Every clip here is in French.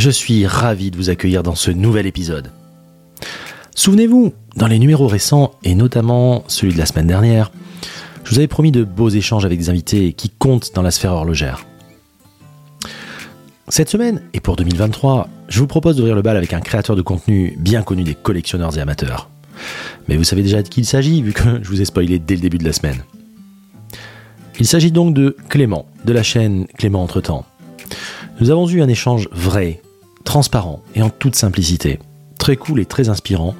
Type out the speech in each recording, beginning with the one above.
Je suis ravi de vous accueillir dans ce nouvel épisode. Souvenez-vous, dans les numéros récents, et notamment celui de la semaine dernière, je vous avais promis de beaux échanges avec des invités qui comptent dans la sphère horlogère. Cette semaine, et pour 2023, je vous propose d'ouvrir le bal avec un créateur de contenu bien connu des collectionneurs et amateurs. Mais vous savez déjà de qui il s'agit, vu que je vous ai spoilé dès le début de la semaine. Il s'agit donc de Clément, de la chaîne Clément Entretemps. Nous avons eu un échange vrai, transparent et en toute simplicité. Très cool et très inspirant,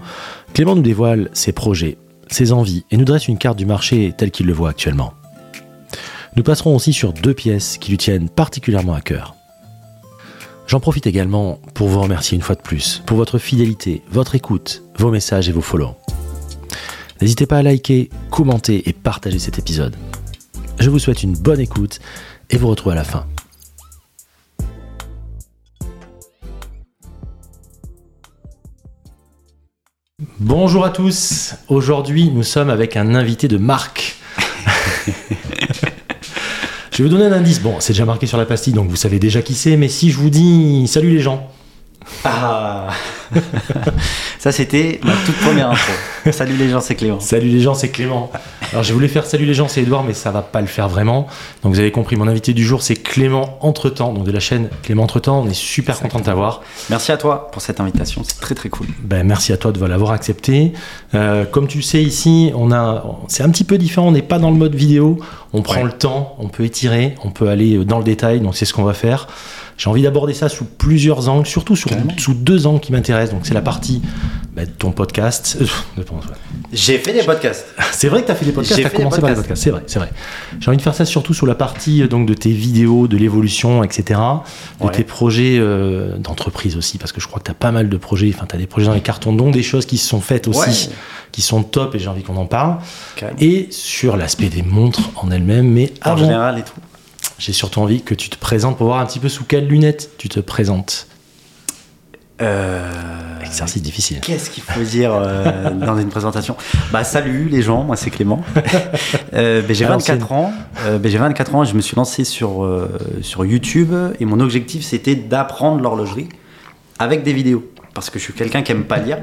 Clément nous dévoile ses projets, ses envies et nous dresse une carte du marché tel qu'il le voit actuellement. Nous passerons aussi sur deux pièces qui lui tiennent particulièrement à cœur. J'en profite également pour vous remercier une fois de plus pour votre fidélité, votre écoute, vos messages et vos follow. N'hésitez pas à liker, commenter et partager cet épisode. Je vous souhaite une bonne écoute et vous retrouve à la fin. Bonjour à tous. Aujourd'hui, nous sommes avec un invité de marque. je vais vous donner un indice. Bon, c'est déjà marqué sur la pastille, donc vous savez déjà qui c'est. Mais si je vous dis salut les gens. Ah Ça, c'était ma toute première info. Salut les gens, c'est Clément. Salut les gens, c'est Clément. Alors, j'ai voulu faire salut les gens, c'est Edouard, mais ça va pas le faire vraiment. Donc, vous avez compris, mon invité du jour, c'est Clément Entretemps, donc de la chaîne Clément Entretemps. On est super content de t'avoir. Merci à toi pour cette invitation, c'est très très cool. Ben, merci à toi de l'avoir accepté. Euh, comme tu le sais, ici, on a, c'est un petit peu différent. On n'est pas dans le mode vidéo. On prend Ouais. le temps, on peut étirer, on peut aller dans le détail. Donc, c'est ce qu'on va faire. J'ai envie d'aborder ça sous plusieurs angles, surtout sur, sous deux angles qui m'intéressent. Donc, c'est la partie de ton podcast. Euh, ouais. J'ai fait des podcasts. C'est vrai que tu as fait des podcasts, J'ai tu as fait des commencé par des podcasts. c'est vrai, c'est vrai. J'ai envie de faire ça surtout sur la partie euh, donc, de tes vidéos, de l'évolution, etc. De Ouais. tes projets euh, d'entreprise aussi, parce que je crois que tu as pas mal de projets, enfin tu as des projets dans les cartons, dont des choses qui se sont faites aussi, Ouais. qui sont top et j'ai envie qu'on en parle. Et sur l'aspect des montres en elles-mêmes, mais En avant, général et tout. j'ai surtout envie que tu te présentes pour voir un petit peu sous quelles lunettes tu te présentes. Euh, Exercice difficile. Qu'est-ce qu'il faut dire euh, dans une présentation? Bah salut les gens, moi c'est Clément. Euh, ben, j'ai À 24 ans. Euh, ben, j'ai 24 ans et je me suis lancé sur, sur YouTube et mon objectif c'était d'apprendre l'horlogerie avec des vidéos parce que je suis quelqu'un qui aime pas lire.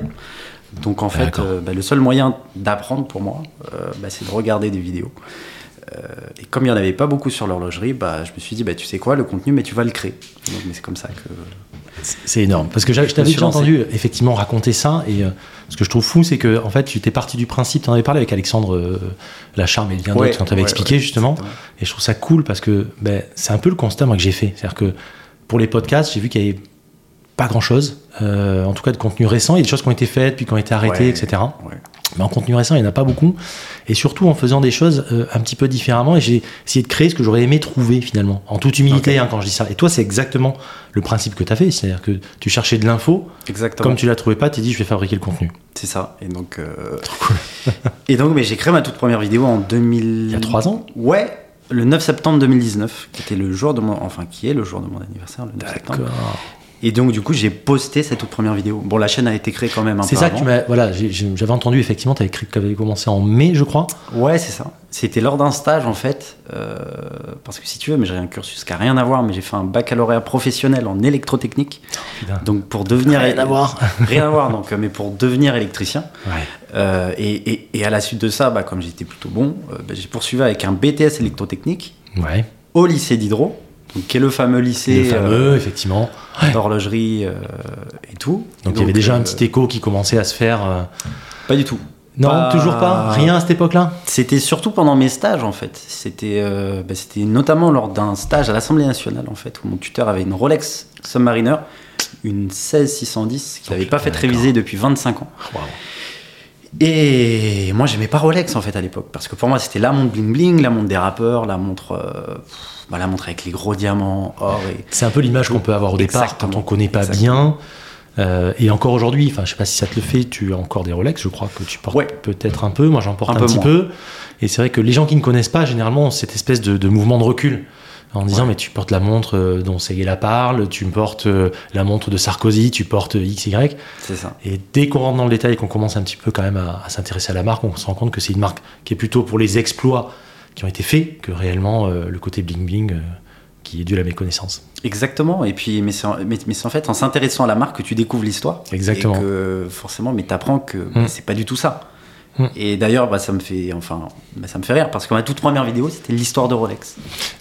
Donc en fait, ben, le seul moyen d'apprendre pour moi, ben, c'est de regarder des vidéos. Et comme il n'y en avait pas beaucoup sur l'horlogerie, bah, je me suis dit, bah, tu sais quoi, le contenu, mais tu vas le créer. Donc, mais c'est comme ça que. C'est énorme. Parce que je t'avais déjà entendu effectivement raconter ça. Et euh, ce que je trouve fou, c'est que en fait, tu t'es parti du principe, tu en avais parlé avec Alexandre euh, Lacharme et bien Ouais, d'autres quand tu avais ouais, expliqué ouais, justement. exactement. Et je trouve ça cool parce que ben, c'est un peu le constat moi, que j'ai fait. C'est-à-dire que pour les podcasts, j'ai vu qu'il y avait pas grand-chose, euh, en tout cas de contenu récent. Il y a des choses qui ont été faites, puis qui ont été arrêtées, Ouais, etc. Mais en contenu récent, il n'y en a pas beaucoup. Et surtout en faisant des choses euh, un petit peu différemment. Et j'ai essayé de créer ce que j'aurais aimé trouver finalement. En toute humilité hein, quand je dis ça. Et toi, c'est exactement le principe que tu as fait. C'est-à-dire que tu cherchais de l'info. Exactement. Comme tu la trouvais pas, tu dit je vais fabriquer le contenu. C'est ça. Et donc, euh, et donc mais j'ai créé ma toute première vidéo en 2000. Il y a trois ans Ouais, le 9 septembre 2019, qui était le jour de mon, enfin qui est le jour de mon anniversaire, le 9 septembre. Et donc du coup, j'ai posté cette toute première vidéo. Bon, la chaîne a été créée quand même un peu C'est ça que tu m'as. Voilà, j'avais entendu effectivement, tu avais commencé en mai, je crois. Ouais, c'est ça. C'était lors d'un stage en fait, euh, parce que si tu veux, mais j'ai un cursus qui a rien à voir, mais j'ai fait un baccalauréat professionnel en électrotechnique. Putain. Donc pour devenir Rien à voir. rien à voir. Donc, euh, mais pour devenir électricien. Ouais. Euh, et, et- et à la suite de ça, bah, comme j'étais plutôt bon, euh, bah, j'ai poursuivi avec un BTS électrotechnique Ouais. au lycée d'Hydro, qui est le fameux lycée le fameux, effectivement. euh, d'horlogerie euh, et tout. Donc, Et il y avait déjà euh, un petit écho qui commençait à se faire. euh, Pas du tout. Non, Pas- toujours pas Rien à cette époque-là C'était surtout pendant mes stages en fait. C'était euh, bah, notamment lors d'un stage à l'Assemblée nationale en fait, où mon tuteur avait une Rolex Submariner, une 16610 qu'il n'avait pas fait réviser depuis 25 ans. Et moi, j'aimais pas Rolex en fait à l'époque, parce que pour moi, c'était la montre bling bling, la montre des rappeurs, la montre, euh, bah, la montre avec les gros diamants, or et. C'est un peu l'image qu'on peut avoir au départ Exactement. quand on connaît pas Exactement. bien. Euh, et encore aujourd'hui, enfin, je sais pas si ça te le fait, tu as encore des Rolex, je crois que tu portes Ouais. peut-être un peu. Moi, j'en porte Un un, peu petit moins. peu. Et c'est vrai que les gens qui ne connaissent pas, généralement, ont cette espèce de, de mouvement de recul. En disant, mais tu portes la montre euh, dont Seguela parle, tu portes euh, la montre de Sarkozy, tu portes XY. C'est ça. Et dès qu'on rentre dans le détail et qu'on commence un petit peu quand même à, à s'intéresser à la marque, on se rend compte que c'est une marque qui est plutôt pour les exploits qui ont été faits que réellement euh, le côté bling bling euh, qui est dû à la méconnaissance. Exactement. Et puis, mais c'est en, mais, mais c'est en fait en s'intéressant à la marque que tu découvres l'histoire. Exactement. Et que forcément, mais t'apprends que bah, Mm. c'est pas du tout ça. Mm. Et d'ailleurs, bah, ça me fait, enfin, bah, ça me fait rire parce que ma toute première vidéo, c'était l'histoire de Rolex.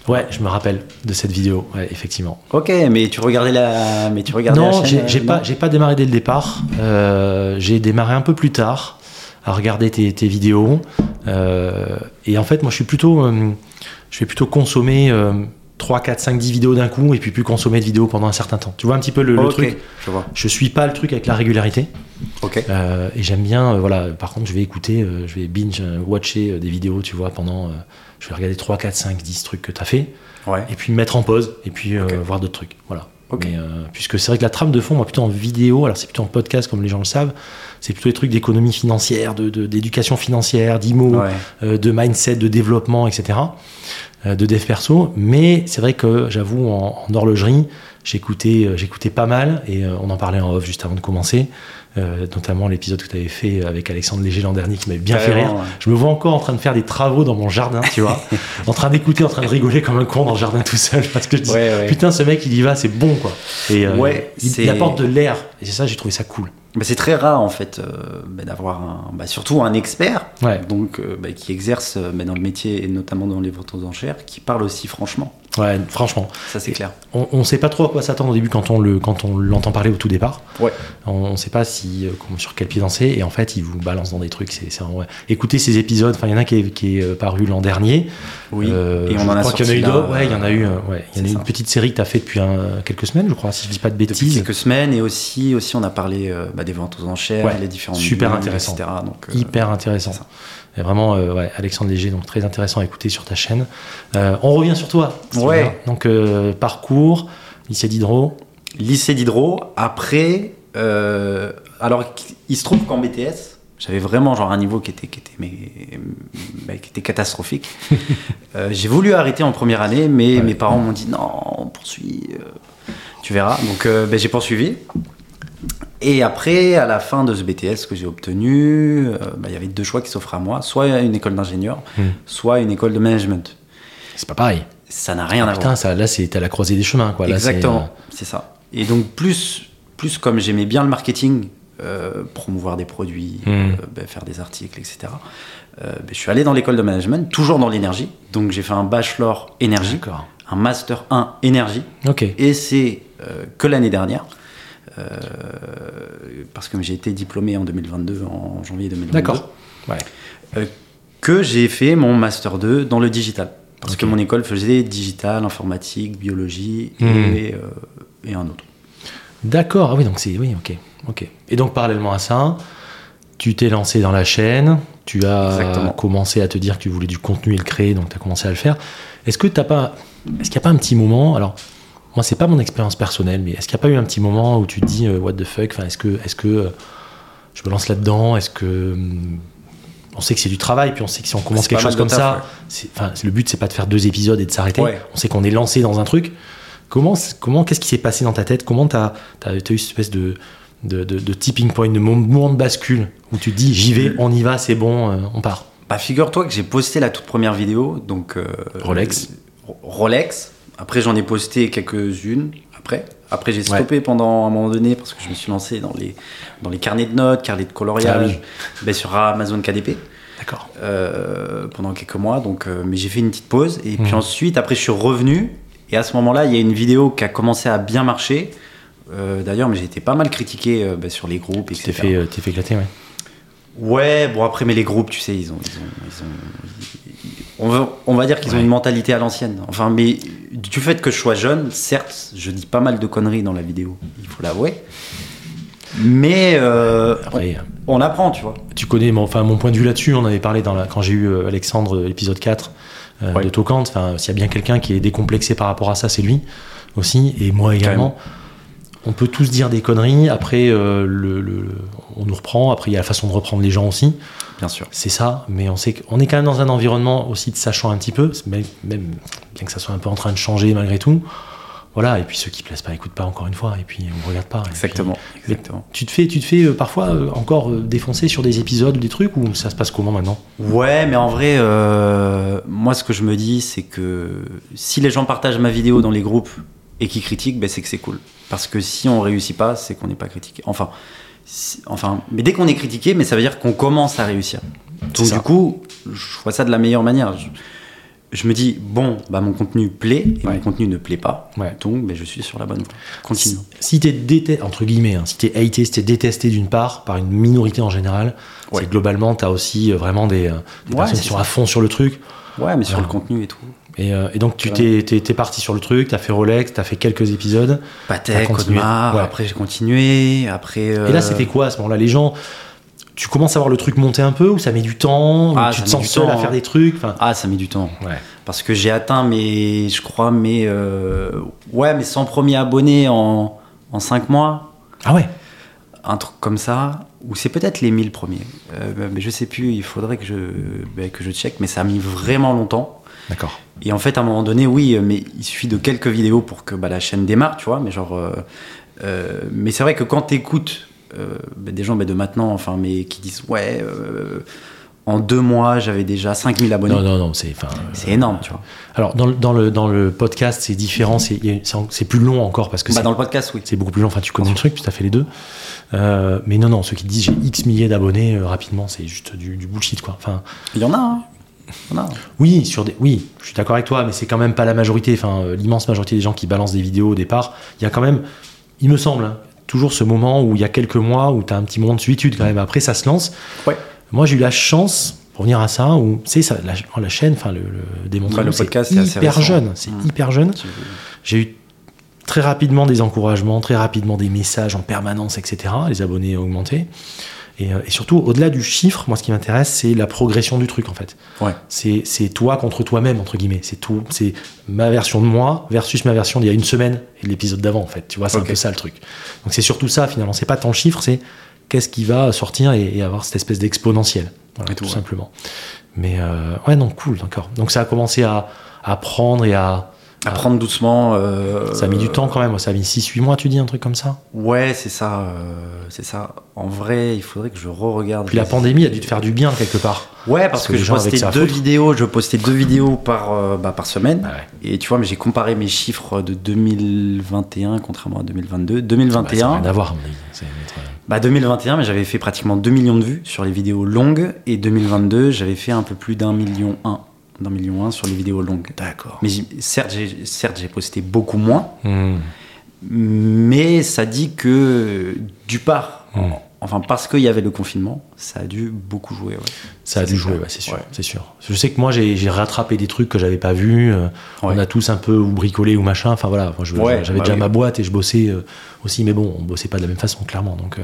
Ouais, je me rappelle de cette vidéo, ouais, effectivement. Ok, mais tu regardais la, mais tu regardais Non, j'ai euh, pas, j'ai pas démarré dès le départ. Euh, j'ai démarré un peu plus tard à regarder tes, tes vidéos. Euh, et en fait, moi, je suis plutôt, euh, je vais plutôt consommer euh, 3, 4, 5, 10 vidéos d'un coup et puis plus consommer de vidéos pendant un certain temps. Tu vois un petit peu le, le Ok, truc? Je vois. Je suis pas le truc avec la régularité. Ok. Euh, et j'aime bien, euh, voilà, par contre, je vais écouter, euh, je vais binge euh, watcher des vidéos, tu vois, pendant. je vais regarder 3, 4, 5, 10 trucs que tu as fait, Ouais. et puis me mettre en pause, et puis euh, Ok. voir d'autres trucs. Voilà. Ok. Mais, euh, puisque c'est vrai que la trame de fond, moi, plutôt en vidéo, alors c'est plutôt en podcast, comme les gens le savent, c'est plutôt des trucs d'économie financière, de- de- d'éducation financière, d'IMO, Ouais. euh, de mindset, de développement, etc. euh, de dev perso. Mais c'est vrai que j'avoue, en, en horlogerie, j'écoutais j'écoutais pas mal, et on en parlait en off juste avant de commencer, notamment l'épisode que tu avais fait avec Alexandre Léger l'an dernier qui m'avait bien fait rire. ouais. Je me vois encore en train de faire des travaux dans mon jardin, tu vois, en train d'écouter, en train de rigoler comme un con dans le jardin tout seul, parce que je dis, Ouais, ouais. putain, ce mec, il y va, c'est bon, quoi. Et euh, il, apporte de l'air, et c'est ça, j'ai trouvé ça cool. Bah, c'est très rare en fait euh, bah, d'avoir un, bah, surtout un expert donc euh, bah, qui exerce euh, dans le métier et notamment dans les ventes aux enchères qui parle aussi franchement Ouais, franchement, ça c'est clair on, on sait pas trop à quoi s'attendre au début quand on le quand on l'entend parler au tout départ. ouais On, on sait pas si euh, sur quel pied danser et en fait il vous balance dans des trucs. C'est, c'est vraiment- ouais. Écoutez ces épisodes. Enfin, il y en a un qui est, qui est euh, paru l'an dernier. oui Euh, et on en a crois qu'il y en a eu sorti. Ouais, il y en a eu. ouais, il y en a eu une petite série que tu as fait depuis un- quelques semaines, je crois, si je dis pas de depuis bêtises. quelques semaines et aussi aussi on a parlé euh, bah, des ventes aux enchères Ouais, les différents super intéressant. etc. donc euh, Hyper intéressant. Et vraiment, euh, ouais, Alexandre Léger, donc très intéressant à écouter sur ta chaîne. Euh, on revient sur toi. Ouais. Donc euh, parcours, lycée d'Hydro. lycée d'Hydro après alors il se trouve qu'en BTS j'avais vraiment genre un niveau qui était qui était mais, bah, qui était catastrophique j'ai voulu arrêter en première année mais Ouais. mes parents m'ont dit non on poursuit tu verras donc euh, ben, j'ai poursuivi et après à la fin de ce BTS que j'ai obtenu euh, bah, il y avait deux choix qui s'offraient à moi soit une école d'ingénieur Hmm. soit une école de management C'est pas pareil. ça n'a rien Ah, à voir putain, ça, là, c'est à la croisée des chemins, quoi. Là, Exactement, euh, c'est ça. Et donc plus, plus comme j'aimais bien le marketing, euh, promouvoir des produits, Mm. euh, ben, faire des articles, etc. euh, ben, je suis allé dans l'école de management, toujours dans l'énergie. Donc j'ai fait un bachelor énergie, un master 1 énergie, et c'est que l'année dernière. Euh, parce que j'ai été diplômé en 2022, en janvier 2022 D'accord. Ouais. euh, que j'ai fait mon master 2 dans le digital. Parce que mon école faisait digital, informatique, biologie Hmm. et, euh, et un autre. D'accord. Ah oui, donc c'est. Oui, ok. Ok. Et donc, parallèlement à ça, tu t'es lancé dans la chaîne. Tu as Exactement. commencé à te dire que tu voulais du contenu et le créer, donc tu as commencé à le faire. Est-ce que t'as pas. Est-ce qu'il n'y a pas un petit moment. Alors, moi, c'est pas mon expérience personnelle, mais est-ce qu'il n'y a pas eu un petit moment où tu te dis, euh, what the fuck enfin, Est-ce que, est que euh, je me lance là-dedans Est-ce que. hum, on sait que c'est du travail, puis on sait que si on commence quelque chose comme taf, ça, ouais. enfin, le but c'est pas de faire deux épisodes et de s'arrêter. Ouais. On sait qu'on est lancé dans un truc. Comment, comment qu'est-ce qui s'est passé dans ta tête? Comment t'as as, eu cette espèce de, de, de- de tipping point, de moment de bascule où tu te dis j'y vais, on y va, c'est bon, euh, on part? Bah, figure-toi que j'ai posté la toute première vidéo, donc. euh, Rolex. euh, Rolex. Après, j'en ai posté quelques-unes. Après, après j'ai Ouais. stoppé pendant un moment donné parce que je me suis lancé dans les, dans les carnets de notes, carnets de coloriage, Ah ben, sur Amazon KDP. D'accord. euh, pendant quelques mois. Donc, euh, mais j'ai fait une petite pause. Et puis Mhm. ensuite, après, je suis revenu. Et à ce moment-là, il y a une vidéo qui a commencé à bien marcher. Euh, D'ailleurs, mais j'ai été pas mal critiqué bah, sur les groupes, Tu t'es fait, fait éclater, ouais. Ouais, bon après, mais les groupes, tu sais, ils ont, ils ont, ils ont- ils- on, va, on va dire qu'ils ont une mentalité à l'ancienne. Enfin, mais du fait que je sois jeune, certes, je dis pas mal de conneries dans la vidéo, il faut l'avouer. Mais euh, Après, on, on apprend, tu vois. tu connais mon, enfin, mon point de vue là-dessus, on avait parlé dans la, quand j'ai eu euh, Alexandre, épisode 4 euh, Ouais. de Tocante. Enfin, s'il y a bien quelqu'un qui est décomplexé par rapport à ça, c'est lui aussi, et moi également. On peut tous dire des conneries. Après, euh, le, le- on nous reprend. Après, il y a la façon de reprendre les gens aussi. Bien sûr. C'est ça. Mais on sait qu'on est quand même dans un environnement aussi de sachant un petit peu, même, même bien que ça soit un peu en train de changer malgré tout. Voilà. Et puis ceux qui plaisent pas, écoutent pas encore une fois. Et puis on regarde pas. Puis- Exactement. Exactement. tu te fais, tu te fais euh, parfois euh, encore défoncer sur des épisodes ou des trucs ou ça se passe comment maintenant? Ouais, mais en vrai, moi, ce que je me dis, c'est que si les gens partagent ma vidéo dans les groupes et qui critiquent, ben, c'est que c'est cool. Parce que si on réussit pas, c'est qu'on n'est pas critiqué. Enfin, si- enfin, mais dès qu'on est critiqué, mais ça veut dire qu'on commence à réussir. Donc ça. du coup, je vois ça de la meilleure manière. Je, je me dis bon, bah mon contenu plaît et Ouais. mon contenu ne plaît pas. Ouais. Donc, ben, je suis sur la bonne voie. Continue. Si, si t'es détesté, entre guillemets, hein, si t'es haté, si t'es détesté d'une part par une minorité en général, Ouais. c'est globalement t'as aussi euh, vraiment des, euh, des personnes qui c'est sont ça. à fond sur le truc. Ouais, mais sur Ouais. le contenu et tout. Et, euh, et donc tu Voilà. t'es, parti sur le truc, t'as fait Rolex, t'as fait quelques épisodes. Patek. Audemars, Ouais. après j'ai continué, après... Et euh, là c'était quoi à ce moment-là? Les gens, tu commences à voir le truc monter un peu ou ça met du temps Ah, Tu te sens seul temps, à hein. faire des trucs? Ah, ça met du temps. ouais. Parce que j'ai atteint mes, je crois, mes, euh, ouais, mes 100 premiers abonnés en, en 5 mois. Ah ouais Un truc comme ça. Ou c'est peut-être les 1000 premiers. Euh, mais je sais plus, il faudrait que je, ben, que je check. Mais ça a mis vraiment longtemps. D'accord. Et en fait, à un moment donné, oui, mais il suffit de quelques vidéos pour que bah, la chaîne démarre, tu vois. Mais genre, euh, euh, mais c'est vrai que quand t'écoutes euh, bah, des gens bah, de maintenant, enfin, mais qui disent ouais, euh, en deux mois, j'avais déjà 5000 abonnés. Non, non, non, c'est. euh, C'est énorme, tu vois. Alors, dans le, dans le, dans le podcast, c'est différent, c'est, c'est plus long encore parce que Bah, dans le podcast, oui. c'est beaucoup plus long. Enfin, tu connais le truc, puis tu as fait les deux. Euh, mais non, non, ceux qui disent j'ai X milliers d'abonnés euh, rapidement, c'est juste du, du bullshit, quoi. Enfin, Il y en a, hein. Oui, sur des, oui, je suis d'accord avec toi, mais c'est quand même pas la majorité. Enfin, euh, l'immense majorité des gens qui balancent des vidéos au départ, il y a quand même, il me semble, hein, toujours ce moment où il y a quelques mois où tu as un petit moment de solitude quand même. Après, ça se lance. Ouais. Moi, j'ai eu la chance, pour venir à ça, où, sais, ça, la, la chaîne, enfin, le, le c'est hyper jeune. C'est Mmh. hyper jeune. J'ai eu très rapidement des encouragements, très rapidement des messages en permanence, etc. Les abonnés ont augmenté. Et, euh, et surtout, au-delà du chiffre, moi, ce qui m'intéresse, c'est la progression du truc, en fait. Ouais. C'est toi contre toi-même, entre guillemets. C'est tout. C'est ma version de moi versus ma version d'il y a une semaine et l'épisode d'avant, en fait. Tu vois, c'est un peu ça le truc. Donc, c'est surtout ça, finalement. C'est pas tant le chiffre, c'est qu'est-ce qui va sortir et, et avoir cette espèce d'exponentiel. Voilà, tout tout, ouais. simplement. Mais, euh, ouais, non, cool, d'accord. Donc, ça a commencé à, à prendre et à. Apprendre doucement. euh, Ça a mis du temps quand même, ça a mis 6-8 mois, tu dis, un truc comme ça Ouais, c'est ça. euh, c'est ça. En vrai, il faudrait que je re-regarde. Puis la pandémie a dû te faire du bien quelque part. Ouais, parce, Parce que je postais deux vidéos. Je postais deux vidéos par, euh, bah, par semaine. Ah ouais. Et tu vois, mais j'ai comparé mes chiffres de 2021 contrairement à 2022. Bah, ça 2021, rien à voir, bah 2021, mais j'avais fait pratiquement 2 millions de vues sur les vidéos longues. Et 2022, j'avais fait un peu plus d'un million un. D'un million un sur les vidéos longues. D'accord. Mais certes, j'ai certes, j'ai posté beaucoup moins. Hmm. Mais ça dit que du part, Hmm. enfin parce qu'il y avait le confinement, ça a dû beaucoup jouer. ouais. Ça a dû jouer, ouais, c'est sûr, Ouais. c'est sûr. Je sais que moi, j'ai j'ai rattrapé des trucs que j'avais pas vus. euh, On a tous un peu ou bricolé ou machin. Enfin voilà, moi, je- Ouais, j'avais bah déjà ma boîte et je bossais euh, aussi, mais bon, on bossait pas de la même façon, clairement. Donc, euh,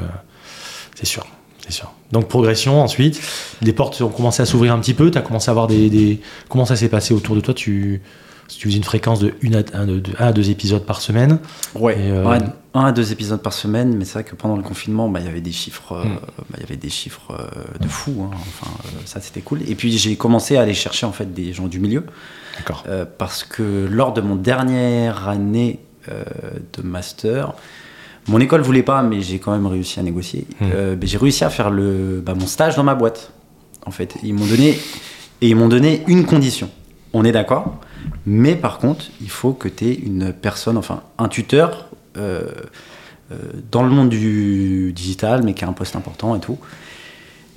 c'est sûr, sûr. Donc progression. Ensuite, les portes ont commencé à s'ouvrir un petit peu. Tu as commencé à avoir des, des- Comment ça s'est passé autour de toi? Tu tu faisais une fréquence de 1 à, un, de- de- un à deux épisodes par semaine. Ouais, Et, euh, un, un à deux épisodes par semaine, mais c'est vrai que pendant le confinement, bah, il y avait des chiffres, euh, Hmm. bah, y avait des chiffres euh, de fou. hein. Enfin, euh, ça c'était cool. Et puis j'ai commencé à aller chercher en fait des gens du milieu, D'accord. parce que lors de mon dernière année de master, mon école voulait pas, mais j'ai quand même réussi à négocier. Hmm. Euh, bah, j'ai réussi à faire le, bah, mon stage dans ma boîte. En fait, ils m'ont donné et ils m'ont donné une condition. On est d'accord, mais par contre, il faut que tu aies une personne, enfin un tuteur euh, euh, dans le monde du digital, mais qui a un poste important et tout.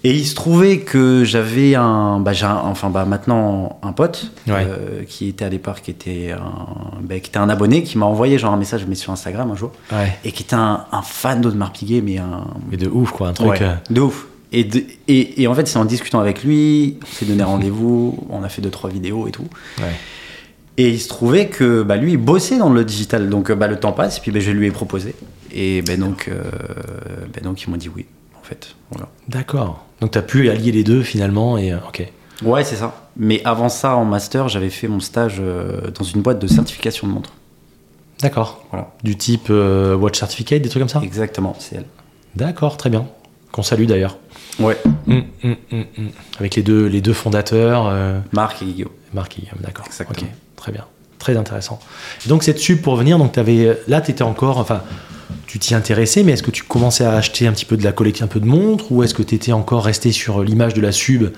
Et il se trouvait que j'avais un, bah, un- enfin bah, maintenant un pote Ouais. euh, qui était à l'époque, qui était un, bah, qui était un abonné, qui m'a envoyé genre un message, mais sur Instagram un jour, Ouais. et qui était un, un fan d'Audemars Piguet, mais un, Mais de ouf, quoi, un truc. Ouais, euh, de ouf. Et, de- et, et en fait, c'est en discutant avec lui, on s'est donné rendez-vous, on a fait deux trois vidéos et tout. Et il se trouvait que bah, lui, il bossait dans le digital. Donc euh, bah, le temps passe, et puis bah, je lui ai proposé. Et ben donc, euh, ben, donc ils m'ont dit oui, fait. Voilà. D'accord. Donc tu as pu allier les deux finalement et euh, ok. Ouais, c'est ça. Mais avant ça, en master, j'avais fait mon stage euh, dans une boîte de certification de montres. D'accord. Voilà. Du type euh, Watch Certificate, des trucs comme ça? Exactement, c'est elle. D'accord, très bien. Qu'on salue d'ailleurs. Ouais. Hum, hum, hum. Avec les deux, les deux fondateurs, euh, Marc et Guillaume. Marc et Guillaume, d'accord. Exactement. Ok, très bien. Très intéressant. Et donc cette sub pour venir, donc avais, là tu étais encore, enfin, tu t'y intéressais, mais est-ce que tu commençais à acheter un petit peu de la collecte, un peu de montres, ou est-ce que tu étais encore resté sur l'image de la sub,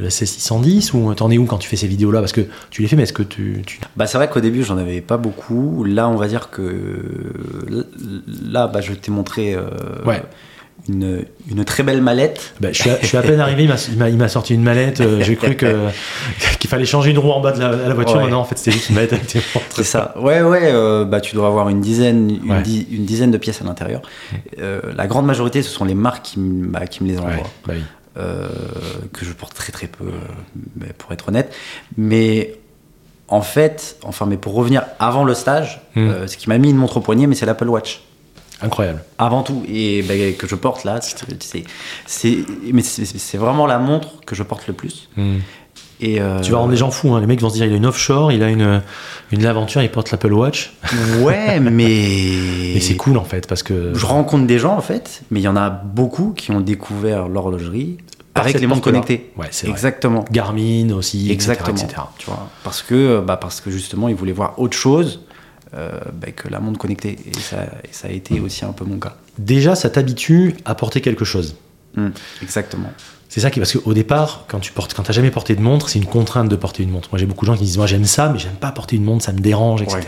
la C610, ou t'en es où quand tu fais ces vidéos-là? Parce que tu les fais, mais est-ce que tu... tu- Bah, c'est vrai qu'au début, j'en avais pas beaucoup. Là, on va dire que. Là, bah, je t'ai montré euh, Ouais. Une, une très belle mallette. Bah, je, suis à, je suis à peine arrivé, il m'a- sorti une mallette, euh, j'ai cru qu'il fallait changer une roue en bas de la, de la voiture, Ouais. non, en fait c'était juste une mallette avec. C'est ça. Ouais, ouais. euh, bah, tu dois avoir une dizaine, une, Ouais. di- une dizaine de pièces à l'intérieur. Euh, la grande majorité, ce sont les marques qui, bah, qui me les envoient. Ouais, bah oui. que je porte très très peu, pour être honnête. Mais en fait, enfin, mais pour revenir avant le stage, Mm. euh, ce qui m'a mis une montre au poignet, mais c'est l'Apple Watch. Incroyable. Avant tout, et ben, que je porte là, c'est- mais vraiment la montre que je porte le plus. Et euh, Tu vas rendre les gens fous, hein. les mecs vont se dire il a une offshore, il a une, une aventure, il porte l'Apple Watch. Ouais, mais. Et c'est cool en fait, parce que. Je rencontre des gens en fait, mais il y en a beaucoup qui ont découvert l'horlogerie avec les montres connectées. Ouais, c'est vrai. Exactement. Garmin aussi, Exactement. etc. etc. Tu vois, parce que, bah, parce que justement, ils voulaient voir autre chose bah, que la montre connectée. Et ça, et ça a été aussi un peu mon cas. Déjà, ça t'habitue à porter quelque chose. Hmm, exactement. C'est ça qui, parce qu'au départ, quand tu portes, quand t'as jamais porté de montre, c'est une contrainte de porter une montre. Moi, j'ai beaucoup de gens qui disent, moi, j'aime ça, mais j'aime pas porter une montre, ça me dérange, etc.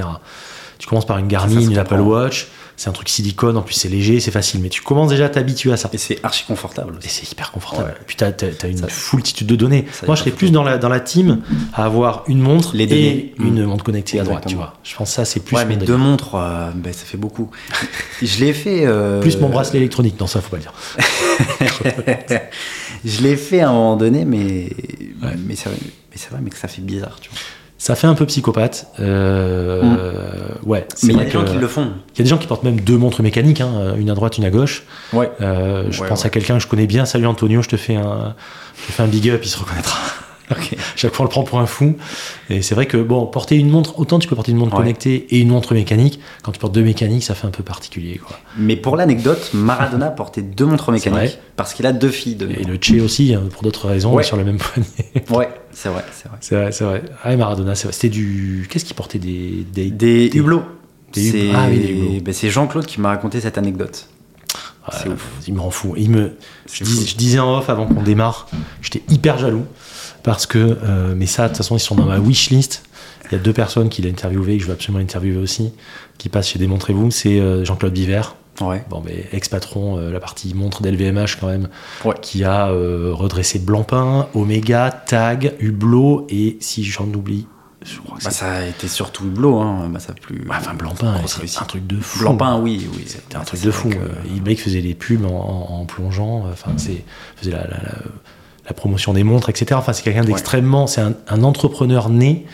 Tu commences par une Garmin, Ça, ça une Apple. Watch, c'est un truc silicone, en plus c'est léger, c'est facile, mais tu commences déjà à t'habituer à ça. Et c'est archi confortable Et aussi. c'est hyper confortable. Ouais. Et puis t'as, une Ça- foultitude de données. ça Moi, je serais plus dans la, dans la team à avoir une montre Les et une Mm. montre connectée à droite, tu vois. Je pense que ça, c'est plus ouais, mais deux montres, euh, bah, ça fait beaucoup. je l'ai fait. euh, Plus mon bracelet électronique. Non, ça, faut pas le dire. je l'ai fait à un moment donné, mais, Ouais. mais vrai, mais c'est vrai, mais que ça fait bizarre, tu vois. Ça fait un peu psychopathe. Euh, Ouais. c'est Mais il y a des gens qui le font. Il y a des gens qui portent même deux montres mécaniques, hein, une à droite, une à gauche. Ouais. Euh, je Ouais, pense ouais. à quelqu'un que je connais bien. Salut Antonio, je te fais un, je te fais un big up, il se reconnaîtra. Chaque fois, on le prend pour un fou. Et c'est vrai que, bon, porter une montre, autant tu peux porter une montre Ouais. connectée et une montre mécanique. Quand tu portes deux mécaniques, ça fait un peu particulier, quoi. Mais pour l'anecdote, Maradona portait deux montres C'est mécaniques parce qu'il a deux filles. De... Et le Che aussi, hein, pour d'autres raisons, Ouais. sur le même poignet. Ouais, c'est vrai, c'est vrai. c'est vrai, c'est vrai. Ah, Maradona, c'est. C'était du. Qu'est-ce qu'il portait Des. Des. Des hublots. Des C'est hublots. Ah oui, des hublots. ben, c'est Jean-Claude qui m'a raconté cette anecdote. Ah, c'est ouf. Il me rend fou. Il me, je, C'est dis- fou. je disais en off avant qu'on démarre, j'étais hyper jaloux parce que, euh, mais ça, de toute façon, ils sont dans ma wish list. Il y a deux personnes qu'il a interviewé, que je veux absolument interviewer aussi, qui passent chez Démontrez-vous. C'est euh, Jean-Claude Biver, Ouais. bon, mais ex-patron, euh, la partie montre d'LVMH quand même, Ouais. qui a euh, redressé Blancpain, Omega, Tag, Hublot et si j'en oublie, je crois que Bah, ça a été surtout hublot. Hein. Bah, ça a plus. Ouais, enfin, Blancpain, grosse c'est un truc de fou. Blancpain, oui, oui. C'était un Ouais, truc de fou. que- mec faisait les pubs en, en- en plongeant, enfin, c'est faisait la, la- la- la promotion des montres, etc. Enfin, c'est quelqu'un d'extrêmement, c'est un, un entrepreneur né,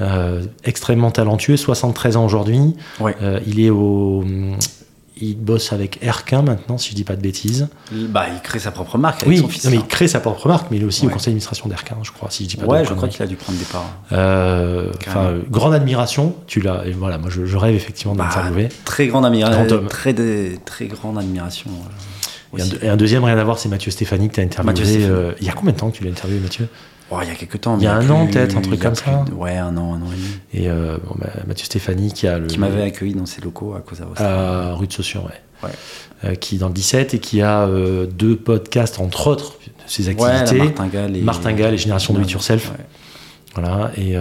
euh, extrêmement talentueux, 73 ans aujourd'hui. Ouais. Euh, il est au, il bosse avec Erquin maintenant, si je dis pas de bêtises. Bah, il crée sa propre marque avec Oui, son non, mais il hein. crée sa propre marque, mais il est aussi au conseil d'administration d'Erquin, je crois, si je dis pas Ouais, de je crois qu'il a dû prendre des parts. Euh, grande admiration. Tu l'as. Et voilà, moi, je, je rêve effectivement de Bah. Très grande Grand admiration. Très, très grande admiration. Et un, aussi. et un deuxième, rien à voir, c'est Mathieu Stéphanie que tu as interviewé. Mathieu euh, il y a combien de temps que tu l'as interviewé, Mathieu? Oh, il y a quelques temps. Il y a un an, peut-être, un truc comme ça de- Ouais, un an, un an et demi. Et euh, bon, bah, Mathieu Stéphanie qui a le. Qui m'avait accueilli dans ses locaux à Cosa Nostra. à rue de Saussure, ouais. Ouais. Euh, qui est dans le 17 et qui a euh, deux podcasts, entre autres, de ses Ouais, activités. Martingale et, Martingale et Génération de It Yourself. Ouais. Voilà, et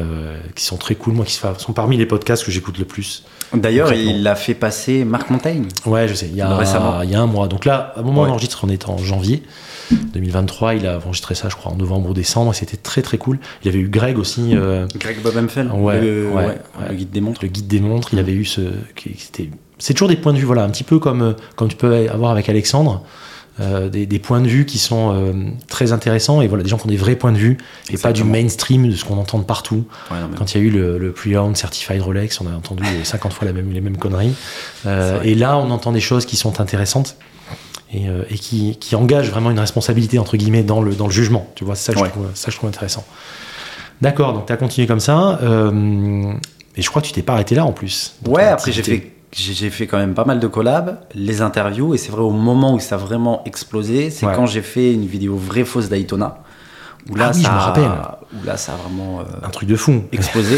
qui sont très cool, moi, qui sont parmi les podcasts que j'écoute le plus. D'ailleurs, il a fait passer Marc Montaigne. Ouais, je sais, il y a, Récemment. il y a un mois. Donc là, à un moment où Ouais. on enregistre, on est en janvier 2023. Il a enregistré ça, je crois, en novembre ou décembre, c'était très très cool. Il y avait eu Greg aussi. euh, Greg Bobenfeld, Ouais, le, ouais, ouais, ouais. le guide des montres. le guide des montres, il avait eu ce. C'était, c'est toujours des points de vue, voilà, un petit peu comme, euh, comme tu peux avoir avec Alexandre, euh, des, des points de vue qui sont euh, très intéressants et voilà, des gens qui ont des vrais points de vue et pas du mainstream de ce qu'on entend de partout. Ouais, non, mais- Quand il y a eu le, le pre-owned certified Rolex, on a entendu 50 fois la même, les mêmes conneries. Euh, et là, on entend des choses qui sont intéressantes. Et, euh, et qui, qui engagent vraiment une responsabilité entre guillemets dans le, dans le jugement. Tu vois, ça Ouais. je trouve, ça je trouve intéressant. D'accord, donc tu as continué comme ça. Euh, Et je crois que tu t'es pas arrêté là en plus. Ouais, après j'ai fait, j'ai fait quand même pas mal de collabs, les interviews, et c'est vrai au moment où ça a vraiment explosé, c'est Ouais. quand j'ai fait une vidéo vraie fausse d'Aitona. Où là, Ah oui, ça je me a- rappelle. Où là, ça a vraiment euh, Un truc de fou. explosé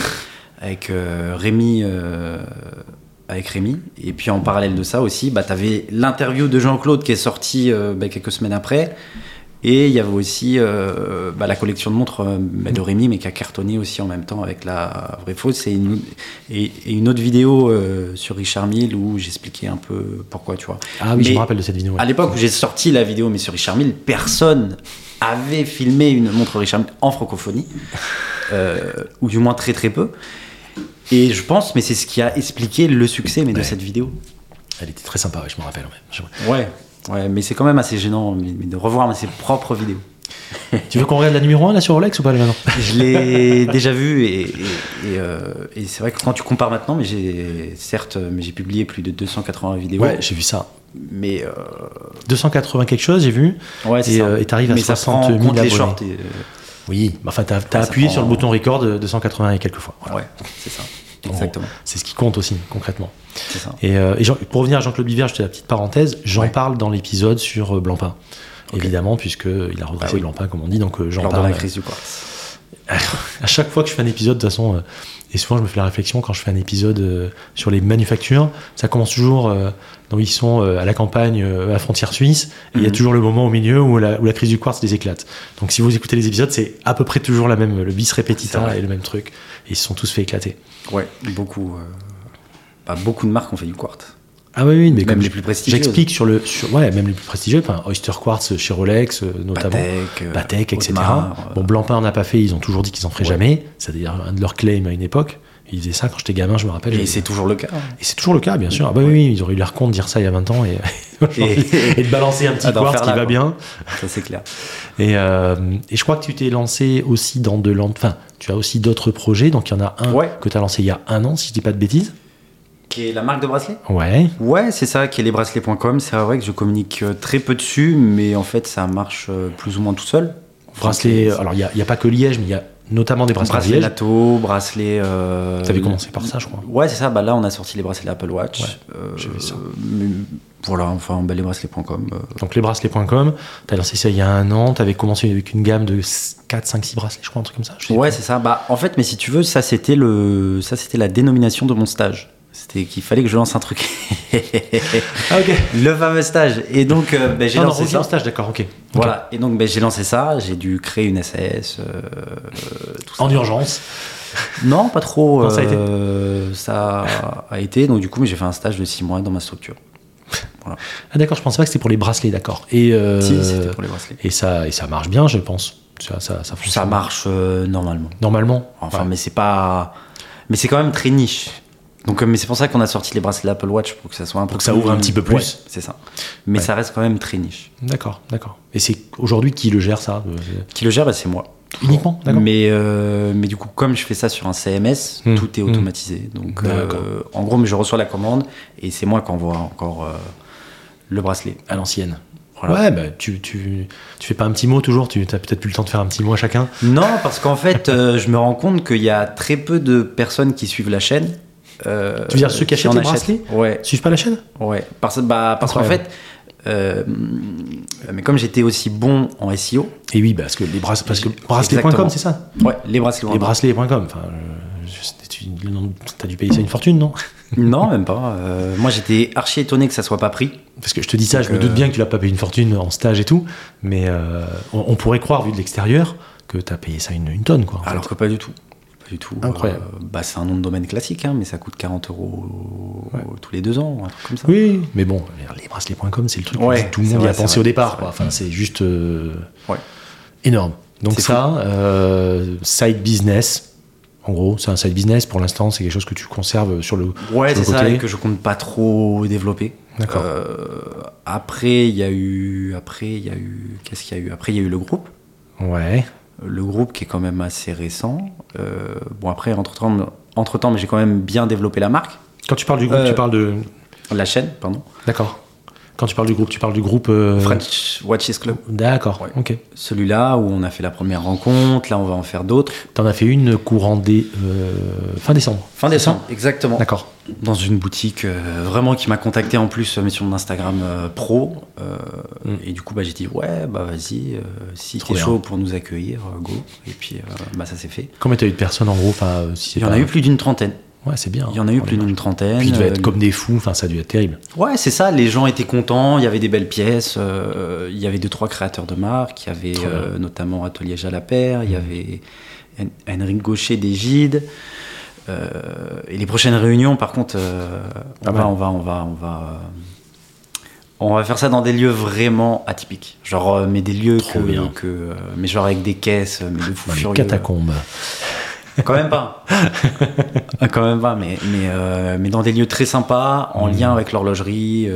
avec euh, Rémi. euh, avec Rémi. Et puis en parallèle de ça aussi, bah, tu avais l'interview de Jean-Claude qui est sortie bah, quelques semaines après. Et il y avait aussi euh, bah, la collection de montres euh, bah, de Rémi, mais qui a cartonné aussi en même temps avec la vraie fausse. Et une, et, et une autre vidéo euh, sur Richard Mille où j'expliquais un peu pourquoi, tu vois. Ah oui, je Mais me rappelle de cette vidéo. ouais. À l'époque où j'ai sorti la vidéo, mais sur Richard Mille, personne avait filmé une montre Richard Mille en francophonie, euh, ou du moins très très peu. Et je pense, mais c'est ce qui a expliqué le succès mais de cette vidéo. Elle était très sympa, ouais, je me rappelle. ouais. Je- Ouais, ouais, mais c'est quand même assez gênant mais- mais de revoir ses propres vidéos. Tu veux qu'on regarde la numéro 1 là sur Rolex ou pas maintenant? Je l'ai déjà vu et, et, et, euh, et c'est vrai que quand tu compares maintenant, mais j'ai certes, mais j'ai publié plus de 280 vidéos, Ouais, j'ai vu ça. mais euh, 280 quelque chose, j'ai vu. ouais, c'est Et, ça. euh, et t'arrives à mais ça 60 prend 000 en compte les shorts. euh, Oui, enfin, t'as ça appuyé prend- sur le bouton record de 280 et quelques fois. Voilà. Ouais, c'est ça. Exactement. C'est ce qui compte aussi, concrètement. C'est ça. Et, euh, et Jean- pour revenir à Jean-Claude Biver, je fais la petite parenthèse, j'en Ouais. parle dans l'épisode sur euh, Blancpain. Ok. Évidemment, puisqu'il a redressé Ah oui. Blancpain, comme on dit, donc euh, j'en Lors de parle. la crise du quartz. à chaque fois que je fais un épisode, de toute façon, euh, et souvent je me fais la réflexion quand je fais un épisode euh, sur les manufactures, ça commence toujours euh, ils sont euh, à la campagne, euh, à la frontière suisse, et il y a Mhm. toujours le moment au milieu où la, où la crise du quartz les éclate. Donc si vous écoutez les épisodes, c'est à peu près toujours la même, le bis repetita et le même truc. Et ils se sont tous fait éclater. Ouais, beaucoup. bah, beaucoup de marques ont fait du quartz. Ah oui, oui, mais Même comme les je- plus prestigieuses. J'explique sur le, sur, ouais, même les plus prestigieux, enfin Oyster Quartz chez Rolex euh, notamment. Patek, euh, Patek, etc. Audemars, euh, Bon, Blancpain n'a pas fait, ils ont toujours dit qu'ils en feraient Ouais. jamais. C'est-à-dire un de leurs claims à une époque. Ils faisaient ça quand j'étais gamin, je me rappelle. Et c'est toujours le cas. Et c'est toujours le cas, bien sûr. Ah bah oui, oui, ils auraient eu l'air con de dire ça il y a 20 ans et, Et- et de balancer un petit quartz qui va quoi. bien. Ça, c'est clair. Et, euh, et je crois que tu t'es lancé aussi dans de l'ent... Enfin, tu as aussi d'autres projets. Donc il y en a un Ouais. que tu as lancé il y a un an, si je dis pas de bêtises. Qui est la marque de bracelet Ouais. Ouais, c'est ça, qui est lesbracelets.com. C'est vrai que je communique euh, très peu dessus, mais en fait, ça marche euh, plus ou moins tout seul. Bracelet. Donc, Alors il n'y a, pas que Liège, mais il y a notamment des bracelets bracelet. NATO, bracelet. Euh, Tu avais commencé par ça, je crois. Ouais, c'est ça. Bah, là, on a sorti les bracelets Apple Watch. Ouais, Euh, j'ai vu ça. mais voilà, enfin, bah, lesbracelets.com. euh, Donc lesbracelets.com, tu as lancé ça il y a un an, tu avais commencé avec une gamme de 4, 5, 6 bracelets, je crois, un truc comme ça. Ouais, c'est ça. Bah, en fait, mais si tu veux, ça c'était le, ça c'était la dénomination de mon stage. C'était qu'il fallait que je lance un truc. Ah le fameux stage. Et donc, euh, ben, j'ai Non, non, lancé ok, ça. en stage, d'accord, ok. Voilà. Et donc, ben, j'ai lancé ça. J'ai dû créer une SAS. euh, tout ça. En urgence. Non, pas trop. Non, ça a été euh, ça a été. Donc, du coup, mais j'ai fait un stage de 6 mois dans ma structure. Ah d'accord, je pensais pas que c'était pour les bracelets, d'accord. Et, euh, Si, c'était pour les bracelets. et, ça, et ça marche bien, je pense. Ça, ça, ça marche euh, normalement. Normalement. Enfin, Ouais. mais c'est pas. Mais c'est quand même très niche. Donc, euh, mais c'est pour ça qu'on a sorti les bracelets Apple Watch pour que ça soit un peu. Pour que ça ouvre un petit peu plus. Ouais, c'est ça. Mais Ouais. ça reste quand même très niche. D'accord, d'accord. Et c'est aujourd'hui qui le gère ça euh, Qui le gère, bah, c'est moi. Uniquement, d'accord. Mais, euh, mais du coup, comme je fais ça sur un CMS, Hmm. tout est Hmm. automatisé. Donc, euh, en gros, mais je reçois la commande et c'est moi qui envoie encore euh, le bracelet. À l'ancienne. Voilà. Ouais, bah, tu, tu, tu fais pas un petit mot toujours Tu as peut-être plus le temps de faire un petit mot à chacun Non, parce qu'en fait, euh, je me rends compte qu'il y a très peu de personnes qui suivent la chaîne. Euh, Tu veux dire ceux qui achètent en les bracelets? Ouais, Suivent pas la chaîne? Ouais. Parce, bah, parce qu'en fait, euh, mais comme j'étais aussi bon en SEO, Et oui, parce que les bracelets, parce que bracelets.com, c'est ça? Ouais, les bracelets. Les bracelets.com. Enfin, euh, je- tu as dû payer ça une fortune, non? Non, même pas. Euh, moi, j'étais archi étonné que ça soit pas pris. Parce que je te dis ça, je me doute bien que tu l'as pas payé une fortune en stage et tout, mais euh, on, on pourrait croire, vu de l'extérieur, que tu as payé ça une, une tonne, quoi. Alors fait. que pas du tout. Du tout. Incroyable. Euh, bah, c'est un nom de domaine classique, hein, mais ça coûte 40 euros tous les deux ans, un truc comme ça. Oui, mais bon, les bracelets.com, c'est le truc Ouais, où tout le monde y a pensé vrai, au départ, c'est quoi. Enfin, c'est juste euh, Ouais. énorme. Donc ça, euh, side business. En gros, c'est un side business. Pour l'instant, c'est quelque chose que tu conserves sur le, Ouais, c'est ça, et que je compte pas trop développer. D'accord. Après, il y a eu. Après, il y a eu. Qu'est-ce qu'il y a eu? Après, il y a eu le groupe. Ouais. Le groupe qui est quand même assez récent. Euh, bon, après, entre-temps, entre-temps, mais j'ai quand même bien développé la marque. Quand tu parles du groupe, Euh, tu parles de. La chaîne, pardon. D'accord. Quand tu parles du groupe, tu parles du groupe. euh, French Watches Club. D'accord, Ouais. ok. Celui-là où on a fait la première rencontre, là on va en faire d'autres. T'en as fait une courant des. euh, fin décembre. Fin décembre, exactement. D'accord. Dans une boutique euh, vraiment qui m'a contacté en plus euh, sur mon Instagram euh, pro. Mm. Et du coup, bah, j'ai dit ouais, bah vas-y, si t'es chaud pour nous accueillir, go. Et puis bah, ça s'est fait. Combien t'as eu de personnes en gros enfin, si Il y en a eu plus d'une trentaine. Ouais, c'est bien. Il y en a eu plus d'une trentaine. Puis ils devaient Euh, être comme des fous, enfin ça a dû être terrible. Ouais, c'est ça. Les gens étaient contents. Il y avait des belles pièces. euh, il y avait deux trois créateurs de marque. Il y avait euh, notamment Atelier Jalapère. Il y avait Hen- Henrik Gaucher des Gide. Euh, et les prochaines réunions, par contre, euh, on, Pas va, mal. on va, on va, on va, euh, on va faire ça dans des lieux vraiment atypiques. Genre, mais des lieux Trop que, bien. que, mais genre avec des caisses, mais de fous furieux. catacombes. Quand même pas. Ah, Quand même pas, mais, mais, mais dans des lieux très sympas, en Mhm. lien avec l'horlogerie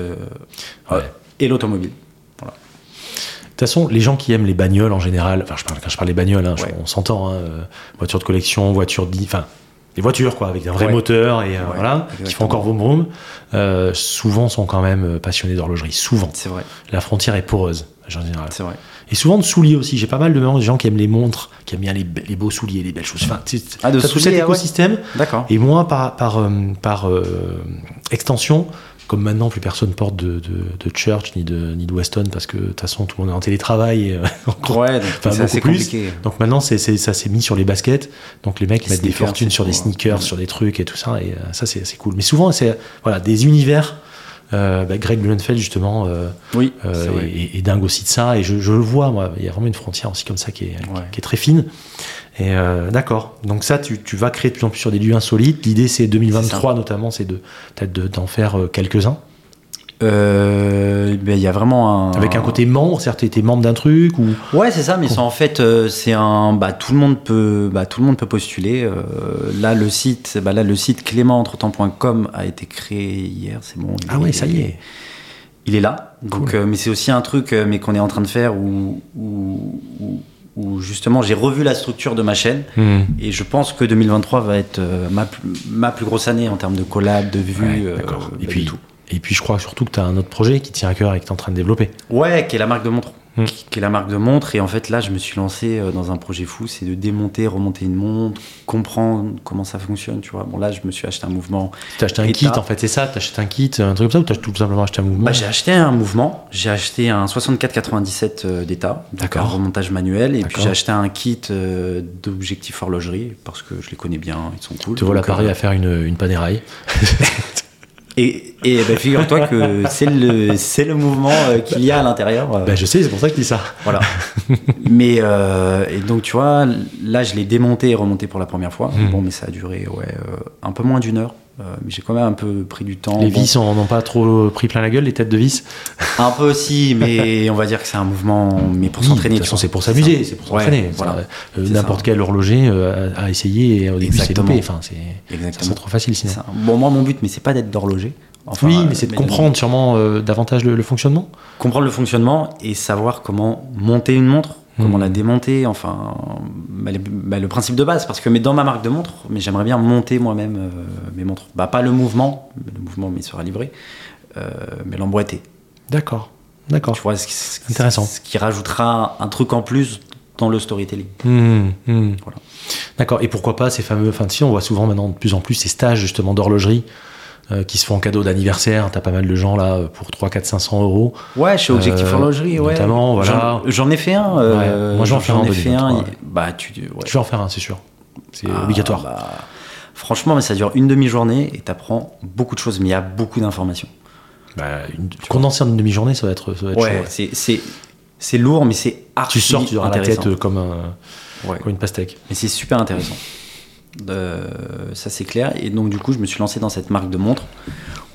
Ouais. et l'automobile. De toute façon, les gens qui aiment les bagnoles en général, enfin, je parle, quand je parle des bagnoles, hein, je- on s'entend, hein, voitures de collection, voitures, di- enfin, les voitures quoi, avec un vrai Ouais. moteur et euh, Ouais, voilà, qui font encore vroom vroom, euh, souvent sont quand même euh, passionnés d'horlogerie. Souvent, C'est vrai, la frontière est poreuse en général. c'est vrai. Et souvent de souliers aussi. J'ai pas mal de gens- qui aiment les montres, qui aiment bien les, les beaux souliers, les belles choses. Enfin, Ah, de tout cet ah ouais. écosystème. D'accord. Et moi, par, par, par extension, comme maintenant plus personne porte de, de, de Church ni de, ni de Weston parce que de toute façon tout le monde est en télétravail. Euh, encore- Ouais, donc c'est assez beaucoup plus. compliqué. donc maintenant, c'est, ça s'est mis sur les baskets. Donc les mecs Les mettent des fortunes sur des pour- sneakers, ouais. sur des trucs et tout ça. Et euh, ça, c'est, cool. Mais souvent, c'est voilà, des univers. Euh, bah, Greg Blumenfeld, justement, Oui, vrai. et, et dingue aussi de ça. Et je, je le vois, moi. Il y a vraiment une frontière aussi comme ça qui est, Ouais. qui est très fine. Et euh, d'accord. Donc ça, tu, tu vas créer de plus en plus sur des lieux insolites. L'idée, c'est 2023 notamment, c'est de peut-être de- d'en faire euh, quelques-uns. Euh, ben, il y a vraiment un. Avec un côté membre, certes, tu étais membre d'un truc ou. Ouais, c'est ça, mais c'est en fait, euh, c'est un. Bah, tout le monde peut, bah, tout le monde peut postuler. euh, là, le site, bah, là, le site clémententretemps.com a été créé hier. C'est bon. Ah ouais, ça y est. Il est là. Donc, Cool. mais c'est aussi un truc, mais qu'on est en train de faire où, où, où- où, justement j'ai revu la structure de ma chaîne Hmm. et je pense que 2023 va être euh, ma, plus- ma plus grosse année en termes de collab, de vues. Ouais, euh. Et puis, de tout. et puis, je crois surtout que tu as un autre projet qui tient à cœur et que tu es en train de développer. Ouais, qui est la marque de montre. Hmm. Qui, qui est la marque de montre. Et en fait, là, je me suis lancé euh, dans un projet fou c'est de démonter, remonter une montre, comprendre comment ça fonctionne. Tu vois, bon, là, je me suis acheté un mouvement. Tu as acheté un kit, en fait, c'est ça? Tu acheté un kit, un truc comme ça, ou tu as tout simplement acheté un mouvement? Bah, j'ai acheté un mouvement. J'ai acheté un 64-97 euh, d'état. D'accord. Un remontage manuel. Et puis, j'ai acheté un kit euh, d'objectifs horlogerie parce que je les connais bien. Ils sont cool. Tu vois l'appareil euh, à faire une, une panéraille. Et, et bah, figure-toi que c'est le, c'est le mouvement euh, qu'il y a à l'intérieur. Bah, je sais, c'est pour ça que je dis ça. Voilà. mais euh, et donc tu vois, là je l'ai démonté et remonté pour la première fois. Hmm. Bon, mais ça a duré ouais un peu moins d'une heure. Euh, mais j'ai quand même un peu pris du temps. Les Bon, vis n'ont pas trop pris plein la gueule, les têtes de vis? un peu aussi, mais on va dire que c'est un mouvement, mais pour Oui, s'entraîner. De toute façon, c'est pour s'amuser, c'est pour Ouais, s'entraîner. voilà. Euh, N'importe quel horloger euh, a essayé et au début c'est loupé. Enfin, c'est trop facile sinon. Bon, moi mon but, mais c'est pas d'être d'horloger. Enfin, oui, mais c'est de de- comprendre sûrement euh, davantage le, le fonctionnement. comprendre le fonctionnement et savoir comment monter une montre, comment Mhm. la démonter, enfin bah, les- bah, le principe de base. Parce que mais dans ma marque de montre, mais j'aimerais bien monter moi-même euh, mes montres. Bah pas le mouvement, le mouvement mais sera livré, euh, mais l'emboîter. D'accord, d'accord. Tu vois, ce Intéressant. Ce qui rajoutera un truc en plus dans le storytelling. Hmm, hmm. Voilà. D'accord. Et pourquoi pas ces fameux. Enfin, si on voit souvent maintenant de plus en plus ces stages justement d'horlogerie euh, qui se font en cadeau d'anniversaire. T'as pas mal de gens là pour 3, 4, 500 euros. Ouais, chez Objectif Euh, Horlogerie, ouais. notamment, voilà. J'en- ai fait un. euh, Ouais, moi, j'en fais un ai fait un. 2023, il- Bah, tu. ouais. Tu vas en faire un, c'est sûr. C'est Ah, obligatoire. bah, franchement, mais ça dure une demi-journée et t'apprends beaucoup de choses, mais il y a beaucoup d'informations. Bah, condenser en une demi-journée, ça va être, ça va être Ouais, chaud, ouais. c'est- c'est lourd, mais c'est archi Tu sors, tu auras la tête comme, un, Ouais. comme une pastèque. Mais c'est super intéressant. Euh, ça c'est clair. Et donc du coup, je me suis lancé dans cette marque de montres.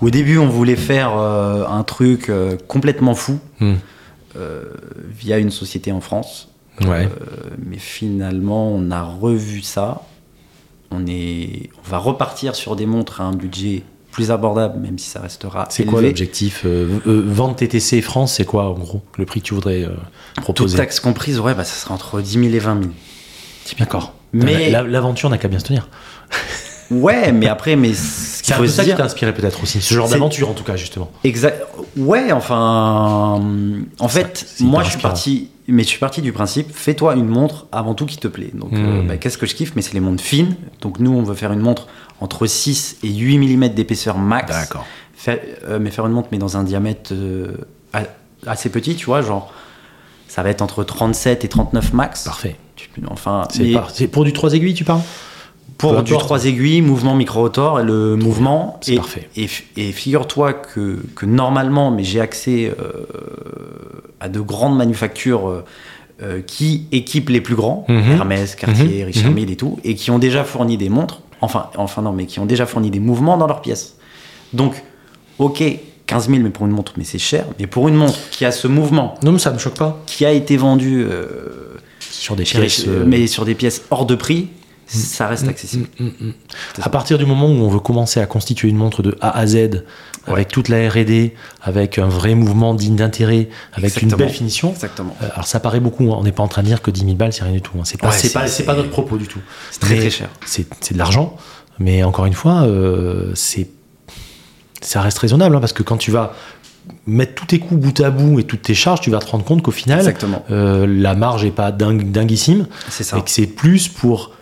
Au début, on voulait faire euh, un truc euh, complètement fou Hmm. via une société en France. Ouais. Mais finalement, on a revu ça. On, est, on va repartir sur des montres à un budget plus abordable, même si ça restera C'est quoi l'objectif euh, euh, Vente TTC France, c'est quoi en gros le prix que tu voudrais euh, proposer? Taxe comprise, ouais, bah, ça sera entre 10 000 et 20 000. D'accord. Mais- La- L'aventure n'a qu'à bien se tenir. Ouais, mais après, mais ce qu'il faut se ça qui dire- t'a inspiré peut-être aussi, ce genre d'aventure en tout cas justement. Exact. Ouais, enfin, en fait, moi je suis parti, mais je suis parti du principe, fais-toi une montre avant tout qui te plaît. Donc, euh, Mm. bah, qu'est-ce que je kiffe? Mais c'est les montres fines. Donc nous, on veut faire une montre entre 6 et 8 mm d'épaisseur max. D'accord. Euh, mais faire une montre mais dans un diamètre euh, assez petit, tu vois, genre ça va être entre 37 et 39 max. Parfait. Enfin, C'est par- pour du 3 aiguilles tu parles? Pour Peu du importe. 3 aiguilles, mouvement micro-rotor et le mouvement. C'est parfait. Et, figure-toi que, que normalement, mais j'ai accès euh, à de grandes manufactures euh, euh, qui équipent les plus grands, Mhm. Hermès, Cartier, Mhm. Richard Mhm. Mille et tout, et qui ont déjà fourni des montres, enfin, enfin non, mais qui ont déjà fourni des mouvements dans leurs pièces. Donc, ok, 15 000, mais pour une montre, mais c'est cher, mais pour une montre qui a ce mouvement, Non mais ça me choque pas. qui a été vendue euh, Sur des pièces. euh, mais sur des pièces hors de prix, ça reste accessible. Mm, mm, mm. C'est À ça. partir du moment où on veut commencer à constituer une montre de A à Z, avec toute la R&D, avec un vrai mouvement digne d'intérêt, avec une belle finition, Exactement. euh, alors ça paraît beaucoup, hein. on n'est pas en train de dire que 10 000 balles c'est rien du tout, hein. c'est pas, Ouais, pas, c'est pas notre propos du tout. C'est très très cher. C'est c'est de l'argent, mais encore une fois, euh, c'est ça reste raisonnable, hein, parce que quand tu vas mettre tous tes coûts bout à bout et toutes tes charges, tu vas te rendre compte qu'au final, euh, la marge est pas dingue, dinguissime, ça. et que c'est plus pour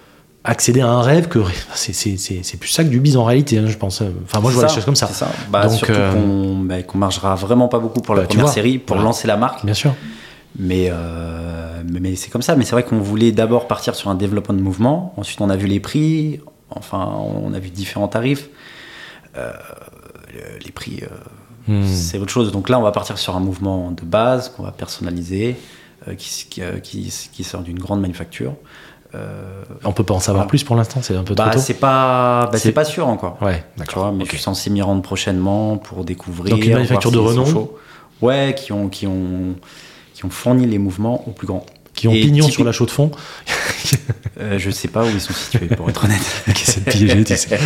accéder à un rêve que c'est plus ça que du bise en réalité hein, je pense enfin moi je vois C'est les choses comme ça ça. Bah, Donc, surtout euh, qu'on bah, margera vraiment pas beaucoup pour la bah, première vois, série, pour voilà. lancer la marque. bien sûr Mais, euh, mais, mais c'est comme ça. Mais c'est vrai qu'on voulait d'abord partir sur un développement de mouvement. Ensuite, on a vu les prix. Enfin, on a vu différents tarifs. Euh, les prix, euh, Hmm. c'est autre chose. Donc là, on va partir sur un mouvement de base qu'on va personnaliser, euh, qui, qui, euh, qui- sort d'une grande manufacture. Euh, on peut pas en savoir Voilà. plus pour l'instant c'est un peu bah, trop tôt c'est pas, bah, C'est- pas sûr encore. ouais Tu d'accord mais ok. je suis censé m'y rendre prochainement pour découvrir. Donc une manufacture de renom. Ouais, qui ont, qui, ont, qui ont fourni les mouvements au plus grand. Qui ont Et pignon typique- sur la chaux de fond Euh, je sais pas où ils sont situés, pour être honnête. de piéger tu sais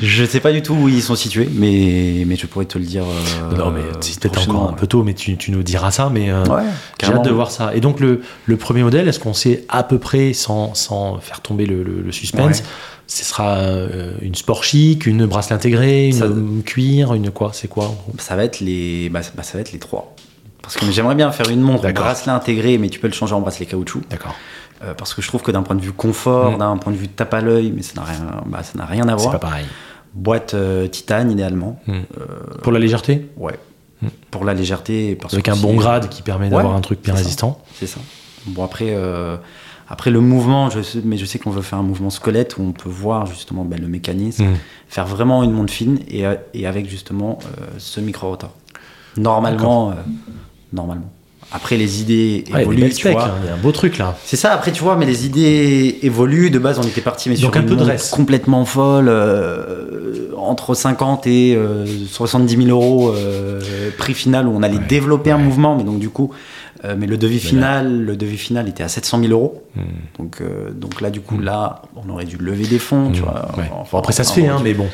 je sais pas du tout où ils sont situés, mais, mais je pourrais te le dire. euh, non mais c'est peut-être encore un peu tôt mais tu, tu nous diras ça mais euh, Ouais, j'ai hâte de voir ça et donc le, le premier modèle est-ce qu'on sait à peu près sans, sans faire tomber le, le- le suspense Ouais. ce sera euh, une sport chic une bracelet intégrée une Ça- cuir une quoi c'est quoi Ça va être les, bah, ça- bah, ça va être les trois. Parce que j'aimerais bien faire une montre bracelet intégré, mais tu peux le changer en bracelet caoutchouc. d'accord Euh, parce que je trouve que d'un point de vue confort, Mm. d'un point de vue tape à l'œil, mais ça n'a rien, bah, ça n'a rien à c'est voir. pas pareil Boîte euh, titane idéalement. Hmm. pour la légèreté Ouais. Mm. Pour la légèreté. Parce avec un bon c'est- grade qui permet Ouais, d'avoir un truc bien c'est résistant. C'est ça. Bon, après, euh, après le mouvement, je sais, mais je sais qu'on veut faire un mouvement squelette où on peut voir justement ben, le mécanisme, faire vraiment une montre fine et, euh, et avec justement euh, ce micro-rotor. Normalement, euh, normalement. Après, les idées Ouais, évoluent, tu specs, vois. hein, il y a un beau truc là. C'est ça, après tu vois, mais les idées évoluent. De base, on était parti mais Donc sur un une peu de reste. complètement folle, euh, entre 50 et euh, 70 000 euros euh, prix final où on allait Ouais, développer un mouvement, mais donc du coup, euh, mais le devis final, le devis final était à 700 000 euros. Hmm. Donc, euh, donc là, du coup, là, on aurait dû lever des fonds, tu Hmm. vois. Enfin, après ça se fait, hein, mais bon.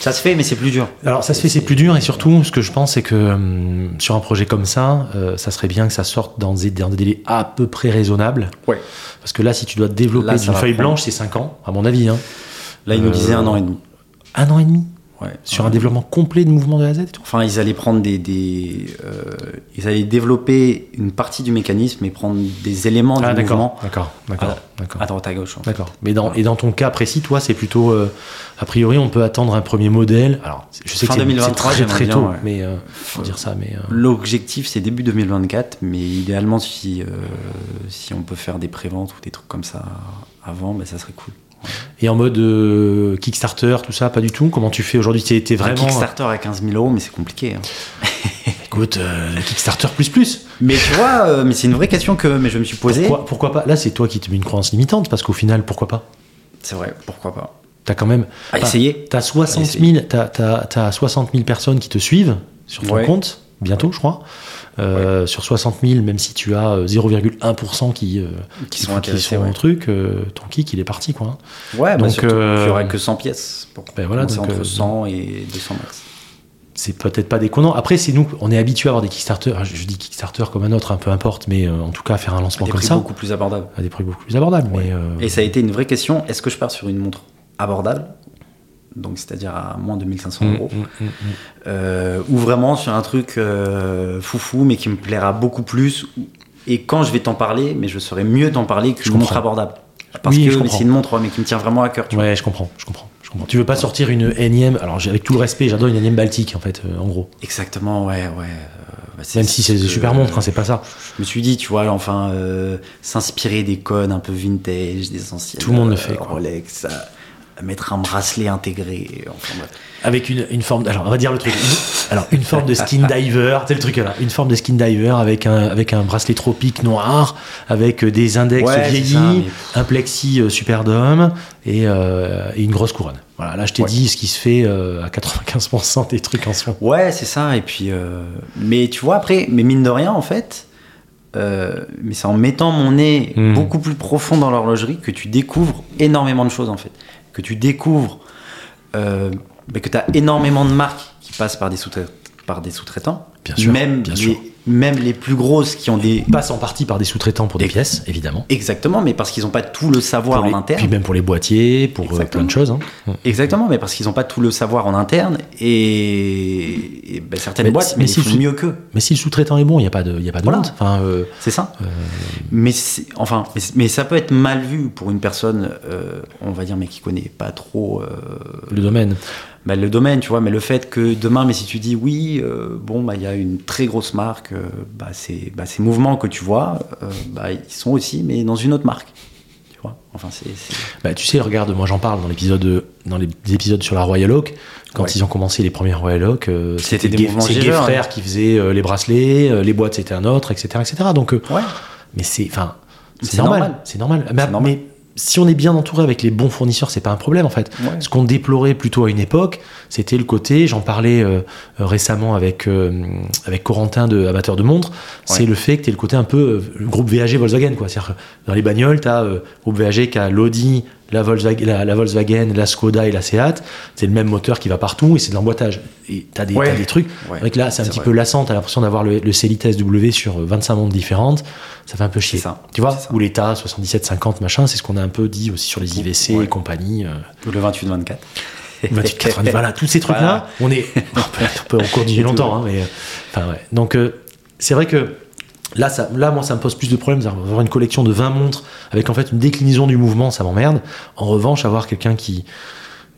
Ça se fait, mais c'est plus dur. Alors ça se fait, c'est plus dur et surtout, ce que je pense, c'est que hum, sur un projet comme ça, euh, ça serait bien que ça sorte dans des, dans des délais à peu près raisonnables. Ouais. Parce que là, si tu dois développer Là, va feuille prendre. blanche, c'est 5 ans, à mon avis. Hein. Là, ils nous Euh, disaient un an et demi. Un an et demi Ouais. sur un développement complet de mouvement de A à Z et tout. Enfin, ils allaient prendre des, des euh, ils allaient développer une partie du mécanisme et prendre des éléments Ah du mouvement d'accord, d'accord, d'accord. à droite à gauche. en fait. D'accord. Mais dans, et dans ton cas précis, toi, c'est plutôt, euh, a priori, on peut attendre un premier modèle. Alors, je sais Fin que c'est- 2023, c'est très très j'aimerais tôt, bien, ouais. mais euh, faut dire ça. Mais L'objectif, c'est début 2024, mais idéalement, si, si on peut faire des préventes ou des trucs comme ça avant, ben, ça serait cool. Et en mode euh, Kickstarter, tout ça, pas du tout? Comment tu fais aujourd'hui? T'es t'es Un vraiment, Kickstarter à 15 000 euros, mais c'est compliqué. hein. écoute, euh, Kickstarter plus plus. Mais tu vois, euh, mais c'est une vraie question que mais je me suis posée. Pourquoi, pourquoi pas? Là, c'est toi qui te mets une croyance limitante, parce qu'au final, pourquoi pas? C'est vrai, pourquoi pas? T'as quand même. À essayer. T'as 60 essayer. 000, t'as, t'as- t'as 60 000 personnes qui te suivent sur ton Ouais. compte, bientôt, je crois. Euh, Sur 60 000, même si tu as euh, 0,1% qui, euh, Qui sont qui intéressés, sont ouais. au truc, euh, ton kick, il est parti, quoi. hein. Ouais, bah Donc, surtout euh, qu'il y aurait que 100 pièces. Pour Ben voilà, donc, entre euh, 100 et 200 max. C'est peut-être pas déconnant. Après, c'est nous, on est habitué à avoir des Kickstarter. Je je dis Kickstarter comme un autre, un peu importe, mais euh, en tout cas, faire un À lancement des comme prix ça, beaucoup plus abordables. à des prix beaucoup plus abordables. Mais, euh, Et ça a été une vraie question. Est-ce que je pars sur une montre abordable? Donc c'est-à-dire à moins de 1500 Mm, euros. mm, mm. Euh, ou vraiment sur un truc euh, foufou, mais qui me plaira beaucoup plus. Et quand je vais t'en parler, mais je saurais mieux t'en parler Je qu'une montre abordable. Parce Oui, que c'est une montre, ouais, mais qui me tient vraiment à cœur. Tu vois. Ouais, je comprends, je comprends, je comprends. Tu veux pas sortir une énième. Alors, avec tout le respect, j'adore une énième baltique, en fait, euh, en gros. Exactement, ouais, ouais. bah, Même si c'est des super montres, hein, c'est pas ça. Je me suis dit, tu vois, enfin, s'inspirer des codes un peu vintage, des anciennes. Tout le monde le fait, quoi. Rolex, à mettre un bracelet intégré. Enfin. Avec une, une forme. Alors, on va dire le truc. Alors, une forme de skin diver, c'est le truc là. Une forme de skin diver avec un, avec un bracelet tropique noir, avec euh, des index Ouais, vieillis, ça, mais- un plexi euh, super dome et, euh, et une grosse couronne. Voilà, là, je t'ai Ouais. dit ce qui se fait euh, à 95% des trucs en moment. Ouais, c'est ça. Et puis, mais tu vois, après, mais mine de rien, en fait, euh, mais c'est en mettant mon nez Hmm. beaucoup plus profond dans l'horlogerie que tu découvres énormément de choses, en fait. Que tu découvres euh, mais que tu as énormément de marques qui passent par des sous-traitants. Par des sous-traitants. Bien sûr, Même, bien les, sûr. Même les plus grosses qui ont des. Passe en partie par des sous-traitants pour des Et- pièces, évidemment. Exactement, mais parce qu'ils n'ont pas tout le savoir les- en interne. Puis même pour les boîtiers, pour euh, Exactement. plein de choses. hein. Exactement, mais parce qu'ils n'ont pas tout le savoir en interne et, et ben, certaines Mais boîtes mais mais si mieux qu'eux. Mais si le sous-traitant est bon, il n'y a pas de, y a pas de Voilà. honte. Enfin, euh, C'est ça. Mais c'est- enfin, mais, mais ça peut être mal vu pour une personne, euh, on va dire, mais qui connaît pas trop euh, le domaine. Bah, le domaine, tu vois. Mais le fait que demain, mais si tu dis oui, euh, bon, bah il y a une très grosse marque, euh, bah c'est, bah, ces mouvements que tu vois, euh, bah ils sont aussi, mais dans une autre marque. Tu vois. Enfin, c'est. Bah, tu sais, regarde, moi j'en parle dans l'épisode, dans les épisodes sur la Royal Oak. Quand Ouais. ils ont commencé les premières Royal Oak, euh, C'était des mouvements c'est Frères hein. qui faisaient euh, les bracelets, euh, les boîtes c'était un autre, etc., etc. Donc, Ouais. mais c'est, enfin, c'est C'est normal, normal. c'est normal. Mais, normal. mais si on est bien entouré avec les bons fournisseurs, c'est pas un problème en fait. Ouais. Ce qu'on déplorait plutôt à une époque, c'était le côté, j'en parlais euh, euh, récemment avec, euh, avec Corentin de Amateur de montres, c'est le fait que tu le côté un peu euh, le groupe VAG Volkswagen. quoi. C'est-à-dire que dans les bagnoles, tu as groupe VAG qui a l'Audi, la Volkswagen, la, la Volkswagen, la Skoda et la Seat. C'est le même moteur qui va partout et c'est de l'emboîtage. Et tu as, des Ouais. t'as des trucs. Ouais. Avec là, c'est un petit vrai. peu lassant, tu as l'impression d'avoir le, le Célite SW sur euh, 25 montres différentes. Ça fait un peu chier. Ça. Tu vois? Ou l'État 77-50, machin, c'est ce qu'on a un peu dit aussi sur les IVC Ouais. et compagnie. euh, Ou le 28-24. 28, 80, voilà, tous ces trucs-là, on est, on peut, on peut longtemps, hein, mais, euh, enfin, ouais. Donc, euh, c'est vrai que là, ça, là, moi, ça me pose plus de problèmes d'avoir une collection de 20 montres avec en fait une déclinaison du mouvement, ça m'emmerde. En revanche, avoir quelqu'un qui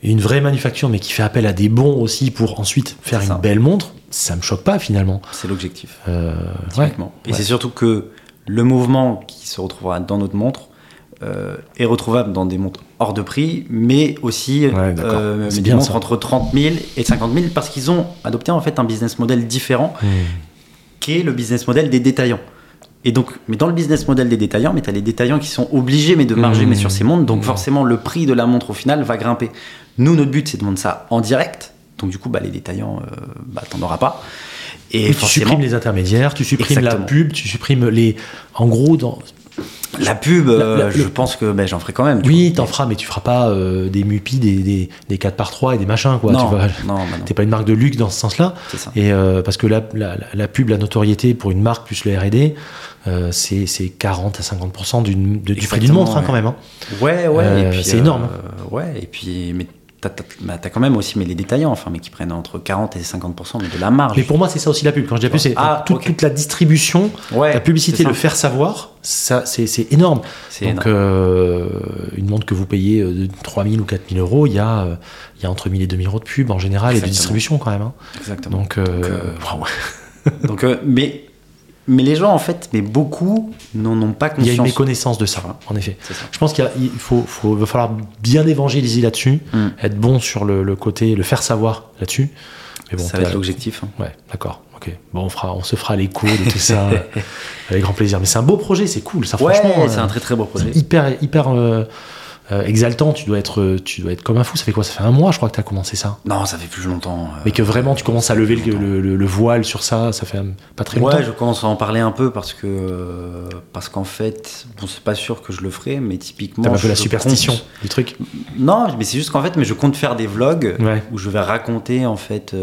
une vraie manufacture, mais qui fait appel à des bons aussi pour ensuite faire une belle montre, ça me choque pas finalement. C'est l'objectif. Euh, ouais. Et Ouais. c'est surtout que le mouvement qui se retrouvera dans notre montre euh, est retrouvable dans des montres hors de prix, mais aussi Ouais, euh, des montres ça. entre 30 000 et 50 000 parce qu'ils ont adopté en fait un business model différent Mmh. Qui est le business model des détaillants. Et donc, mais dans le business model des détaillants, mais tu as les détaillants qui sont obligés mais de marger Mmh. mais sur ces montres, donc Mmh. forcément le prix de la montre au final va grimper. Nous, notre but c'est de vendre ça en direct, donc du coup, bah, les détaillants, euh, bah, t'en auras pas. Et tu supprimes les intermédiaires, tu supprimes Exactement. la pub, tu supprimes les. En gros, dans, La pub, euh, La- la- je le- pense que ben, j'en ferai quand même. tu Oui, t'en feras, mais tu feras pas euh, des mupis, des, des, des 4 par 3 et des machins, quoi. non, tu vois. non, bah non, T'es pas une marque de luxe dans ce sens-là. Et euh, parce que la, la, pub, la notoriété pour une marque plus le R&D, euh, c'est c'est 40 à 50% d'une- de- du prix d'une montre hein, quand même. hein. Ouais, ouais. Et puis, c'est énorme. euh, ouais, et puis, mais t'as bah, quand même aussi mais les détaillants, enfin, mais qui prennent entre 40 et 50% mais de la marge. Mais pour moi, c'est ça aussi la pub. Quand je dis la pub, c'est Ah, toute, ok. toute la distribution, ouais, la publicité, le faire savoir, ça, c'est énorme. Donc, énorme. euh, une montre que vous payez euh, de 3000 ou 4000 euros, il y, a, euh, il y a entre 1000 et 2000 euros de pub en général et de Exactement. distribution quand même. hein. Exactement. Donc, euh, Donc, euh, waouh. Donc, euh, mais, mais les gens, en fait, mais beaucoup n'en ont pas il y a conscience. une méconnaissance de ça, en effet. Ça. Je pense qu'il faut, faut, va falloir bien évangéliser là-dessus, Mm. être bon sur le, le côté, le faire savoir là-dessus. Mais bon, ça va être l'objectif. hein. Ouais, d'accord. Ok. Bon, on fera, on se fera l'écho de tout ça avec grand plaisir. Mais c'est un beau projet, c'est cool. Ça, Ouais, franchement, c'est un très très beau projet. hyper, hyper euh, euh, exaltant. Tu dois être, euh, tu dois être comme un fou. Ça fait quoi? Ça fait un mois, je crois que tu as commencé ça. Non, ça fait plus longtemps. euh, Mais que vraiment, tu commences à lever le, longtemps. le- le- le voile sur ça. Ça fait pas très longtemps. Ouais, je commence à en parler un peu parce que euh, parce qu'en fait, bon, c'est pas sûr que je le ferai, mais typiquement. T'as un peu la superstition compte- du truc? Non, mais c'est juste qu'en fait, mais je compte faire des vlogs Ouais. où je vais raconter en fait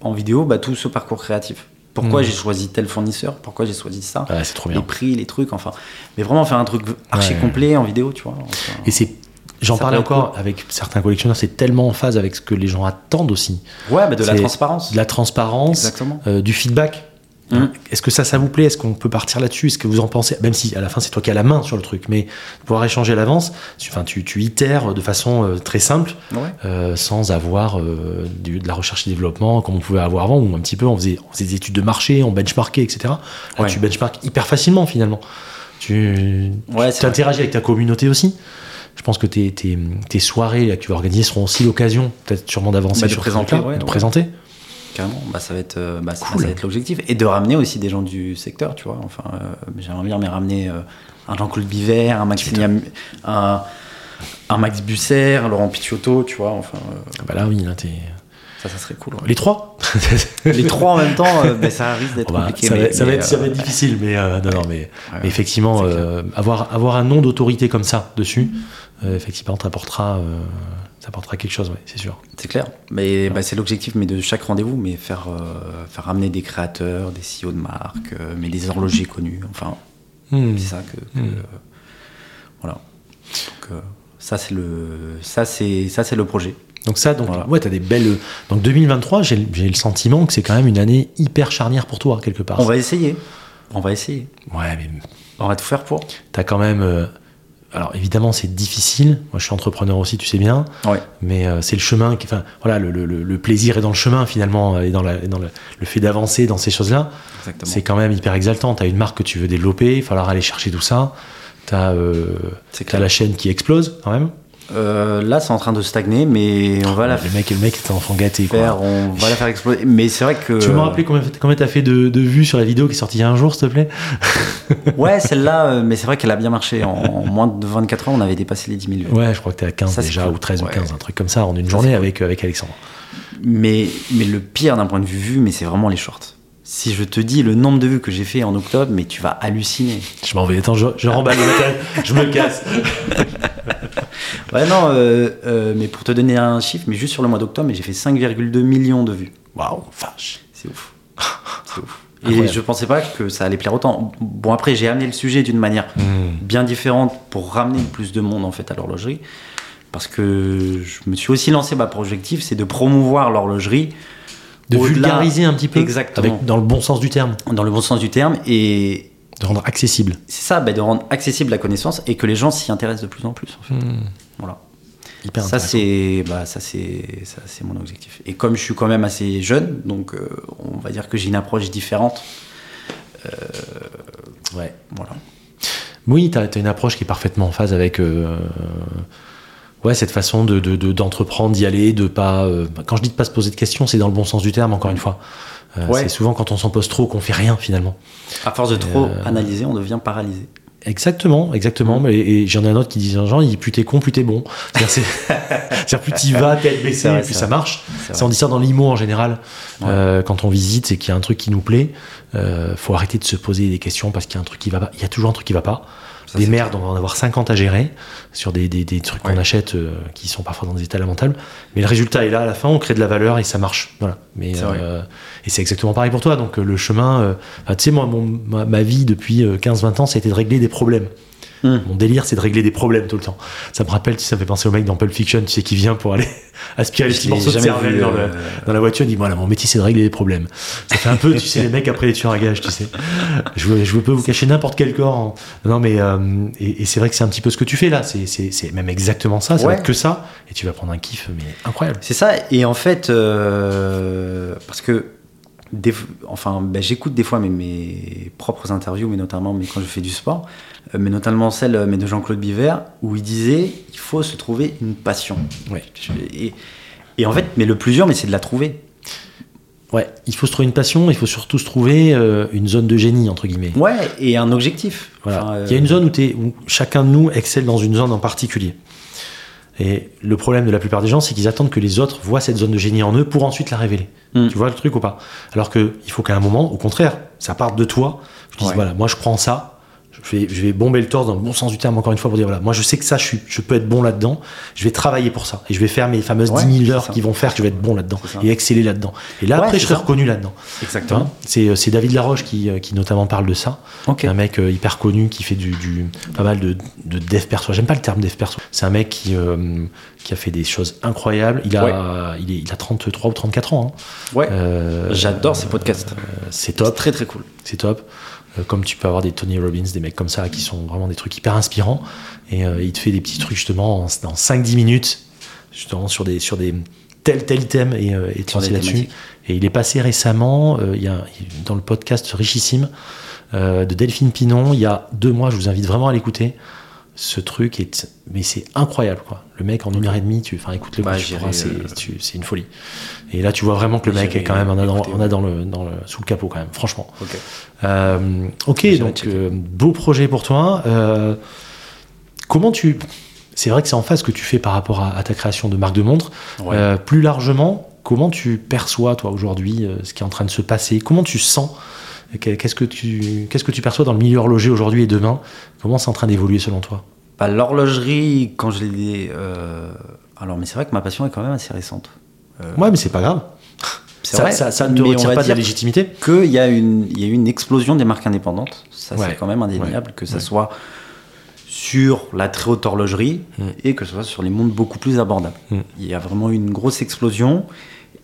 en vidéo bah, tout ce parcours créatif. Pourquoi Mhm. j'ai choisi tel fournisseur, pourquoi j'ai choisi ça, Ouais, c'est trop les prix, les trucs, enfin. Mais vraiment faire un truc archi Ouais. complet en vidéo, tu vois. enfin. Et c'est j'en parlais encore avec certains collectionneurs, c'est tellement en phase avec ce que les gens attendent aussi. Ouais, mais de la transparence. De la transparence, Exactement. euh, du feedback. Mhm. Est-ce que ça, ça vous plaît? Est-ce qu'on peut partir là-dessus? Est-ce que vous en pensez? Même si à la fin, c'est toi qui as la main sur le truc, mais pouvoir échanger à l'avance, tu, enfin, tu, tu itères de façon euh, très simple, Ouais. euh, sans avoir euh, de la recherche et développement comme on pouvait avoir avant, où un petit peu on faisait, on faisait des études de marché, on benchmarkait, etc. Là, Ouais. tu benchmarks hyper facilement finalement. Tu Ouais, c'est tu interagis avec ta communauté aussi. Je pense que tes, tes, tes soirées là, que tu vas organiser seront aussi l'occasion, peut-être sûrement d'avancer Bah, sur présenter, ouais, de ouais. présenter. Carrément, bah, ça va être, euh, bah, ça, Cool. ça va être l'objectif. Et de ramener aussi des gens du secteur, tu vois. Enfin, euh, j'aimerais bien mais ramener euh, un Jean-Claude Biver, un Maximilien, un, un Max Busser, un Laurent Picciotto, tu vois. Enfin, euh, Ah Bah là, oui, là, t'es- ça, ça serait cool. ouais. les trois. Les trois en même temps, euh, ça risque d'être Bah, compliqué. ça, va, mais- ça va mais, être, ça euh, va être difficile, mais euh, non, non, mais, effectivement, avoir, avoir un nom d'autorité comme ça dessus, euh, effectivement, t'apportera, euh, t'apportera quelque chose, ouais, c'est sûr. C'est clair. Mais bah, c'est l'objectif mais de chaque rendez-vous, mais faire, euh, faire ramener des créateurs, des CEO de marque, euh, mais des horlogers connus. Enfin, Hmm. c'est ça que. que, Mm. euh, voilà. Donc, euh, ça, c'est le, ça, c'est, ça, c'est le projet. Donc ça, donc Voilà. ouais, t'as des belles. Donc 2023, j'ai le sentiment que c'est quand même une année hyper charnière pour toi quelque part. On va essayer. On va essayer. Ouais, mais On va tout faire pour. t'as quand même. euh, Alors évidemment, c'est difficile. Moi, je suis entrepreneur aussi, tu sais bien. Ouais. Mais euh, c'est le chemin. Qui, enfin, voilà, le, le- le- le plaisir est dans le chemin finalement, et dans, la, et dans le, le fait d'avancer dans ces choses-là. Exactement. C'est quand même hyper exaltant. T'as une marque que tu veux développer, il va falloir aller chercher tout ça. T'as euh, la chaîne qui explose quand même. Euh, là, c'est en train de stagner, mais on va la le mec, le mec est un enfant gâté. Quoi. faire. On va la faire exploser. Mais c'est vrai que. Tu veux me rappeler combien, combien t'as fait de, de vues sur la vidéo qui est sortie il y a un jour, s'il te plaît? Ouais, celle-là, euh, mais c'est vrai qu'elle a bien marché. En, en moins de 24 heures, on avait dépassé les 10 000 vues. Ouais, je crois que t'es à 15 Ça, c'est déjà, cool. ou 13 ou Ouais. 15, un truc comme ça, en une Ça, journée cool. avec, avec Alexandre. Mais, mais le pire d'un point de vue vue, mais c'est vraiment les shorts. Si je te dis le nombre de vues que j'ai fait en octobre, mais tu vas halluciner. Je m'en vais, attends, je, je remballe le matériel, je me casse. Ouais, non, euh, euh, mais pour te donner un chiffre, mais juste sur le mois d'octobre, j'ai fait 5,2 millions de vues. Waouh, vache. C'est ouf. C'est ouf. Et Incroyable. je pensais pas que ça allait plaire autant. Bon, après, j'ai amené le sujet d'une manière Hmm. bien différente pour ramener plus de monde en fait à l'horlogerie. Parce que je me suis aussi lancé ma objectif, c'est de promouvoir l'horlogerie De vulgariser un petit peu, Exactement. avec, dans le bon sens du terme, dans le bon sens du terme. Et de rendre accessible. c'est ça, bah, de rendre accessible la connaissance et que les gens s'y intéressent de plus en plus. en fait. Hmm. Voilà. Hyper Ça c'est, bah, ça c'est, ça c'est mon objectif. Et comme je suis quand même assez jeune, donc euh, on va dire que j'ai une approche différente. Ouais. Voilà. Oui, tu as, une approche qui est parfaitement en phase avec euh, ouais, cette façon de, de- de- d'entreprendre, d'y aller, de pas. euh, quand je dis de pas se poser de questions, c'est dans le bon sens du terme, encore une fois. Euh, Ouais. C'est souvent quand on s'en pose trop qu'on fait rien finalement. À force de trop Euh, analyser, on devient paralysé. Exactement, exactement. Mm. Et, j'en ai un autre qui dit genre, il plus t'es con, plus t'es bon. C'est-à-dire, c'est- c'est-à-dire, plus t'y vas, vrai, plus ça marche. C'est Ça, on dit ça dans l'IMO en général. Ouais. Euh, quand on visite et qu'il y a un truc qui nous plaît, euh, faut arrêter de se poser des questions parce qu'il y a un truc qui va pas. Il y a toujours un truc qui va pas. Ça, des merdes, on va en avoir 50 à gérer sur des, des- des trucs qu'on achète euh, qui sont parfois dans des états lamentables. Mais le résultat est là à la fin, on crée de la valeur et ça marche. Voilà. Mais, euh, et c'est exactement pareil pour toi. Donc euh, le chemin, euh, tu sais, moi, mon- ma, ma vie depuis euh, 15-20 ans, ça a été de régler des problèmes. Hmm. Mon délire, c'est de régler des problèmes tout le temps. Ça me rappelle, tu sais, ça me fait penser au mec dans Pulp Fiction, tu sais, qui vient pour aller aspirer les petits morceaux de cervelle dans, euh, dans la voiture. Il dit, voilà, mon métier, c'est de régler des problèmes. Ça fait un peu, tu sais, les mecs après les tueurs à gages, tu sais. Je, veux- je peux vous cacher n'importe quel corps. en- Non, mais, euh, et, et c'est vrai que c'est un petit peu ce que tu fais là. C'est, même exactement ça. Ça va Ouais. être que ça. Et tu vas prendre un kiff, mais incroyable. C'est ça, et en fait, euh, parce que des, enfin, ben, j'écoute des fois mes, mes propres interviews, mais notamment mais quand je fais du sport, euh, mais notamment celle euh, mais de Jean-Claude Biver, où il disait il faut se trouver une passion. Ouais. Et, et en fait, mais le plus dur, mais c'est de la trouver. Ouais. Il faut se trouver une passion. Il faut surtout se trouver euh, une zone de génie, entre guillemets. Ouais, et un objectif. Voilà. Enfin, euh, Il y a une zone où, t'es- où chacun de nous excelle dans une zone en particulier. Et le problème de la plupart des gens, c'est qu'ils attendent que les autres voient cette zone de génie en eux pour ensuite la révéler. Mm. Tu vois le truc ou pas? Alors qu'il faut qu'à un moment, au contraire, ça parte de toi. Je dis Ouais. voilà, moi je prends ça, je vais, je vais bomber le torse dans le bon sens du terme, encore une fois, pour dire voilà, moi je sais que ça, je, suis, je peux être bon là-dedans, je vais travailler pour ça. Et je vais faire mes fameuses Ouais, 10 000 c'est heures qui vont faire que je vais être bon là-dedans et exceller là-dedans. Et là, Ouais, après, je serai reconnu là-dedans. Exactement. Hein c'est, c'est David Laroche qui, euh, qui notamment parle de ça. Ok. Un mec euh, hyper connu qui fait du, du pas mal de, de dev perso. J'aime pas le terme dev perso. C'est un mec qui, euh, qui a fait des choses incroyables. Il a, il, est, il a 33 ou 34 ans. hein. Ouais. Euh, J'adore ces podcasts. c'est top, Très très cool. c'est top. Euh, comme tu peux avoir des Tony Robbins, des mecs comme ça qui sont vraiment des trucs hyper inspirants. Et euh, il te fait des petits trucs justement en, dans 5-10 minutes, justement sur des, sur des tel tel thème et, euh, et te lancer des là-dessus. Et il est passé récemment, il y a, dans le podcast richissime de Delphine Pinon, il y a deux mois, je vous invite vraiment à l'écouter. Ce truc est, mais c'est incroyable quoi. Le mec en une heure et demie, tu, enfin écoute le, Bah, c'est, euh, c'est une folie. Et là, tu vois vraiment que le mec est quand même, on a dans, on a dans le, dans le, sous le capot quand même, franchement. Ok. Euh, donc euh, beau projet pour toi. Euh, comment tu. C'est vrai que c'est en face ce que tu fais par rapport à, à ta création de marque de montre. Ouais. Plus largement, comment tu perçois, toi, aujourd'hui, ce qui est en train de se passer? Comment tu sens Qu'est-ce que tu, qu'est-ce que tu perçois dans le milieu horloger aujourd'hui et demain? Comment c'est en train d'évoluer selon toi? Bah, L'horlogerie, quand je l'ai. euh, Alors, mais c'est vrai que ma passion est quand même assez récente. Euh, Ouais, mais c'est pas grave. c'est Ça, vrai, ça, ça ne te retire pas de la légitimité. qu'il y, y a eu une explosion des marques indépendantes. Ça, Ouais. c'est quand même indéniable, que ça Ouais. soit sur la très haute horlogerie et que ce soit sur les montres beaucoup plus abordables. Il y a vraiment eu une grosse explosion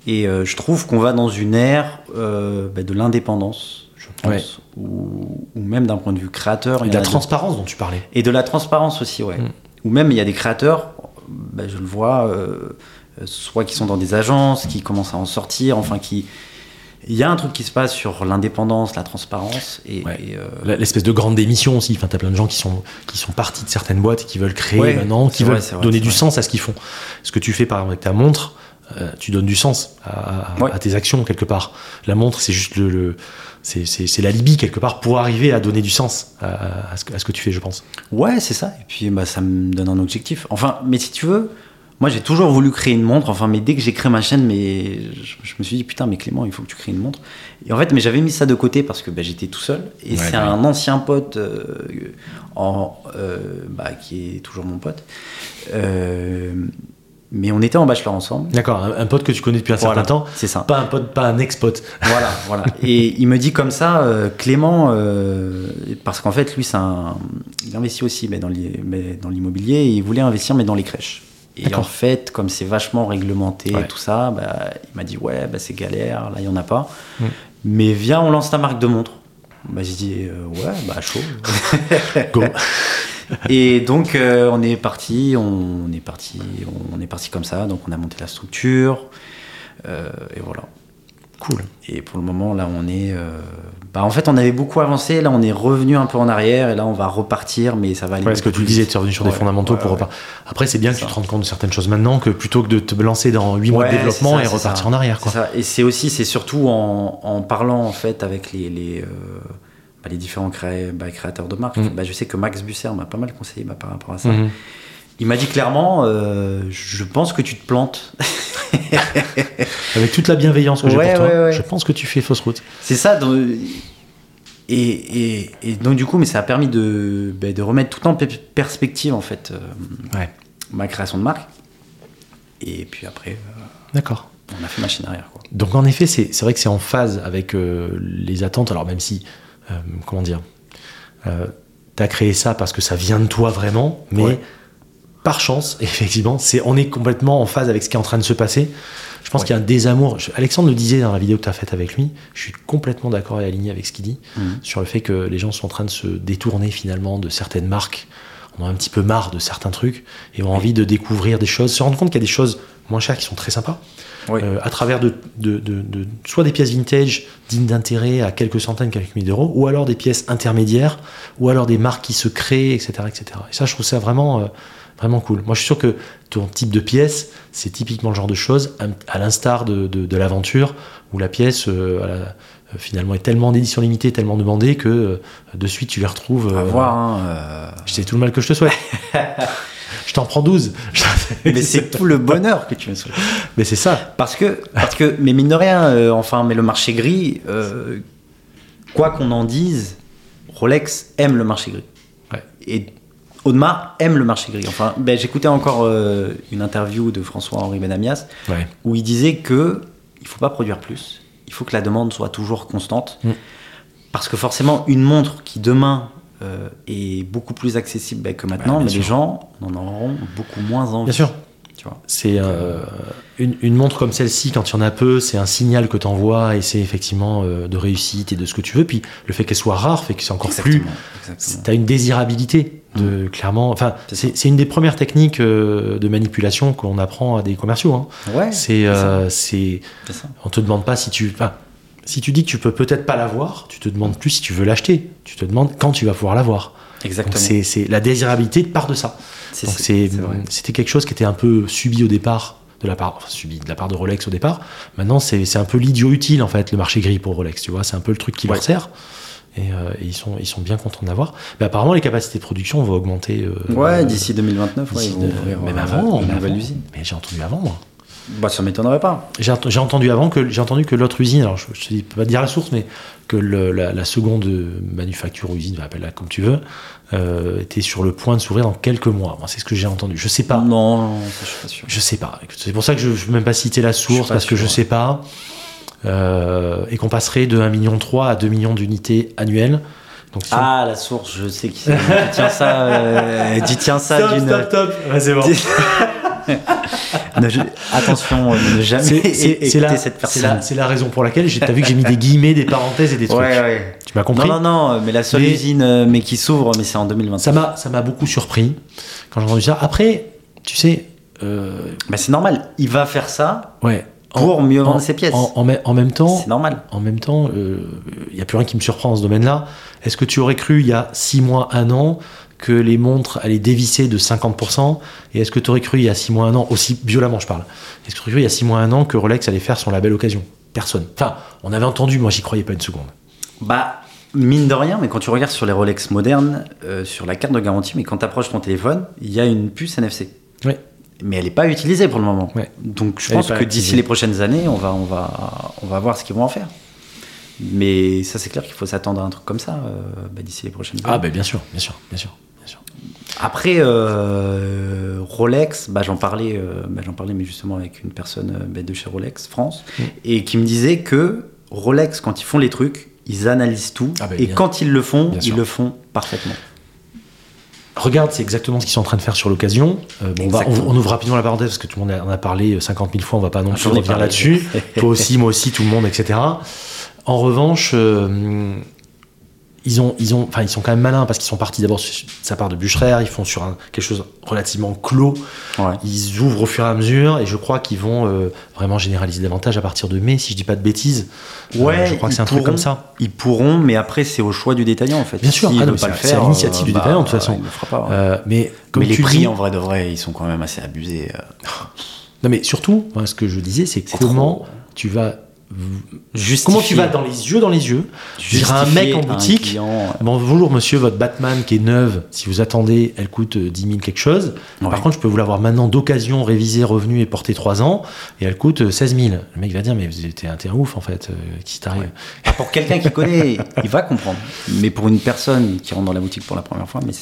et euh, je trouve qu'on va dans une ère euh, bah, de l'indépendance, pense, Ouais. ou, ou même d'un point de vue créateur. Et de la de- transparence dont tu parlais. et de la transparence aussi, ouais. Mm. Ou même il y a des créateurs, bah, je le vois, euh, soit qui sont dans des agences, qui commencent à en sortir, enfin qui. Il y a un truc qui se passe sur l'indépendance, la transparence, et, Ouais. et, euh, L'espèce de grande démission aussi. Enfin, t'as plein de gens qui sont, qui sont partis de certaines boîtes et qui veulent créer Ouais, maintenant, qui veulent vrai, donner du vrai. sens à ce qu'ils font. Ce que tu fais par exemple avec ta montre, euh, tu donnes du sens à, à- Ouais. à tes actions quelque part. La montre, c'est juste le, le- c'est, c'est, c'est l'alibi quelque part pour arriver à donner du sens à, à ce, que, à ce que tu fais, je pense. ouais, c'est ça. Et puis bah, ça me donne un objectif. Enfin, mais si tu veux, moi j'ai toujours voulu créer une montre. Enfin, mais dès que j'ai créé ma chaîne, mais je, je me suis dit putain, mais Clément, il faut que tu crées une montre. Et en fait, mais j'avais mis ça de côté parce que bah, j'étais tout seul. Et Ouais, c'est bah un ancien pote euh, en, euh, bah, qui est toujours mon pote. Euh, mais on était en bachelor ensemble. D'accord, un, un pote que tu connais depuis un certain temps. c'est ça. Pas un pote, pas un ex-pote. Voilà, voilà. Et il me dit comme ça, euh, Clément, euh, parce qu'en fait, lui, un, il investit aussi mais dans l'immobilier et il voulait investir, mais dans les crèches. Et en fait, comme c'est vachement réglementé, Ouais. tout ça, bah, il m'a dit ouais, bah, c'est galère, là, il y en a pas. Mm. Mais viens, on lance ta marque de montre. Bah, j'ai dit euh, ouais, bah chaud. Go. Et donc euh, on est parti, on, est parti, on est parti comme ça. Donc on a monté la structure euh, et voilà. Cool. Et pour le moment, là, on est. euh, Bah, en fait, on avait beaucoup avancé. Là, on est revenu un peu en arrière. Et là, on va repartir. Mais ça va aller. Ouais, ce que tu plus disais, vite. tu es revenu sur des fondamentaux ouais, pour repartir. Après, c'est bien que tu te rendes compte de certaines choses maintenant que plutôt que de te lancer dans 8 mois de développement et repartir ça. en arrière. Quoi. C'est ça. Et c'est aussi, c'est surtout en, en parlant en fait avec les, les, euh, bah, les différents cré- bah, créateurs de marques. Mhm. Je sais que Max Busser m'a pas mal conseillé par rapport à ça. Mhm. Il m'a dit clairement, euh, je pense que tu te plantes. Avec toute la bienveillance que j'ai Ouais, pour toi, ouais, ouais. je pense que tu fais fausse route. C'est ça. donc, et, et, et donc du coup, mais ça a permis de, bah, de remettre tout en pe- perspective en fait euh, Ouais. ma création de marque. Et puis après, euh, D'accord. on a fait machine arrière. Quoi. Donc en effet, c'est vrai que c'est en phase avec euh, les attentes. Alors même si, comment dire, t'as créé ça parce que ça vient de toi vraiment, mais. Par chance, effectivement, c'est on est complètement en phase avec ce qui est en train de se passer. Je pense Ouais. qu'il y a un désamour. Je- Alexandre le disait dans la vidéo que tu as faite avec lui. Je suis complètement d'accord et aligné avec ce qu'il dit Mhm. sur le fait que les gens sont en train de se détourner finalement de certaines marques. On a un petit peu marre de certains trucs et ont envie de découvrir des choses, se rendre compte qu'il y a des choses moins chères qui sont très sympas. Oui. Euh, à travers de, de- de- de- soit des pièces vintage dignes d'intérêt à quelques centaines, quelques milliers d'euros, ou alors des pièces intermédiaires, ou alors des marques qui se créent, etc. etc. Et ça, je trouve ça vraiment, euh, vraiment cool. Moi, je suis sûr que ton type de pièce, c'est typiquement le genre de choses, à- à l'instar de, de- de l'aventure, où la pièce, euh, euh, finalement, est tellement en édition limitée, tellement demandée, que euh, de suite, tu les retrouves. À euh, voir. hein, Je sais tout le mal que je te souhaite. je t'en prends 12. Mais c'est tout le bonheur que tu me souhaites. Mais c'est ça. Parce que, parce que, mais mine de rien, enfin, mais le marché gris, quoi qu'on en dise, Rolex aime le marché gris. Ouais. Et Audemars aime le marché gris. Enfin, ben, j'écoutais encore euh, une interview de François-Henri Benamias Ouais. où il disait que il faut pas produire plus. Il faut que la demande soit toujours constante. Mm. Parce que forcément, une montre qui demain euh, est beaucoup plus accessible ben, que maintenant, mais les sûr. gens en auront beaucoup moins envie. Bien sûr. C'est euh, une, une montre comme celle-ci, quand il y en a peu, c'est un signal que tu envoies et c'est effectivement euh, de réussite et de ce que tu veux. Puis le fait qu'elle soit rare fait que c'est encore plus. Exactement. Tu as une désirabilité de clairement. Enfin, C'est une des premières techniques euh, de manipulation qu'on apprend à des commerciaux. hein. Ouais, C'est, euh, on te demande pas si tu, si tu dis que tu peux peut-être pas l'avoir, tu te demandes plus si tu veux l'acheter. Tu te demandes quand tu vas pouvoir l'avoir. Exactement. c'est, la désirabilité part de ça. Donc c'était quelque chose qui était un peu subi au départ de la part, enfin, subi de la part de Rolex au départ. Maintenant c'est, c'est un peu l'idiot utile en fait le marché gris pour Rolex. Tu vois, c'est un peu le truc qui Ouais. leur sert. Et, euh, et ils sont, ils sont bien contents d'avoir. Mais apparemment les capacités de production vont augmenter. euh, Ouais, d'ici 2029, ouais, ils vont ouvrir même euh, avant, une nouvelle usine. Mais j'ai entendu avant moi. Bah, ça m'étonnerait pas. J'ai ent- j'ai entendu avant que j'ai entendu que l'autre usine, alors je, te dis pas dire la source, mais que le- la, la seconde manufacture ou usine, appelle-la comme tu veux, euh, était sur le point de s'ouvrir dans quelques mois. Moi, c'est ce que j'ai entendu. Je sais pas. Non, non, je suis pas sûr. Je sais pas. C'est pour ça que je ne veux même pas citer la source parce que je sûr. sais pas. Euh, et qu'on passerait de 1,3 million à 2 millions d'unités annuelles. Donc, si on- Ah, la source, je sais qui c'est. tiens ça, euh, tu tiens ça Stop, d'une. stop, stop. Ouais, c'est bon. Ne- Attention, ne jamais C'est- c'est- écouter c'est la, cette c'est personne. la- c'est la raison pour laquelle j'ai- t'as vu que j'ai mis des guillemets, des parenthèses et des trucs. Ouais, ouais. Tu m'as compris Non, non, non, mais la seule Mais- usine euh, mais qui s'ouvre, mais c'est en 2025. Ça m'a, ça m'a beaucoup surpris quand j'ai entendu ça. Après, tu sais, euh, Bah, c'est normal, il va faire ça ouais, pour mieux vendre en- ses pièces. En, en, me- en même temps, C'est normal. en même temps, il n'y a plus rien qui me surprend dans ce domaine-là. Est-ce que tu aurais cru il y a 6 mois, 1 an, que les montres allaient dévisser de 50% Et est-ce que tu aurais cru il y a 6 mois, 1 an, aussi violemment je parle, est-ce que tu aurais cru il y a 6 mois, 1 an que Rolex allait faire son label occasion? Personne. Enfin, on avait entendu, moi j'y croyais pas une seconde. Bah, mine de rien, mais quand tu regardes sur les Rolex modernes, euh, sur la carte de garantie, mais quand tu approches ton téléphone, il y a une puce NFC. Ouais. Mais elle n'est pas utilisée pour le moment. Ouais. Donc je Elle pense que d'ici les prochaines années, on va, on, va, on va voir ce qu'ils vont en faire. Mais ça, c'est clair qu'il faut s'attendre à un truc comme ça euh, bah, d'ici les prochaines Ah, années. ben bien sûr, bien sûr, bien sûr. Bien sûr. Après, euh, Rolex, bah, j'en parlais, euh, bah, j'en parlais, mais justement avec une personne de chez Rolex France, Mm. et qui me disait que Rolex, quand ils font les trucs, ils analysent tout, Ah et bien. quand ils le font, Bien ils sûr. le font parfaitement. Regarde, c'est exactement ce qu'ils sont en train de faire sur l'occasion. Euh, bon, on, va- Exactement. on- on ouvre rapidement la parenthèse parce que tout le monde en a parlé 50 000 fois, on va pas non plus J'en ai revenir là-dessus. Toi aussi, moi aussi, tout le monde, etc. En revanche, euh, ils, ont, ils, ont, enfin, ils sont quand même malins parce qu'ils sont partis d'abord, ça part de Bucherer, ils font sur un, quelque chose relativement clos. Ouais. Ils ouvrent au fur et à mesure et je crois qu'ils vont euh, vraiment généraliser davantage à partir de mai, si je dis pas de bêtises. Ouais, Euh, je crois que c'est un truc pourront. comme ça. Ils pourront, mais après, c'est au choix du détaillant, en fait. Bien sûr, ah c'est- à l'initiative du bah, détaillant, de toute façon. Il le fera pas. ouais. Euh, mais comme mais les prix, dis- en vrai de vrai, ils sont quand même assez abusés. euh. Non mais surtout, ce que je disais, c'est C'est comment trop. tu vas Justifier- comment tu vas dans les yeux dans les yeux dire à un mec en boutique client, euh, bon bonjour monsieur votre Batman qui est neuve si vous attendez elle coûte euh, 10 000 quelque chose. Ouais. par contre je peux vous l'avoir maintenant d'occasion révisée revenue et portée 3 ans et elle coûte euh, 16 000 le mec va dire mais vous êtes un, un ouf en fait euh, qui t'arrive Ah, pour quelqu'un qui connaît, il va comprendre. Mais pour une personne qui rentre dans la boutique pour la première fois, mais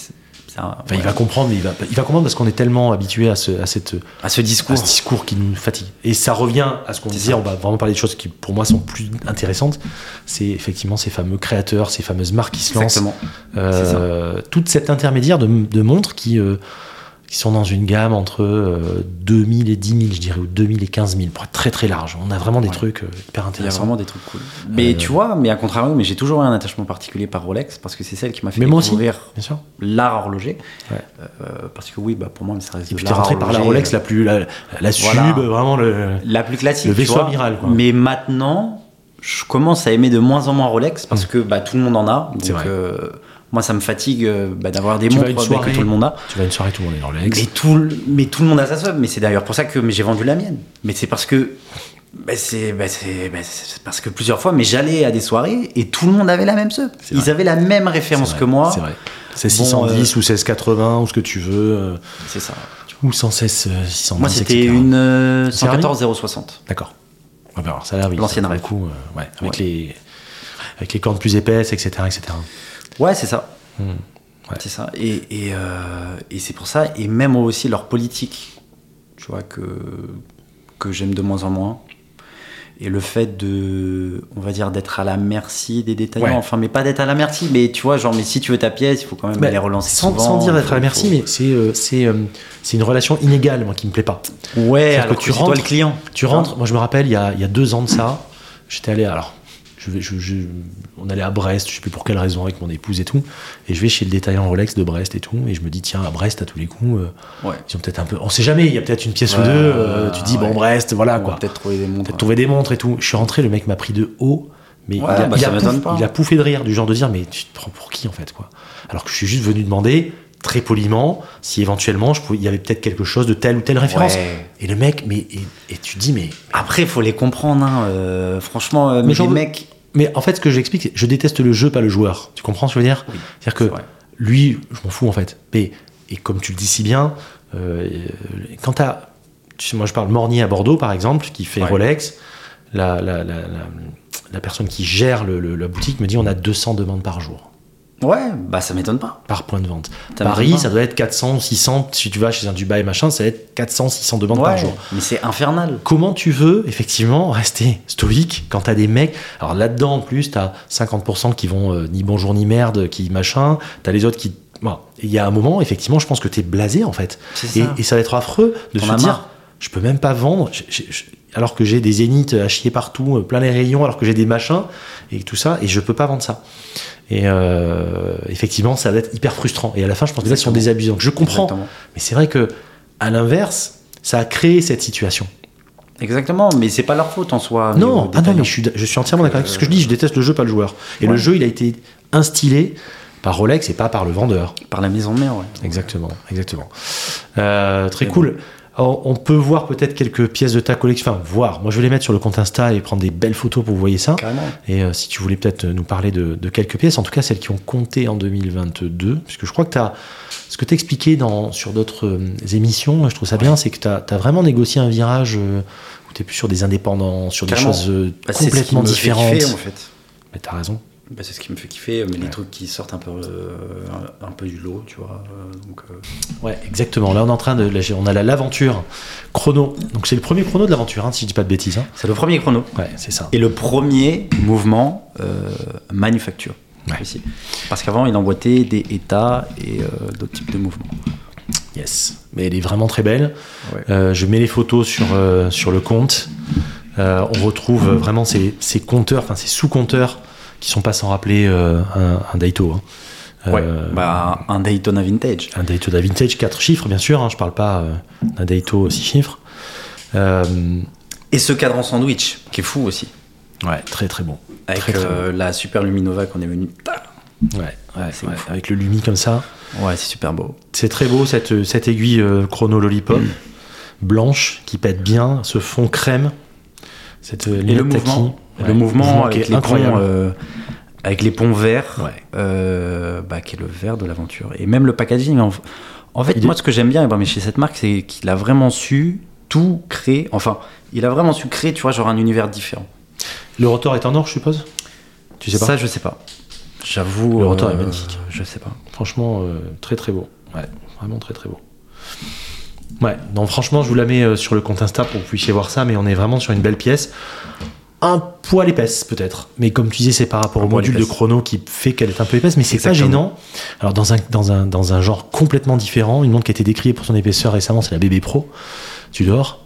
il va comprendre mais il va, il va comprendre parce qu'on est tellement habitué à, ce, à cette à ce à discours. ce discours qui nous fatigue. Et ça revient à ce qu'on disait, on va vraiment parler de choses qui pour moi sont plus intéressantes. C'est effectivement ces fameux créateurs, ces fameuses marques qui se lancent. Exactement. Euh, toute cette intermédiaire de, de montres qui, euh, qui sont dans une gamme entre euh, 2000 et 10 000, je dirais, ou 2000 et 15 000, pour être très très large. On a vraiment des Ouais. trucs euh, hyper Il y a intéressants. vraiment des trucs cool. Mais Euh, tu vois, mais à contrario, mais j'ai toujours eu un attachement particulier par Rolex parce que c'est celle qui m'a fait Mais découvrir l'art horloger. Ouais. Euh, parce que oui, bah, pour moi, ça reste Et puis t'es rentré par la Rolex euh, la plus, la, la sub, Voilà. vraiment le. la plus classique. Le vaisseau amiral, quoi. Mais maintenant, je commence à aimer de moins en moins Rolex parce que bah, tout le monde en a. Mm. Donc, euh, moi, ça me fatigue euh, bah, d'avoir des Tu montres bah, soirée, que tout le monde a. Tu vas à une soirée, tout le monde est dans Rolex. Mais tout, le- mais tout le monde a sa sub. Mais c'est d'ailleurs pour ça que j'ai vendu la mienne. Mais c'est parce que. bah, c'est bah, bah, parce que plusieurs fois, mais j'allais à des soirées et tout le monde avait la même sub. Ils avaient la même référence que moi. C'est vrai. C'est Bon, 610 euh, ou 1680 ou ce que tu veux. euh, C'est ça. ou 116, euh, 610. Moi, c'était une euh, C'est vrai 114 060. D'accord. Alors, ça a l'air L'ancienne ça, pour le rêve. coup, euh, ouais, avec Ouais. les avec les cordes plus épaisses, etc., etc. Ouais, c'est ça. Hmm. Ouais. C'est ça. Et, et, euh, et c'est pour ça, et même aussi leur politique, tu vois, que, que j'aime de moins en moins. Et le fait de, on va dire, d'être à la merci des détaillants. Ouais. Enfin, mais pas d'être à la merci, mais tu vois, genre, mais si tu veux ta pièce, il faut quand même Bah, les relancer sans, souvent. sans dire d'être à la merci, faut- mais c'est euh, c'est euh, c'est une relation inégale, moi, qui me plaît pas. Ouais, alors que que tu tu toi rentres- le client. Tu rentres, moi je me rappelle, il y a, il y a deux ans de ça, j'étais allé, alors, je vais, je, je- on allait à Brest, je sais plus pour quelle raison, avec mon épouse et tout, et je vais chez le détaillant Rolex de Brest et tout, et je me dis, tiens, à Brest, à tous les coups, euh, Ouais. ils ont peut-être un peu, on sait jamais, il y a peut-être une pièce ou deux, euh, tu dis, bon. Brest, voilà, On quoi. Peut-être trouver des montres. Peut-être trouver des montres et tout. Je suis rentré, le mec m'a pris de haut, mais Ouais, il, a, bah, il ça a m'étonne pouf- pas. il a pouffé de rire, du genre de dire, mais tu te prends pour qui en fait, quoi Alors que je suis juste venu demander, très poliment, si éventuellement je pouvais- il y avait peut-être quelque chose de telle ou telle référence. Ouais. Et le mec, mais et, et tu dis, mais, Après, il faut les comprendre, hein, euh, franchement, euh, mais, Mais les mecs. mais en fait, ce que j'explique, c'est je déteste le jeu, pas le joueur. Tu comprends ce que je veux dire? Oui, C'est-à-dire que vrai. lui, je m'en fous en fait. Mais, et comme tu le dis si bien, euh, quand t'as. Tu sais, moi je parle Mornier à Bordeaux par exemple, qui fait Ouais. Rolex. La, la, la, la- la personne qui gère le- le- la boutique me dit on a 200 demandes par jour, Ouais, bah ça m'étonne pas. par point de vente. Ça Paris, ça doit être 400, 600. Si tu vas chez un Dubaï machin, ça va être 400, 600 demandes Ouais, par jour. mais c'est infernal. Comment tu veux, effectivement, rester stoïque quand t'as des mecs? Alors là-dedans, en plus, t'as 50% qui vont euh, ni bonjour ni merde, qui machin. T'as les autres qui. Bon, il y a un moment, effectivement, je pense que t'es blasé, en fait. C'est Et, ça. et ça va être affreux de se dire. marre. Je peux même pas vendre, alors que j'ai des zéniths à chier partout, euh, plein les rayons, alors que j'ai des machins et tout ça, et je peux pas vendre ça. Et euh, effectivement, ça va être hyper frustrant. Et à la fin, je pense que ils sont. Donc je comprends. Exactement. Mais c'est vrai que, à l'inverse, ça a créé cette situation. Exactement, mais c'est pas leur faute en soi. Non, ah non, mais je suis, je suis entièrement d'accord avec ce que je dis. Je déteste le jeu, pas le joueur. Et Ouais. le jeu, il a été instillé par Rolex et pas par le vendeur. Par la maison mère, ouais. Exactement, exactement. Euh, très cool. On peut voir peut-être quelques pièces de ta collection. Enfin, voir. Moi, je vais les mettre sur le compte Insta et prendre des belles photos pour vous voyez ça. Carrément. Et euh, si tu voulais peut-être nous parler de, de quelques pièces, en tout cas celles qui ont compté en 2022, puisque je crois que tu as. Ce que tu expliqué dans, sur d'autres euh, émissions, je trouve ça bien, c'est que tu as, vraiment négocié un virage euh, où tu es plus sur des indépendants, sur des choses euh, Bah, ce qui complètement me fait différentes. kiffer, en fait. Mais t'as raison. Bah, c'est ce qui me fait kiffer, mais Ouais. les trucs qui sortent un peu, euh, un, un peu du lot, tu vois. euh, donc, euh, Ouais, exactement. Là, on est en train de. là, on a la- l'aventure chrono. Donc, c'est le premier chrono de l'aventure, hein, si je dis pas de bêtises. hein. c'est le premier chrono. Ouais, c'est ça. Et le premier mouvement euh, manufacture. Ouais. Aussi. Parce qu'avant, il emboîtait des états et d'autres types de mouvements. Yes. Mais elle est vraiment très belle. Ouais. Je mets les photos sur, sur le compte. On retrouve vraiment ces, ces compteurs, enfin ces sous-compteurs qui sont pas sans rappeler euh, un, un Daito. hein. Ouais. Euh, Bah, un Daytona Vintage. un Daytona Vintage 4 chiffres, bien sûr. Hein, je parle pas euh, d'un Daito 6 chiffres. Et ce cadran sandwich, qui est fou aussi. ouais, très très bon. Avec Très, très euh, la Super Luminova qu'on est venu. Ouais, ouais, C'est ouais, avec le Lumi comme ça. Ouais, c'est super beau. C'est très beau cette, cette aiguille euh, chrono lollipop Mm. blanche qui pète bien, ce fond crème. Cette euh, Et le mouvement, Ouais, le mouvement qui avec est les, incroyable. ponts, euh, avec les ponts verts, Ouais. euh, bah, qui est le vert de l'aventure. Et même le packaging. En, en fait, Il moi, est- ce que j'aime bien mais chez cette marque, c'est qu'il a vraiment su tout créer. Enfin, il a vraiment su créer, tu vois, genre un univers différent. Le rotor est en or, je suppose? Tu sais pas? Ça, je sais pas. J'avoue. Le rotor est magnifique. Je sais pas. Franchement, euh, très très beau. Ouais, vraiment très très beau. Ouais, non, franchement, je vous la mets euh, sur le compte Insta pour que vous puissiez voir ça, mais on est vraiment sur une belle pièce. Un poil épaisse, peut-être. Mais comme tu disais, c'est par rapport Un au module de chrono qui fait qu'elle est un peu épaisse, mais c'est pas gênant. Alors, dans un, dans, un, dans un genre complètement différent, une montre qui a été décriée pour son épaisseur récemment, c'est la BB Pro. Tu dors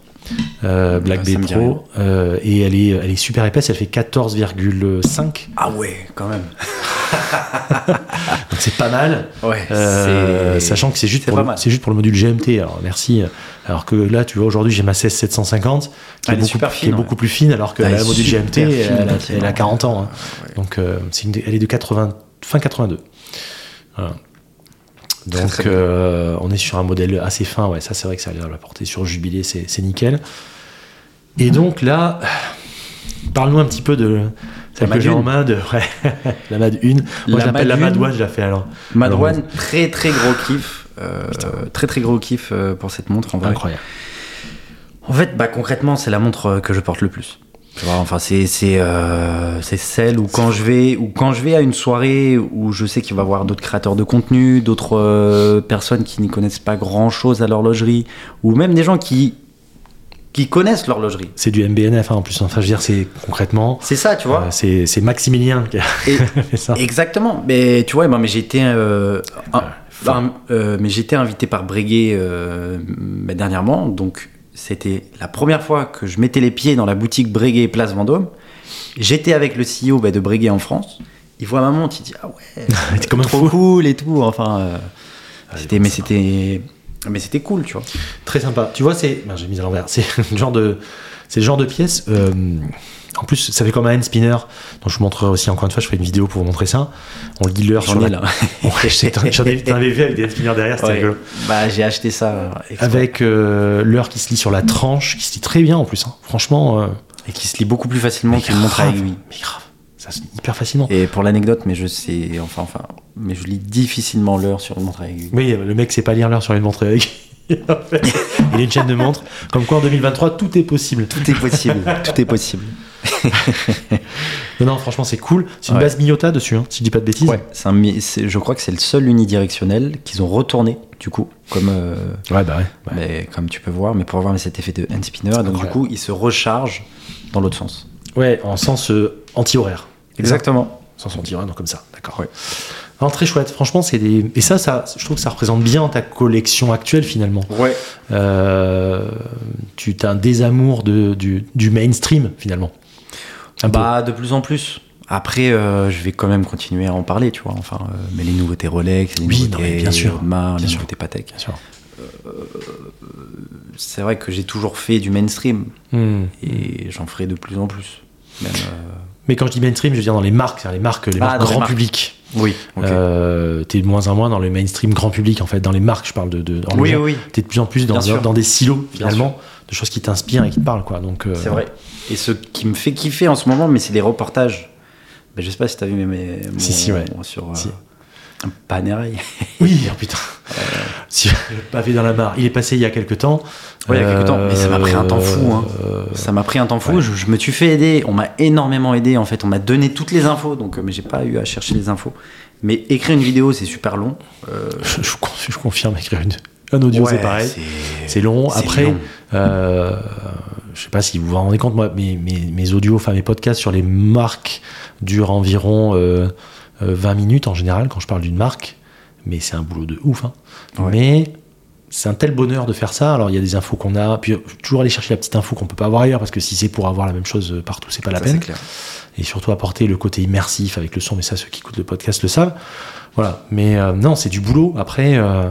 euh, Black Ah, ça B me dit Pro. euh, et elle est, elle est super épaisse, elle fait 14,5. Ah ouais, quand même. Donc, c'est pas mal. Ouais. Euh, sachant que c'est juste, pour le- juste pour le module GMT, alors merci. Alors que là, tu vois, aujourd'hui, j'ai ma 16750 qui, est beaucoup, super qui est beaucoup plus fine, alors que Elle la module GMT, fine, elle, a, effectivement. elle a 40 ans. hein. Ouais. Donc, une, elle est de 80, fin 82. Voilà. Donc, très euh, on est sur un modèle assez fin. Ouais, ça, c'est vrai que ça a l'air de la porter sur Jubilé, c'est nickel. Et donc là, parle-nous un petit peu de celle que j'ai Mad en main, de, ouais, la Mad 1. Moi, je l'appelle la Mad Mad 1. 1, je la fais alors. Madouane, très très gros kiff. euh, très très gros kiff euh, pour cette montre en vrai. Incroyable. En fait, bah, concrètement, c'est la montre que je porte le plus. Tu vois, enfin, c'est c'est euh, c'est celle où quand je vais ou quand je vais à une soirée où je sais qu'il va y avoir d'autres créateurs de contenu, d'autres euh, personnes qui n'y connaissent pas grand chose à l'horlogerie, ou même des gens qui qui connaissent l'horlogerie. C'est du MBNF hein, en plus. Enfin, je veux dire, c'est concrètement. C'est ça, tu vois. euh, c'est c'est Maximilien qui a Et- fait ça. Exactement. Mais tu vois, mais enfin, euh, mais été invité par Breguet dernièrement. Donc, c'était la première fois que je mettais les pieds dans la boutique Breguet Place Vendôme. J'étais avec le CEO bah, de Breguet en France. Il voit ma montre, il dit ah ouais, T'es comme un trop fou. cool et tout. Enfin, euh, c'était, mais c'était, mais c'était cool, tu vois. Très sympa. Tu vois, c'est. J'ai mis à l'envers. C'est le genre de. C'est genre de pièce. euh, En plus, ça fait comme un hand spinner. Donc, je vous montrerai aussi encore une fois. Je ferai une vidéo pour vous montrer ça. On lit l'heure sur la. là. J'en ai, vu avec des hand spinners derrière. C'était Ouais. Bah, j'ai acheté ça. euh. Avec euh, l'heure qui se lit sur la tranche, qui se lit très bien en plus. hein. Franchement. euh, et qui se lit beaucoup plus facilement qu'une montre à aiguille. Mais grave. Ça se lit hyper facilement. Et pour l'anecdote, mais je sais, enfin, enfin, mais je lis difficilement l'heure sur une montre à aiguille. Oui, le mec sait pas lire l'heure sur une montre avec. En fait, Il a une chaîne de montre. Comme quoi en 2023, tout est possible. Tout est possible, tout est possible. Non, non, franchement, c'est cool. C'est une Ouais. base Miyota dessus, hein, si je dis pas de bêtises. Ouais, un je crois que c'est le seul unidirectionnel qu'ils ont retourné, du coup, comme, euh, Ouais, bah ouais. ouais. mais, comme tu peux voir, mais pour avoir cet effet de hand spinner, donc du coup, il se recharge dans l'autre sens. Ouais, en sens euh, anti-horaire. Exactement. Sens anti-horaire, donc comme ça, d'accord. Ouais. Non, très chouette. Franchement, c'est des. Et ça, ça, je trouve que ça représente bien ta collection actuelle finalement. Ouais. Euh, tu as un désamour de, du, du mainstream finalement. Un peu. Bah, de plus en plus. Après, euh, je vais quand même continuer à en parler, tu vois. Enfin, euh, mais les nouveautés Rolex, les Oui, non, nouveautés mais bien sûr, Audemars, bien les sûr. nouveautés Patek. Bien sûr. C'est vrai que j'ai toujours fait du mainstream Hmm. et j'en ferai de plus en plus. Même, euh, Mais quand je dis mainstream, je veux dire dans les marques, c'est-à-dire les marques, les Ah, marques dans les grand marques. public. Oui, ok. Euh, t'es de moins en moins dans le mainstream grand public en fait. Dans les marques, je parle de. de oui, oui, T'es de plus en plus dans, des silos finalement, de choses qui t'inspirent et qui te parlent quoi. Donc euh, c'est vrai. Et ce qui me fait kiffer en ce moment, mais c'est les reportages. Ben, je sais pas si t'as vu mes, mes mon- Si, si, ouais. sur Si. euh, Panerai. Oui, oh putain. Si, le pavé dans la mare. Il est passé il y a quelques temps. Ouais, il y a quelques temps, mais ça m'a pris un temps fou, hein. Euh, Ça m'a pris un temps fou. Ouais. Je, je me suis fait aider. On m'a énormément aidé en fait. On m'a donné toutes les infos, donc euh, mais j'ai pas eu à chercher les infos. Mais écrire une vidéo, c'est super long. Euh, je, je confirme, écrire une, un audio, ouais, c'est pareil. C'est long. Après, long. euh, je sais pas si vous vous rendez compte, moi, mes, mes, mes audios, enfin mes podcasts sur les marques durent environ euh, euh, 20 minutes en général quand je parle d'une marque. Mais c'est un boulot de ouf. hein. Ouais. Mais c'est un tel bonheur de faire ça. Alors il y a des infos qu'on a, puis euh, toujours aller chercher la petite info qu'on peut pas avoir ailleurs parce que si c'est pour avoir la même chose partout, c'est pas la Ça, peine. clair. et surtout apporter le côté immersif avec le son, mais ça, ceux qui écoutent le podcast le savent. Voilà, mais euh, non, c'est du boulot. Après, euh,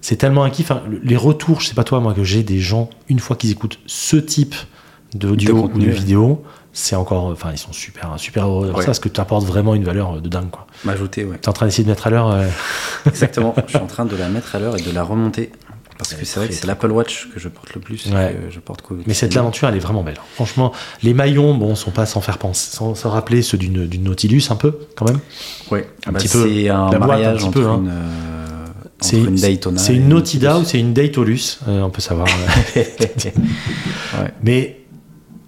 c'est tellement un kiff. Hein, le- les retours, je sais pas toi, moi, que j'ai des gens, une fois qu'ils écoutent ce type d'audio De ou de vidéo, c'est encore, enfin, ils sont super, super heureux d'avoir Ouais. ça, parce que tu apportes vraiment une valeur euh, de dingue, quoi. M'ajouter, ouais. T'es en train d'essayer de mettre à l'heure. euh, Exactement. je suis en train de la mettre à l'heure et de la remonter. Parce que c'est vrai que c'est l'Apple Watch que je porte le plus. et Ouais. que je porte Mais cette aventure, elle est vraiment belle. Franchement, les maillons, bon, sont pas sans faire penser, sans, sans rappeler ceux d'une Nautilus, un peu, quand même. Ouais. Un Bah, petit peu. C'est un boîte, un mariage petit entre, peu, hein. une, euh, C'est une Daytona. C'est une Nautida ou c'est une Daytolus, euh, on peut savoir. Ouais. Mais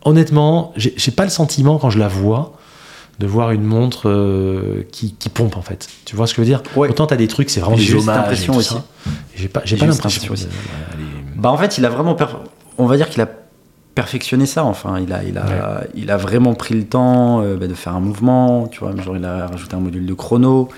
honnêtement, j'ai pas le sentiment quand je la vois de voir une montre euh, qui, qui pompe en fait. Tu vois ce que je veux dire? Ouais. Autant t'as des trucs, c'est vraiment des et impression aussi. J'ai pas, pas l'impression. Bah en fait, il a vraiment, on va dire qu'il a perfectionné ça. Enfin, il a, il a, il a vraiment pris le temps euh, bah, de faire un mouvement. Tu vois, genre il a rajouté un module de chrono,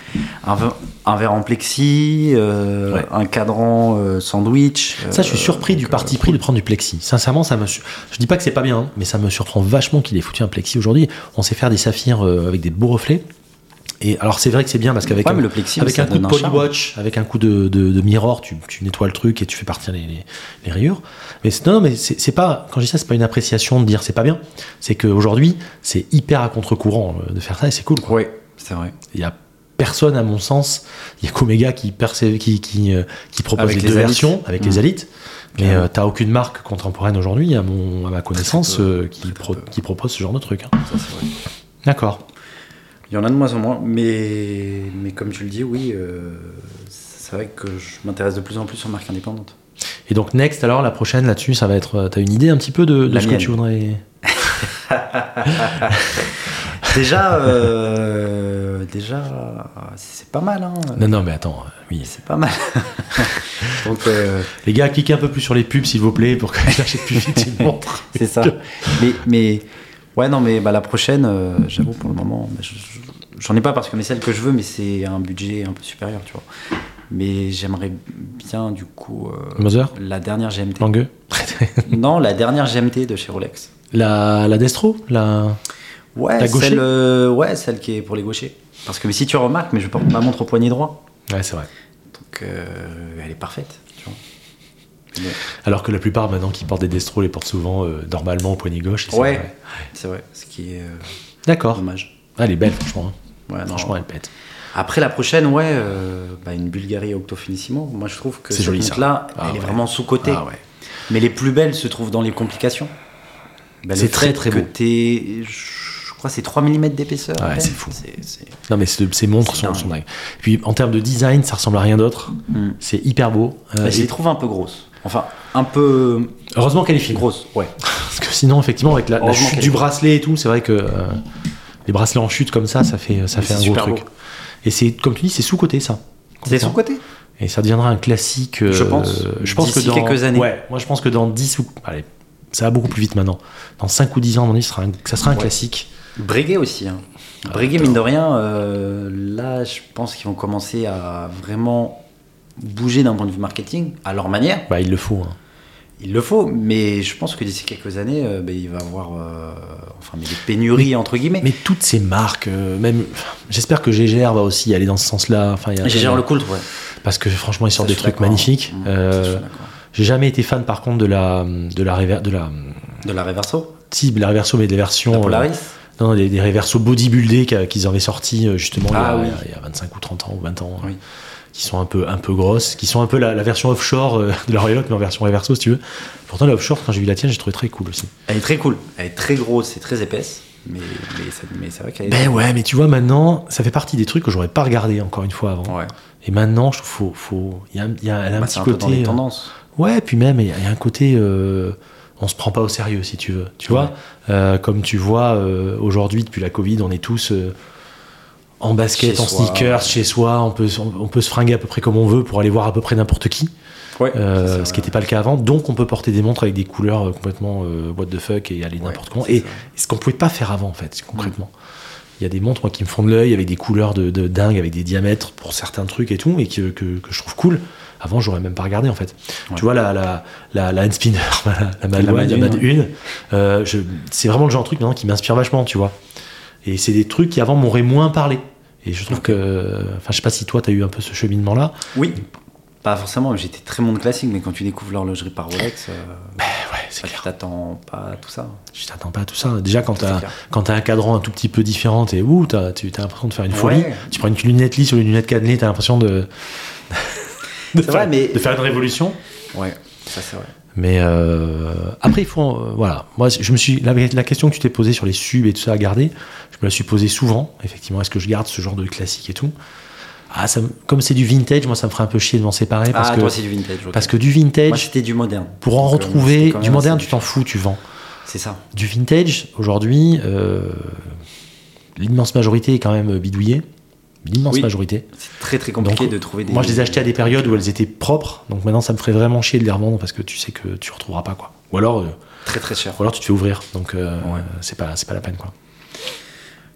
un, ver- un verre en plexi, euh, Ouais. un cadran euh, sandwich. Ça, je suis surpris du parti pris de prendre du plexi. Sincèrement, ça me. su- Je dis pas que c'est pas bien, hein, mais ça me surprend vachement qu'il ait foutu un plexi aujourd'hui. On sait faire des saphirs avec des beaux reflets. Et alors, c'est vrai que c'est bien parce qu'avec Ouais, un, mais le plexi, avec ça un coup de polywatch, avec un coup de, de, de mirror, tu, tu nettoies le truc et tu fais partir les, les, les rayures. Mais non, mais c'est pas. Quand je dis ça, c'est pas une appréciation de dire c'est pas bien. C'est qu'aujourd'hui, c'est hyper à contre-courant euh, de faire ça et c'est cool. Quoi. Ouais, c'est vrai. Il y a personne, à mon sens. Il y a qu'Omega qui, qui, qui, euh, qui propose Avec les deux Alites. versions avec les élites. Mais Carrément. euh, t'as aucune marque contemporaine aujourd'hui, à, mon, à ma connaissance, euh, qui, pro- propose ce genre de truc. hein. D'accord. Il y en a de moins en moins, mais, mais comme tu le dis, oui, euh, c'est vrai que je m'intéresse de plus en plus aux marques indépendantes. Et donc, next, alors, la prochaine là-dessus, ça va être. euh, T'as une idée un petit peu de, de ce que tu voudrais. déjà, euh, déjà, c'est pas mal. Hein. Non, non, mais attends, oui. C'est pas mal. Donc, euh, Les gars, cliquez un peu plus sur les pubs, s'il vous plaît, pour que j'achète plus vite une montre. c'est ça. Mais, mais, ouais, non, mais bah, la prochaine, euh, j'avoue, pour le moment, je- je- j'en ai pas parce que mais celle que je veux, mais c'est un budget un peu supérieur, tu vois. Mais j'aimerais bien, du coup, euh, Mother la dernière GMT. Langueux Non, la dernière GMT de chez Rolex. La, la Destro la... Ouais, La celle, euh, ouais, celle qui est pour les gauchers. Parce que mais si tu remarques, mais je porte ma montre au poignet droit. Ouais, c'est vrai. Donc euh, elle est parfaite. Tu vois. Alors que la plupart, maintenant, qui portent des Destro, les portent souvent euh, normalement au poignet gauche. et c'est Ouais, vrai. c'est vrai. Ce qui est euh, D'accord. dommage. Ah, elle est belle, franchement. hein. Ouais. Franchement, elle pète. Après la prochaine, ouais, euh, bah, une Bulgari Octo Finissimo. Moi, je trouve que cette joli, montre-là, Ah, elle est vraiment sous-cotée. Ah ouais. Mais les plus belles se trouvent dans les complications. Bah, C'est très, très beau. je crois, c'est 3 mm d'épaisseur. Ouais, c'est fou. Non, mais ce- ces montres sont, dingue. sont dingues. Puis en termes de design, ça ressemble à rien d'autre. Hmm. C'est hyper beau. Euh, Bah, je et les trouve un peu grosses. Enfin, un peu heureusement qu'elle est fine. grosses. Ouais. Parce que sinon, effectivement, avec la, chute du bracelet et tout, c'est vrai que euh, les bracelets en chute comme ça, ça fait, ça fait un gros truc. beau. Et c'est, comme tu dis, c'est sous-côté ça. C'est sous-côté Et ça deviendra un classique. euh, Je pense. Je pense que dans quelques années. Ouais, moi je pense que dans 10 ou. Allez, ça va beaucoup plus vite maintenant. Dans 5 ou 10 ans, avis, ça sera un, ça sera un Ouais. classique. Breguet aussi. Hein. Breguet, attends. mine de rien, euh, là, je pense qu'ils vont commencer à vraiment bouger d'un point de vue marketing, à leur manière. Bah, il le faut. hein. Il le faut, mais je pense que d'ici quelques années, euh, ben, il va y avoir euh, enfin, mais des pénuries, entre guillemets. Mais toutes ces marques, euh, même. J'espère que GGR va aussi aller dans ce sens-là. Enfin, il géré le coultre, ouais. Parce que franchement, ils sortent des trucs magnifiques. Mmh, Euh. J'ai jamais été fan, par contre, de la. De la, réver- de la De la Reverso si, la Reverso, mais des versions. La Polaris non, non, des, des Reverso bodybuildés qu'ils avaient sortis justement il y a- Ah oui. il, y a, il y a 25 ou 30 ans ou 20 ans. Oui. Qui sont un peu, un peu grosses, qui sont un peu la, la version offshore euh, de la Royaloc, mais en version Reverso si tu veux. Pourtant, la offshore, quand j'ai vu la tienne, j'ai trouvé très cool aussi. Elle est très cool. Elle est très grosse et très épaisse. Mais, mais, c'est- mais c'est vrai qu'elle est. Ben ouais, mais tu vois, maintenant, ça fait partie des trucs que j'aurais pas regardé encore une fois avant. Ouais. Et maintenant, je trouve faut, faut, il y a, un- il y a- un Bah, petit un peu dans côté. les euh, tendances. Ouais, puis même, il y, a- y un côté. euh, on se prend pas au sérieux, si tu veux. Tu vois, Euh, comme tu vois, aujourd'hui, depuis la Covid, on est tous en basket, Chez en soi, sneakers, chez soi. On peut, on, on peut se fringuer à peu près comme on veut pour aller voir à peu près n'importe qui. Ouais. Euh, ce qui n'était pas le cas avant. Donc, on peut porter des montres avec des couleurs euh, complètement euh, what the fuck et aller Ouais, n'importe comment. Et ce qu'on pouvait pas faire avant, en fait, concrètement. Il y a des montres moi, qui me font de l'œil avec des couleurs de, de dingue, avec des diamètres pour certains trucs et tout, et que, que, que je trouve cool. Avant, j'aurais même pas regardé en fait. Ouais. Tu vois, la, la, la, la Handspinner, la, Mad One, la Une, Mad ouais. Une, euh, c'est vraiment le genre de truc maintenant qui m'inspire vachement, tu vois. Et c'est des trucs qui avant m'auraient moins parlé. Et je trouve que. Enfin, je sais pas si toi, tu as eu un peu ce cheminement-là. Oui. Pas forcément, j'étais très monde classique, mais quand tu découvres l'horlogerie par Rolex, euh, Ouais, c'est bah, tu clair. t'attends pas à tout ça. Je t'attends pas à tout ça. Déjà, quand t'as un cadran un tout petit peu différent, t'es ouh, t'as tu as l'impression de faire une folie. Ouais. Tu prends une lunette lisse ou une lunette cannelée, t'as l'impression de. de C'est vrai, faire- mais- de faire une révolution. Ouais, ça c'est vrai. Mais euh, après, il faut. euh, voilà. Moi, je me suis. La, la question que tu t'es posée sur les subs et tout ça à garder, je me la suis posée souvent. Effectivement, est-ce que je garde ce genre de classique et tout? Ah, ça Comme c'est du vintage, moi, ça me ferait un peu chier de m'en séparer. Parce, ah, que, toi c'est du vintage. parce que du Moi vintage, c'était du moderne. pour en Donc, euh, retrouver. Du moderne, tu t'en fous, tu vends. C'est ça. Du vintage, aujourd'hui, euh, l'immense majorité est quand même bidouillée. L'immense Oui. majorité. C'est très très compliqué Donc, de trouver des. Moi, je les ai achetés à des périodes où elles étaient propres. Donc maintenant, ça me ferait vraiment chier de les revendre parce que tu sais que tu retrouveras pas. quoi. Ou alors, euh, Très très cher. ou alors tu te fais ouvrir. Donc euh, Ouais. c'est pas, c'est pas la peine. quoi.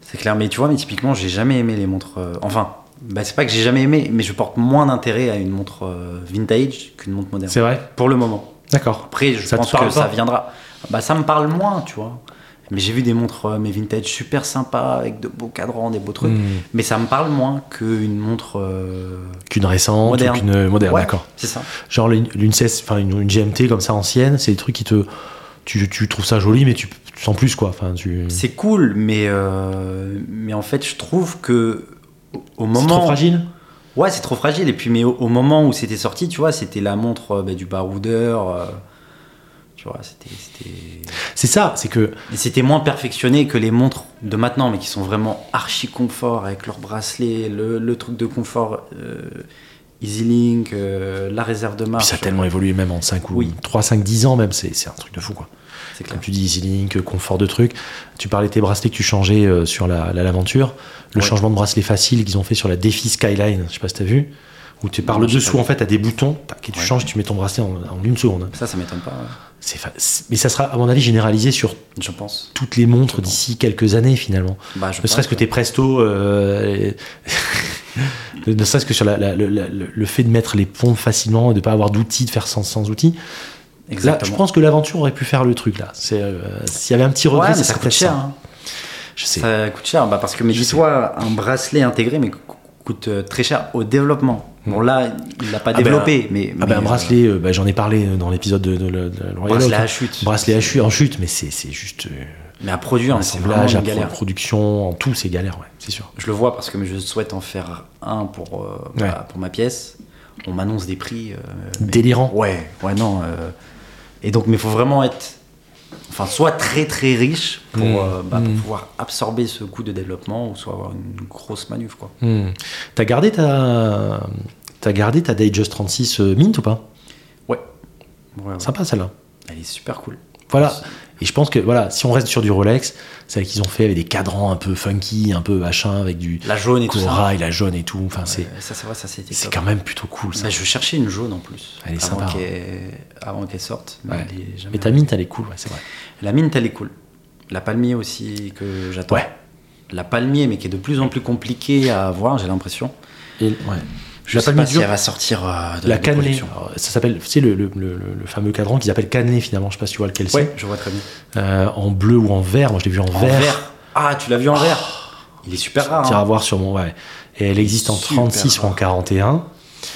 C'est clair, mais tu vois, mais typiquement, j'ai jamais aimé les montres. euh, enfin, bah, c'est pas que j'ai jamais aimé, mais je porte moins d'intérêt à une montre vintage qu'une montre moderne. C'est vrai? Pour le moment. D'accord. Après, je Ça pense que ça viendra. Bah, ça me parle moins, tu vois. Mais j'ai vu des montres, euh, mais vintage super sympas, avec de beaux cadrans, des beaux trucs. Hmm. Mais ça me parle moins qu'une montre. euh, Qu'une récente Moderne. ou qu'une moderne, ouais, d'accord. C'est ça. Genre 16, enfin une, une GMT comme ça ancienne, c'est des trucs qui te. Tu, tu trouves ça joli, mais tu, tu sens plus quoi. Enfin, tu... C'est cool, mais, euh, mais en fait, je trouve que au- au C'est moment. trop fragile Ouais, c'est trop fragile. Et puis, mais au, au moment où c'était sorti, tu vois, c'était la montre euh, bah, du baroudeur. euh, tu vois, C'est ça, c'est que. C'était moins perfectionné que les montres de maintenant, mais qui sont vraiment archi confort avec leur bracelet, le, le truc de confort. euh, EasyLink, euh, la réserve de Puis marche. ça a tellement évolué même en 5 ou Oui. 3, 5, 10 ans même, c'est un truc de fou quoi. Clair. Comme tu dis, EasyLink, confort de truc. Tu parlais de tes bracelets que tu changeais euh, sur la, la L'Aventure. Le Ouais. changement de bracelet facile qu'ils ont fait sur la Défi Skyline, je sais pas si t'as vu. Où tu par le dessous, en fait, à des boutons, tac, et tu Ouais. changes, tu mets ton bracelet en, en une seconde. Ça, ça m'étonne pas, ouais. Fa- Mais ça sera, à mon avis, généralisé sur je pense. toutes les montres d'ici quelques années, finalement. Bah, je Ne serait-ce pense, que tes presto, euh, ne serait-ce que sur la- la- le, la- le- le fait de mettre les pompes facilement et de pas avoir d'outils, de faire sans, sans outils. Là, Exactement. je pense que l'aventure aurait pu faire le truc là. Euh, S'il y avait un petit regret, Ouais, ça coûte cher. ça. hein. Je sais. Ça coûte cher, bah, parce que, mais dis-toi, un bracelet intégré, mais coûte euh, très cher au développement. Bon, là, il l'a pas Ah ben, développé, mais. Ah mais, ben, un euh, bracelet, euh, bah, j'en ai parlé dans l'épisode de, de, de- de bracelet à chute. Bracelet à chute, en chute, mais c'est juste euh, Mais à produire, c'est vraiment une galère. production, en tout, c'est galère, ouais, c'est sûr. Je le vois parce que je souhaite en faire un pour, euh, bah, Ouais. pour ma pièce. On m'annonce des prix. euh, mais- Délirant. Ouais, ouais, non. euh, Et donc, mais il faut vraiment être. Enfin, soit très très riche pour, Mm. euh, bah, pour Mm. pouvoir absorber ce coût de développement, ou soit avoir une grosse manœuvre, quoi. Hmm. T'as gardé ta, t'as gardé ta Datejust 36 euh, Mint ou pas? Ouais. Ouais, ouais. Sympa celle-là. Elle est super cool. Voilà. Et je pense que voilà, si on reste sur du Rolex, celle qu'ils ont fait avec des cadrans un peu funky, un peu machin, avec du La jaune et tout ça. la jaune et tout. Enfin, c'est ça, c'est vrai, ça c'était c'est top. quand même plutôt cool ça. Bah, je cherchais une jaune en plus. Elle est avant sympa, qu'elle- Avant qu'elle sorte. mais Ouais. elle est jamais Mais ta Mint, elle est cool, ouais, c'est vrai. La mine, elle est cool. La palmier aussi que j'attends. Ouais. La palmier, mais qui est de plus en plus compliquée à avoir, j'ai l'impression. Et, ouais. Je La sais pas si elle va sortir euh, de La cannelée. Alors, ça s'appelle, tu sais, le, le, le- le fameux cadran qu'ils appellent cannelé finalement, je sais pas si tu vois lequel c'est. Ouais, je vois très bien. Euh, en bleu ou en vert, moi je l'ai vu en, En vert. vert. Ah, tu l'as vu en vert Il est super rare. Tu iras hein. voir sur mon. Ouais. Et elle existe en Super 36 ou en rare. 41.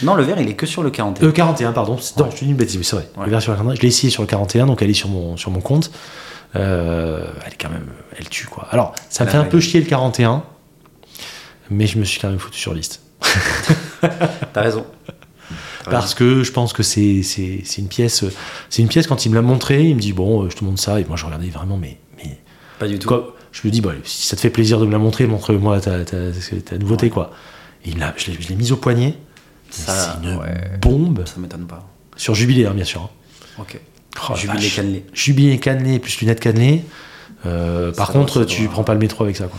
Non, le vert, il est que sur le 41. Euh, 41, pardon. Non, Ouais. je te dis une bêtise, mais c'est vrai. Ouais. Le vert sur le 41. Je l'ai essayé sur le 41, donc elle est sur mon, sur mon compte. Euh, elle est quand même. Elle tue, quoi. Alors, ça me fait un peu chier le 41, mais je me suis quand même foutu sur liste. T'as raison. Parce que je pense que c'est c'est- c'est une pièce. C'est une pièce, quand il me l'a montré, il me dit Bon, euh, je te montre ça. Et moi, je regardais vraiment, mais. mais. Pas du tout. quoi, je me dis Bon, si ça te fait plaisir de me la montrer, montre-moi ta, ta, ta nouveauté, Ouais. quoi. Et il me l'a- je l'ai je l'ai mise au poignet. Ça, c'est une ouais. bombe. Ça m'étonne pas. Sur jubilé, hein, bien sûr. hein. Ok. Oh, Jubilé vache. cannelé. Jubilé cannelé plus lunettes cannelées. Euh, par contre, tu prends pas le métro avec ça. Quoi.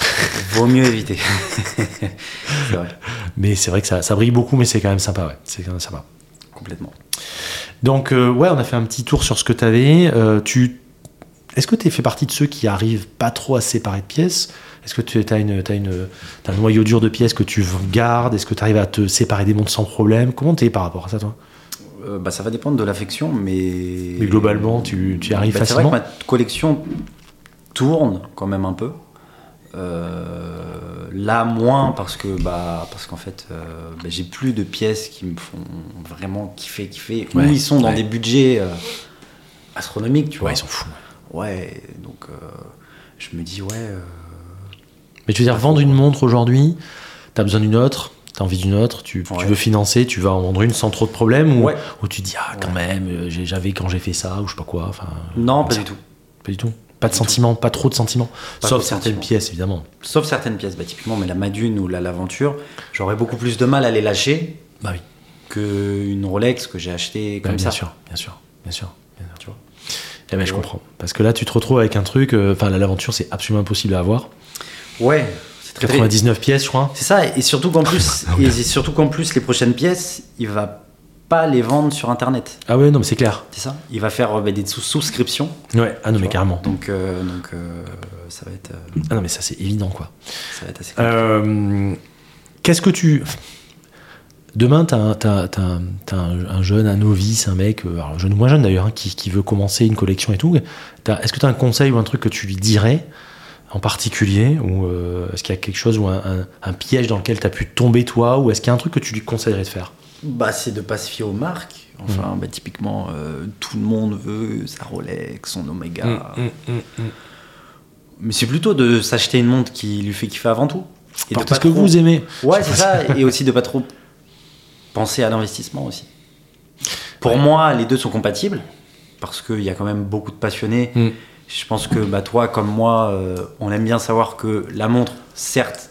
Vaut mieux éviter. vrai. Mais c'est vrai que ça, ça brille beaucoup, mais c'est quand même sympa. Ouais. C'est quand même sympa. Complètement. Donc, euh, ouais, on a fait un petit tour sur ce que tu avais. tu... Est-ce que tu fait partie de ceux qui arrivent pas trop à se séparer de pièces? Est-ce que tu as, une, une, un noyau dur de pièces que tu gardes? Est-ce que tu arrives à te séparer des montres sans problème? Comment tu es par rapport à ça, toi? Euh, bah, ça va dépendre de l'affection, mais. Mais globalement, tu, tu arrives Bah, c'est vrai que facilement? ma collection tourne quand même un peu. Euh, là moins parce que bah parce qu'en fait euh, bah, j'ai plus de pièces qui me font vraiment kiffer kiffer Ouais, ou ils sont dans ouais. des budgets euh, astronomiques tu vois Ouais, ils sont fous. ouais donc je me dis ouais Mais tu veux dire, vendre une montre aujourd'hui, tu as besoin d'une autre, tu as envie d'une autre, tu, veux financer, tu vas en vendre une sans trop de problème ou, tu dis, ah, quand même, j'avais quand j'ai fait ça, ou je sais pas quoi. Enfin, non pas ça. du tout Pas du tout. Pas de sentiments, pas trop de sentiments. Pas Sauf certaines sentiments. pièces, évidemment. sauf certaines pièces bah, typiquement mais la Madune ou la l'aventure j'aurais beaucoup plus de mal à les lâcher Bah oui, qu'une Rolex que j'ai achetée Bah, comme bien ça sûr, bien sûr, bien sûr. bien sûr. tu vois Eh ben, je Ouais. comprends. Parce que là, tu te retrouves avec un truc, euh, enfin, là, l'aventure, c'est absolument impossible à avoir. ouais c'est très, très 99 pièces, je crois. C'est ça, et surtout qu'en plus, Ah ouais. et surtout qu'en plus, les prochaines pièces, il va pas les vendre sur internet. Ah ouais, non, mais c'est clair. C'est ça Il va faire euh, bah, des sous- souscriptions. Ouais, ah non, mais vois. carrément. Donc, euh, donc euh, ça, va être, euh, Ah non, mais ça, c'est évident, quoi. ça va être assez Qu'est-ce que tu. Demain, tu as, un, un jeune, un novice, un mec, alors jeune ou moins jeune d'ailleurs, hein, qui, qui veut commencer une collection et tout. T'as- Est-ce que tu as un conseil ou un truc que tu lui dirais en particulier Ou est-ce qu'il y a quelque chose ou un, un- un piège dans lequel tu as pu tomber toi Ou est-ce qu'il y a un truc que tu lui conseillerais de faire? Bah, c'est de pas se fier aux marques. Enfin, Mm. bah, typiquement, euh, tout le monde veut sa Rolex, son Omega. Mm, Mais c'est plutôt de s'acheter une montre qui lui fait kiffer avant tout. Et de Portez pas ce que trop- vous aimez. Ouais, c'est ça. Et aussi de pas trop penser à l'investissement aussi. Pour Ouais. moi, les deux sont compatibles parce qu'il y a quand même beaucoup de passionnés. Mm. Je pense que bah, toi, comme moi, euh, on aime bien savoir que la montre, certes,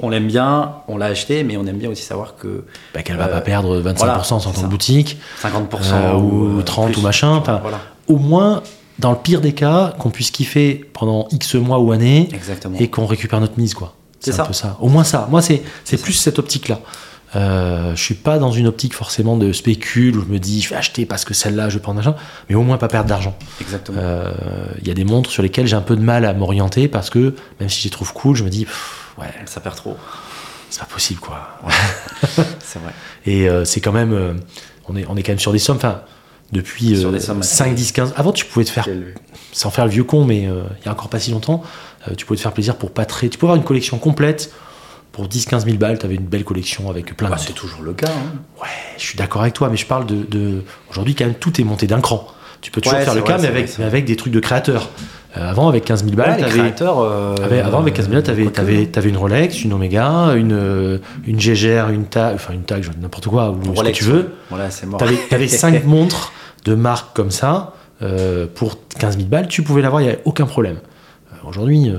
on, l'aime bien, on l'a acheté, mais on aime bien aussi savoir que Bah, qu'elle va Euh, pas perdre 25% voilà, en tant que boutique, 50% euh, ou euh, 30 plus. ou machin. Voilà, Au moins, dans le pire des cas, qu'on puisse kiffer pendant X mois ou années exactement. et qu'on récupère notre mise, quoi. C'est ça. un peu ça. Au moins ça. Moi, c'est plus cette optique-là. Euh, je suis pas dans une optique forcément de spécule où je me dis je vais acheter parce que celle-là je vais prendre machin, mais au moins pas perdre d'argent. Exactement. Euh, Il y a des montres sur lesquelles j'ai un peu de mal à m'orienter parce que même si je les trouve cool, je me dis pff, ouais, Ça perd trop. c'est pas possible quoi. C'est vrai. Et euh, c'est quand même, euh, on, est, on est quand même sur des sommes, enfin, depuis Sur euh, des sommes 5, 10, 15. Avant, tu pouvais te faire, sans faire le vieux con, mais euh, il y a encore pas si longtemps, tu pouvais te faire plaisir pour pas très. Tu pouvais avoir une collection complète pour 10, 15 000 balles, tu avais une belle collection avec plein Bah, de. c'est toujours le cas. hein. Ouais, je suis d'accord avec toi, mais je parle de. de... Aujourd'hui, quand même, tout est monté d'un cran. Tu peux toujours Ouais, faire le cas, mais avec, mais avec des trucs de créateurs. Euh, avant, avec 15 000 balles, Ouais, les créateurs. euh, avais- avant, avec 15 000 balles, t'avais, t'avais, t'avais une Rolex, une Omega, une, euh, une une tag, enfin une tag, n'importe quoi, ou ce que Rolex, tu veux. Voilà, c'est mort. T'avais, t'avais 5 montres de marque comme ça, euh, pour 15 000 balles, tu pouvais l'avoir, il n'y avait aucun problème. Euh, aujourd'hui,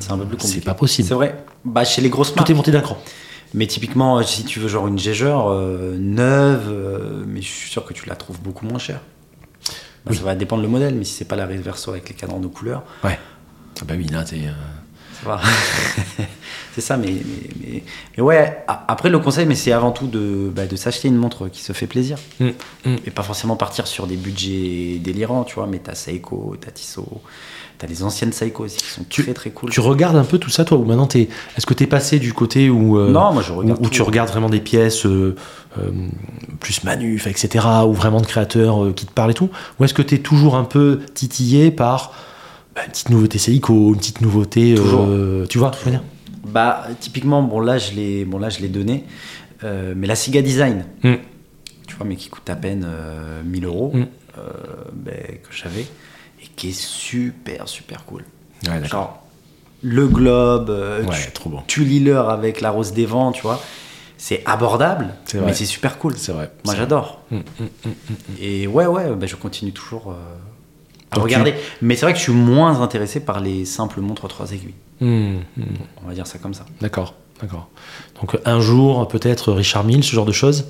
C'est un peu plus compliqué. c'est pas possible. C'est vrai. Bah, chez les grosses marques. Tout est monté d'un cran. Mais typiquement, si tu veux genre une euh, neuve, mais je suis sûr que tu la trouves beaucoup moins chère. Bah, Oui. Ça va dépendre le modèle, mais si c'est pas la Reverso avec les cadrans de couleur, Ouais. Ah bah oui, là, t'es. euh, ça va. c'est ça, mais, mais, mais, mais ouais, a- après le conseil, mais c'est avant tout de, bah, de s'acheter une montre qui se fait plaisir. Mm, mm. Et pas forcément partir sur des budgets délirants, tu vois, mais t'as Seiko, t'as Tissot, t'as les anciennes Seiko aussi qui sont Tu- très très cool. Tu regardes un peu tout ça, toi, ou maintenant t'es. Est-ce que t'es passé du côté où. euh, Non, moi je regarde. où tu regardes vraiment des pièces euh, euh, plus manuf, etc., ou vraiment de créateurs qui te parlent et tout Ou est-ce que tu es toujours un peu titillé par bah, une petite nouveauté Seiko, une petite nouveauté. tu vois, je veux dire? Bah, typiquement, bon là je l'ai, bon là je l'ai donné, euh, mais la Siga Design, Mm. tu vois, mais qui coûte à peine euh, 1000 euros, Mm. euh, ben, que j'avais et qui est super super cool. Ouais, Genre le globe, euh, Ouais, tu, trop bon. tu lis l'heure avec la rose des vents, tu vois, c'est abordable, C'est mais c'est super cool. C'est vrai. Moi j'adore. Mm. Et ouais ouais, ben, je continue toujours à Donc, regarder. Mais c'est vrai que je suis moins intéressé par les simples montres trois aiguilles. Mm, mm. On va dire ça comme ça. D'accord, d'accord. Donc un jour, peut-être Richard Mille, ce genre de choses.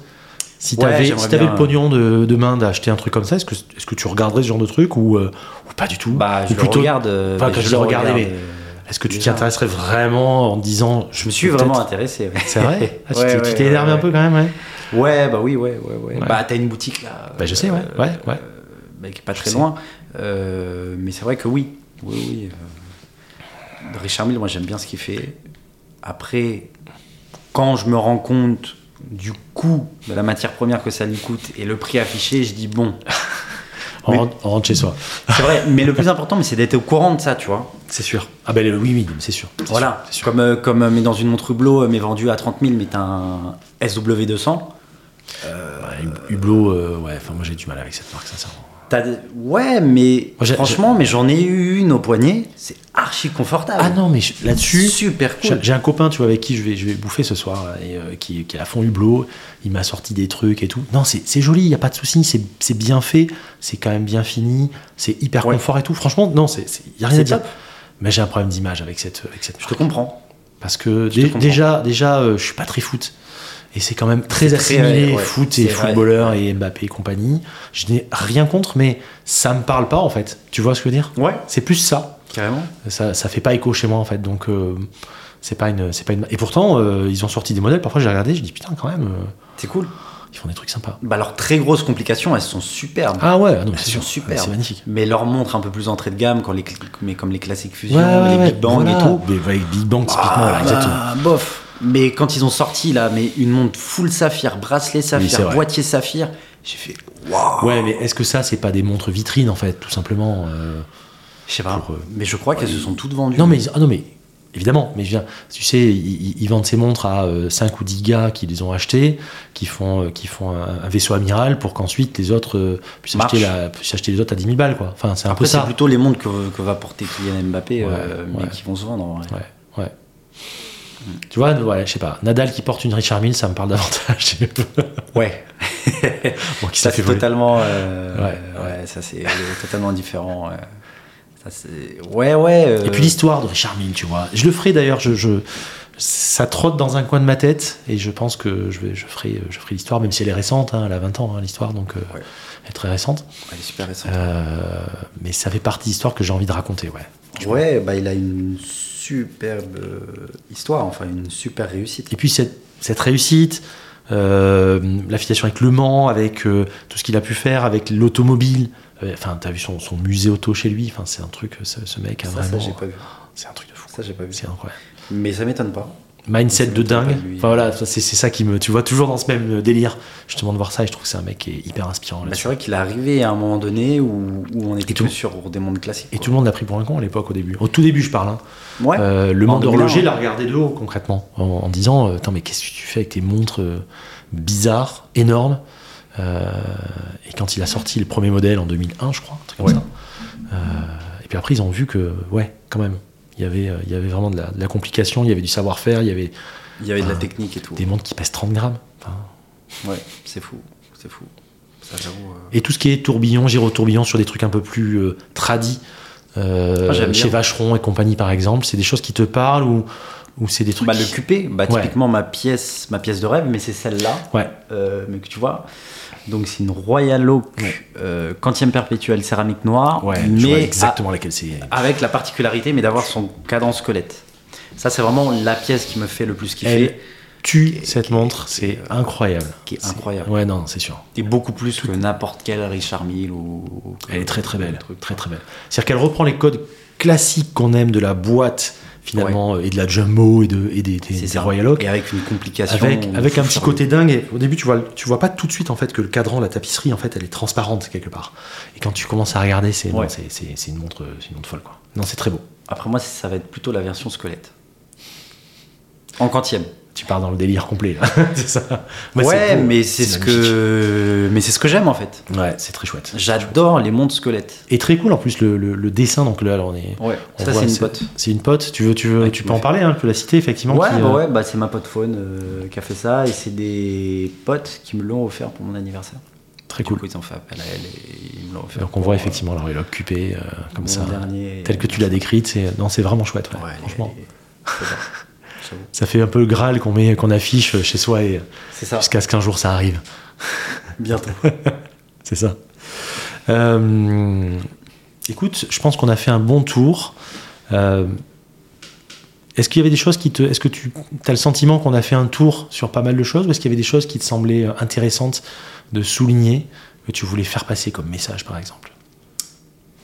Si tu avais, si bien, le pognon de, demain d'acheter un truc comme ça, est-ce que, est-ce que tu regarderais ce genre de truc ou, euh, ou pas du tout? Bah, Ou je le regarde. euh, je le regardais, regarde, mais euh, Est-ce que tu t'y intéresserais vraiment en disant Je me suis vraiment intéressé. ouais. C'est vrai? Ah, Tu Ouais, tu t'es énervé un peu quand même, ouais? Ouais, bah oui, ouais, ouais, ouais. Ouais. Bah, t'as une boutique là. Bah, je sais, ouais, ouais, ouais. Euh, bah, qui est pas très loin. Euh, mais c'est vrai que oui. Oui, oui. euh, Richard Mille, moi j'aime bien ce qu'il fait. Après, quand je me rends compte du coût de la matière première que ça lui coûte et le prix affiché, je dis bon. on, Mais- rentre, on rentre chez soi. C'est vrai, mais le plus important, mais c'est d'être au courant de ça, tu vois. C'est sûr. Ah ben oui, oui, c'est sûr. Voilà, sûr, c'est sûr. comme, euh, comme euh, mais dans une montre Hublot, euh, mais vendue à 30 000, mais t'as un SW200. Ouais, Hublot, euh, ouais, enfin moi j'ai du mal avec cette marque, sincèrement. Des- Ouais, mais Moi, franchement, mais j'en ai eu une au poignet, c'est archi confortable. Ah non, mais je- là-dessus, super J'ai cool. j'ai un copain, tu vois, avec qui je vais, je vais bouffer ce soir, et, euh, qui, qui est à fond hublot. Il m'a sorti des trucs et tout. Non, c'est joli, il n'y a pas de souci, c'est bien fait, c'est quand même bien fini, c'est hyper Ouais. confort et tout. Franchement, non, il n'y a rien à dire. Mais j'ai un problème d'image avec cette, avec cette Je te comprends. Parce que Je te dé- comprends. déjà, déjà euh, je suis pas très foot. Et c'est quand même très très, assimilé, ouais, foot et vrai. footballeur et Mbappé et compagnie. Je n'ai rien contre, mais ça me parle pas en fait. Tu vois ce que je veux dire? Ouais, C'est plus ça carrément. ça, ça fait pas écho chez moi en fait donc euh, c'est pas une c'est pas une et pourtant euh, ils ont sorti des modèles parfois j'ai regardé je dis putain quand même euh, C'est cool. ils font des trucs sympas Bah, leurs très grosses complications, elles sont superbes. ah ouais non, mais Elles sont sûr superbes. c'est magnifique Mais leurs montres un peu plus entrée de gamme, quand les, mais comme les classiques ouais, ouais, les ouais, Big Bang voilà. et tout. mais avec Big Bang typiquement Ah, là, exactement bah, bof. Mais quand ils ont sorti là, mais une montre full saphir, bracelet c'est saphir, boîtier saphir, j'ai fait waouh. ouais mais est-ce que ça c'est pas des montres vitrines en fait tout simplement euh, Je sais pas. Pour, euh, mais je crois qu'elles se sont toutes vendues. non mais ah, non mais évidemment mais je viens tu sais ils, vendent ces montres à euh, 5 ou 10 gars qui les ont achetées qui font euh, qui font un, un vaisseau amiral pour qu'ensuite les autres euh, puissent acheter la puissent acheter les autres à 10 000 balles quoi enfin c'est un Après, peu c'est ça plutôt les montres que, que va porter Kylian Mbappé, Ouais, euh, mais ouais. qui vont se vendre. en ouais. Tu vois, ouais, je sais pas. Nadal qui porte une Richard Mille, ça me parle davantage. Ouais. bon, Ça c'est totalement. euh, Ouais, ouais, ça c'est euh, totalement différent. Ça, ouais, ouais. euh, Et puis l'histoire de Richard Mille, tu vois. Je le ferai d'ailleurs, je, je, ça trotte dans un coin de ma tête et je pense que je, vais, je ferai, je ferai l'histoire, même si elle est récente, hein, elle a 20 ans hein, l'histoire, donc euh, Ouais. elle est très récente. Elle est super récente. Euh, mais ça fait partie d'histoires que j'ai envie de raconter, ouais. ouais, bah, il a une superbe euh, histoire, enfin une super réussite. Et puis cette, cette réussite, euh, l'affiliation avec Le Mans, avec euh, tout ce qu'il a pu faire, avec l'automobile. Enfin, t'as vu son, son musée auto chez lui. Enfin, c'est un truc. Ce, ce mec a Ça, vraiment. j'ai pas vu. C'est un truc de fou. Ça, j'ai pas vu. C'est incroyable. Mais ça m'étonne pas. Mindset de dingue. Enfin voilà, c'est ça qui me. Tu vois toujours dans ce même délire. Justement de voir ça, et je trouve que c'est un mec qui est hyper inspirant. Bah, c'est vrai qu'il est arrivé à un moment donné où, où on était tout- sur des mondes classiques. et quoi. tout le monde l'a pris pour un con à l'époque au début. Au tout début, je parle. hein. Ouais. Euh, le monde 2001, horloger l'a regardé de haut concrètement en, en disant euh, Attends, mais qu'est-ce que tu fais avec tes montres euh, bizarres, énormes Euh, Et quand il a sorti le premier modèle en 2001, je crois, un truc comme Ouais. ça. Euh, et puis après, ils ont vu que, ouais, quand même, il y avait, euh, il y avait vraiment de la, de la complication, il y avait du savoir-faire, il y avait Il y avait de la Ah, technique et tout. des montres qui pèsent 30 grammes. Enfin, Ouais, c'est fou. C'est fou. Ça, euh, et tout ce qui est tourbillon, gyrotourbillon sur des trucs un peu plus euh, tradis, euh, Ah, chez. Vacheron et compagnie par exemple, c'est des choses qui te parlent ou, ou c'est des trucs. Bah, le qui- QP, bah, Ouais. typiquement ma pièce, ma pièce de rêve, mais c'est celle-là, Ouais, euh, mais que tu vois. Donc c'est une Royal Oak Ouais. euh, quantième perpétuelle céramique noire, ouais, mais exactement laquelle c'est. avec la particularité, mais d'avoir son cadran squelette. Ça c'est vraiment la pièce qui me fait le plus kiffer, Elle tue Et- cette montre, c'est et- incroyable. qui est incroyable. Ouais, non, c'est sûr. et beaucoup plus que n'importe quel Richard Mille ou. ou- Elle est très très belle, truc. très très belle. C'est-à-dire qu'elle reprend les codes classiques qu'on aime de la boîte finalement euh, et de la Jumbo et, de, et des. Royal Oak. Et avec une complication. Avec, avec un petit côté dingue. Et au début, tu vois, tu vois pas tout de suite en fait que le cadran, la tapisserie, en fait, elle est transparente quelque part. Et quand tu commences à regarder, c'est Ouais. c'est- une montre, une montre folle quoi. Non, c'est très beau. Après moi, ça va être plutôt la version squelette. En quantième. Tu pars dans le délire complet là. c'est ça. Moi, ouais, mais c'est ce que, mais c'est ce que j'aime en fait. Ouais, c'est très chouette. J'adore les montres squelettes. Et très cool en plus le, le- le dessin. Donc là, alors, on est. Ouais. on Ça c'est une pote. C'est une pote. Tu veux, tu veux, Ouais, tu peux en parler, hein, tu peux la citer effectivement. Ouais, qui, bah euh, ouais, bah c'est ma pote Faune euh, qui a fait ça et c'est des potes qui me l'ont offert pour mon anniversaire. Très Du cool. coup, ils ont fait appel à elle et ils me l'ont offert. Donc on voit euh, effectivement Royal Oak QP euh, comme ça, dernier- tel que tu l'as décrite. C'est non, c'est vraiment chouette. ouais, Ouais, elle franchement, elle. Ça fait un peu le Graal qu'on met, qu'on affiche chez soi et jusqu'à ce qu'un jour ça arrive. Bientôt. C'est ça. Euh, écoute, je pense qu'on a fait un bon tour. Euh, est-ce qu'il y avait des choses qui te. Est-ce que tu as le sentiment qu'on a fait un tour sur pas mal de choses ou est-ce qu'il y avait des choses qui te semblaient euh, intéressantes de souligner, que tu voulais faire passer comme message par exemple?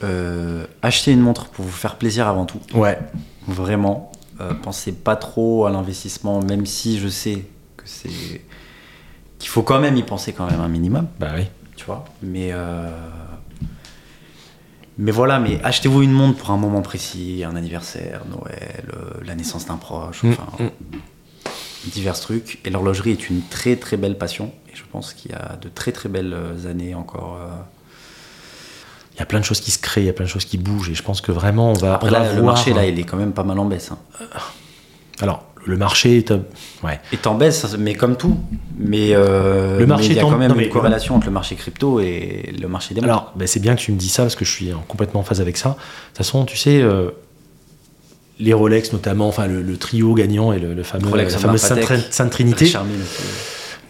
Euh, achetez une montre pour vous faire plaisir avant tout. Ouais. Vraiment. Euh, pensez pas trop à l'investissement, même si je sais que c'est qu'il faut quand même y penser quand même un minimum, Bah oui. tu vois. Mais euh, mais voilà, mais achetez-vous une montre pour un moment précis, un anniversaire, Noël, euh, la naissance d'un proche, Mm, enfin divers trucs. Et l'horlogerie est une très très belle passion. Et je pense qu'il y a de très très belles années encore. Euh, Il y a plein de choses qui se créent, il y a plein de choses qui bougent, et je pense que vraiment on va, Après on va là, le voir- marché là, il est quand même pas mal en baisse. hein. Alors, le marché est. euh, Ouais. est en baisse, mais comme tout. Mais euh, Le marché mais il y a quand même non, une corrélation entre le marché crypto et le marché des. Alors, ben, c'est bien que tu me dis ça parce que je suis en- complètement en phase avec ça. De toute façon, tu sais, euh, les Rolex notamment, enfin le, le trio gagnant et le, le fameux, Rolex, la fameuse Sainte, Sainte Trinité.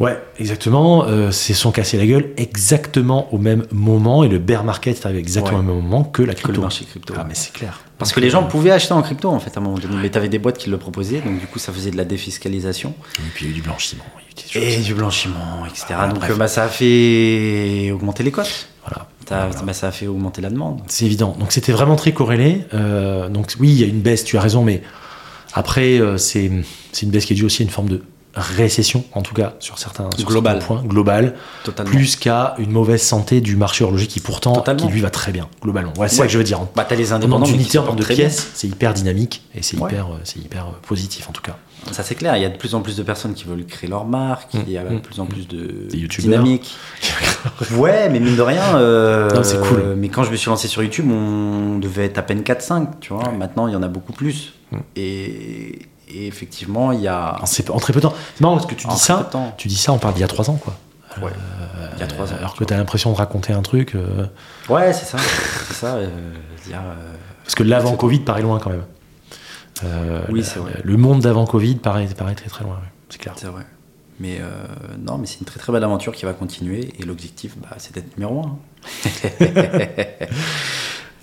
Ouais, exactement. Euh, se sont cassés la gueule exactement au même moment et le bear market est arrivé exactement Ouais. au même moment que la Que crypto. le marché crypto. Ah, mais c'est clair. Parce que les gens pouvaient acheter en crypto en fait à un moment donné, mais t'avais des boîtes qui le proposaient, donc du coup ça faisait de la défiscalisation Et puis il y a eu du blanchiment. il y a eu des choses. et du blanchiment, etc. Voilà, donc bah, ça a fait augmenter les cotes. Voilà. Ça, Voilà. bah, ça a fait augmenter la demande. C'est évident. Donc c'était vraiment très corrélé. Euh, donc oui, il y a une baisse, tu as raison, mais après, euh, c'est c'est une baisse qui est due aussi à une forme de récession, en tout cas sur certains, sur Global. certains points, global, Totalement. plus qu'à une mauvaise santé du marché horloger qui pourtant, Totalement. qui lui va très bien, globalement. Ouais, c'est ça Ouais. que je veux dire. En Bah t'as les en indépendants d'unités, en de pièces, c'est hyper dynamique et c'est Ouais. hyper, euh, c'est hyper euh, positif en tout cas. Ça c'est clair, il y a de plus en plus de personnes qui veulent créer leur marque, Mm, il y a de mm, plus en plus de dynamique. ouais, mais mine de rien, euh, Non, c'est cool. mais quand je me suis lancé sur YouTube, on devait être à peine 4-5, tu vois. Maintenant, il y en a beaucoup plus. Mm. Et, et effectivement, il y a. En, très peu de temps. C'est marrant parce que tu dis ça, tu dis ça, on parle d'il y a trois ans quoi. Ouais, il y a 3 ans. Alors que tu as l'impression de raconter un truc. euh, Ouais, c'est ça. c'est ça. euh, il y a, euh, Parce que l'avant Covid paraît loin quand même. Oui, c'est vrai. Le monde d'avant Covid paraît, paraît très très loin, c'est clair. C'est vrai. Mais non, mais c'est une très très belle aventure qui va continuer et l'objectif, bah, c'est d'être numéro un.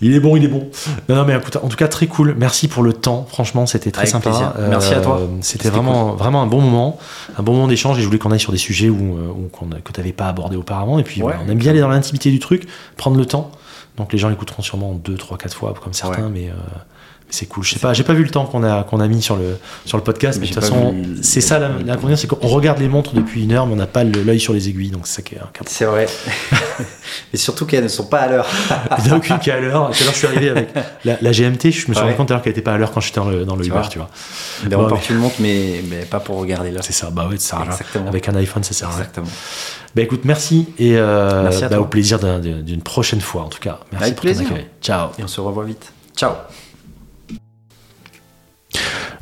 Il est bon, il est bon. Non, non, mais écoute, en tout cas, très cool. Merci pour le temps. Franchement, c'était très Avec sympa. Merci à toi. C'était C'était vraiment, vraiment un bon moment, un bon moment d'échange. Et je voulais qu'on aille sur des sujets où, euh, où que tu n'avais pas abordé auparavant. Et puis, Ouais. voilà, on aime bien aller dans l'intimité du truc, prendre le temps. Donc, les gens l'écouteront sûrement deux, trois, quatre fois, comme certains, Ouais. mais. euh, mais c'est cool. Je sais pas, j'ai pas vu le temps qu'on a qu'on a mis sur le sur le podcast, mais Mais de toute façon, vu- c'est ça la- l'inconvénient, c'est qu'on regarde les montres depuis une heure, mais on n'a pas l'œil sur les aiguilles, donc c'est ça qui est. C'est vrai. mais surtout qu'elles ne sont pas à l'heure. Il n'y en a aucune qui est à l'heure. Tout à l'heure, je suis arrivé avec la, la GMT. Je me suis Ouais. rendu compte qu'elle n'était pas à l'heure quand j'étais dans le, dans le Tu Uber, vois. tu vois. Mais Ouais, on porte une montre, mais, mais pas pour regarder l'heure. C'est ça, bah ouais, ça sert. Avec un iPhone, ça sert à rien. Exactement. Bah écoute, merci et euh, Merci bah, au plaisir d'un- d'une prochaine fois en tout cas. Merci Avec pour ton plaisir. accueil. Ciao. Et on se revoit vite. Ciao.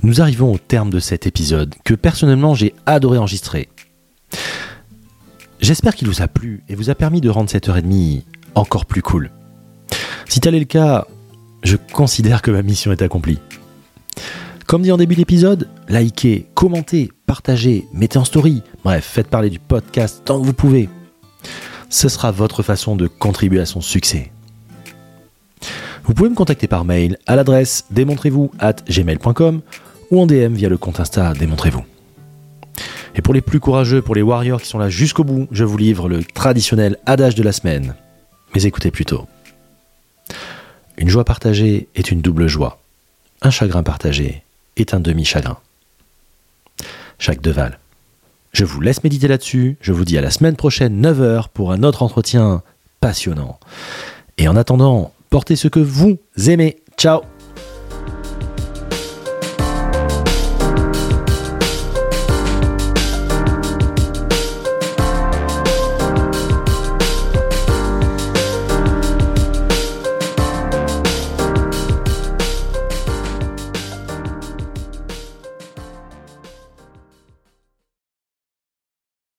Nous arrivons au terme de cet épisode que personnellement j'ai adoré enregistrer. J'espère qu'il vous a plu et vous a permis de rendre cette heure et demie encore plus cool. Si tel est le cas, je considère que ma mission est accomplie. Comme dit en début d'épisode, likez, commentez, partagez, mettez en story, bref, faites parler du podcast tant que vous pouvez. Ce sera votre façon de contribuer à son succès. Vous pouvez me contacter par mail à l'adresse démontrez-vous ou en DM via le compte Insta Démontrez-vous. Et pour les plus courageux, pour les warriors qui sont là jusqu'au bout, je vous livre le traditionnel adage de la semaine. Mais écoutez plutôt. Une joie partagée est une double joie. Un chagrin partagé est un demi-chagrin. Jacques Deval. Je vous laisse méditer là-dessus. Je vous dis à la semaine prochaine, 9h, pour un autre entretien passionnant. Et en attendant, portez ce que vous aimez. Ciao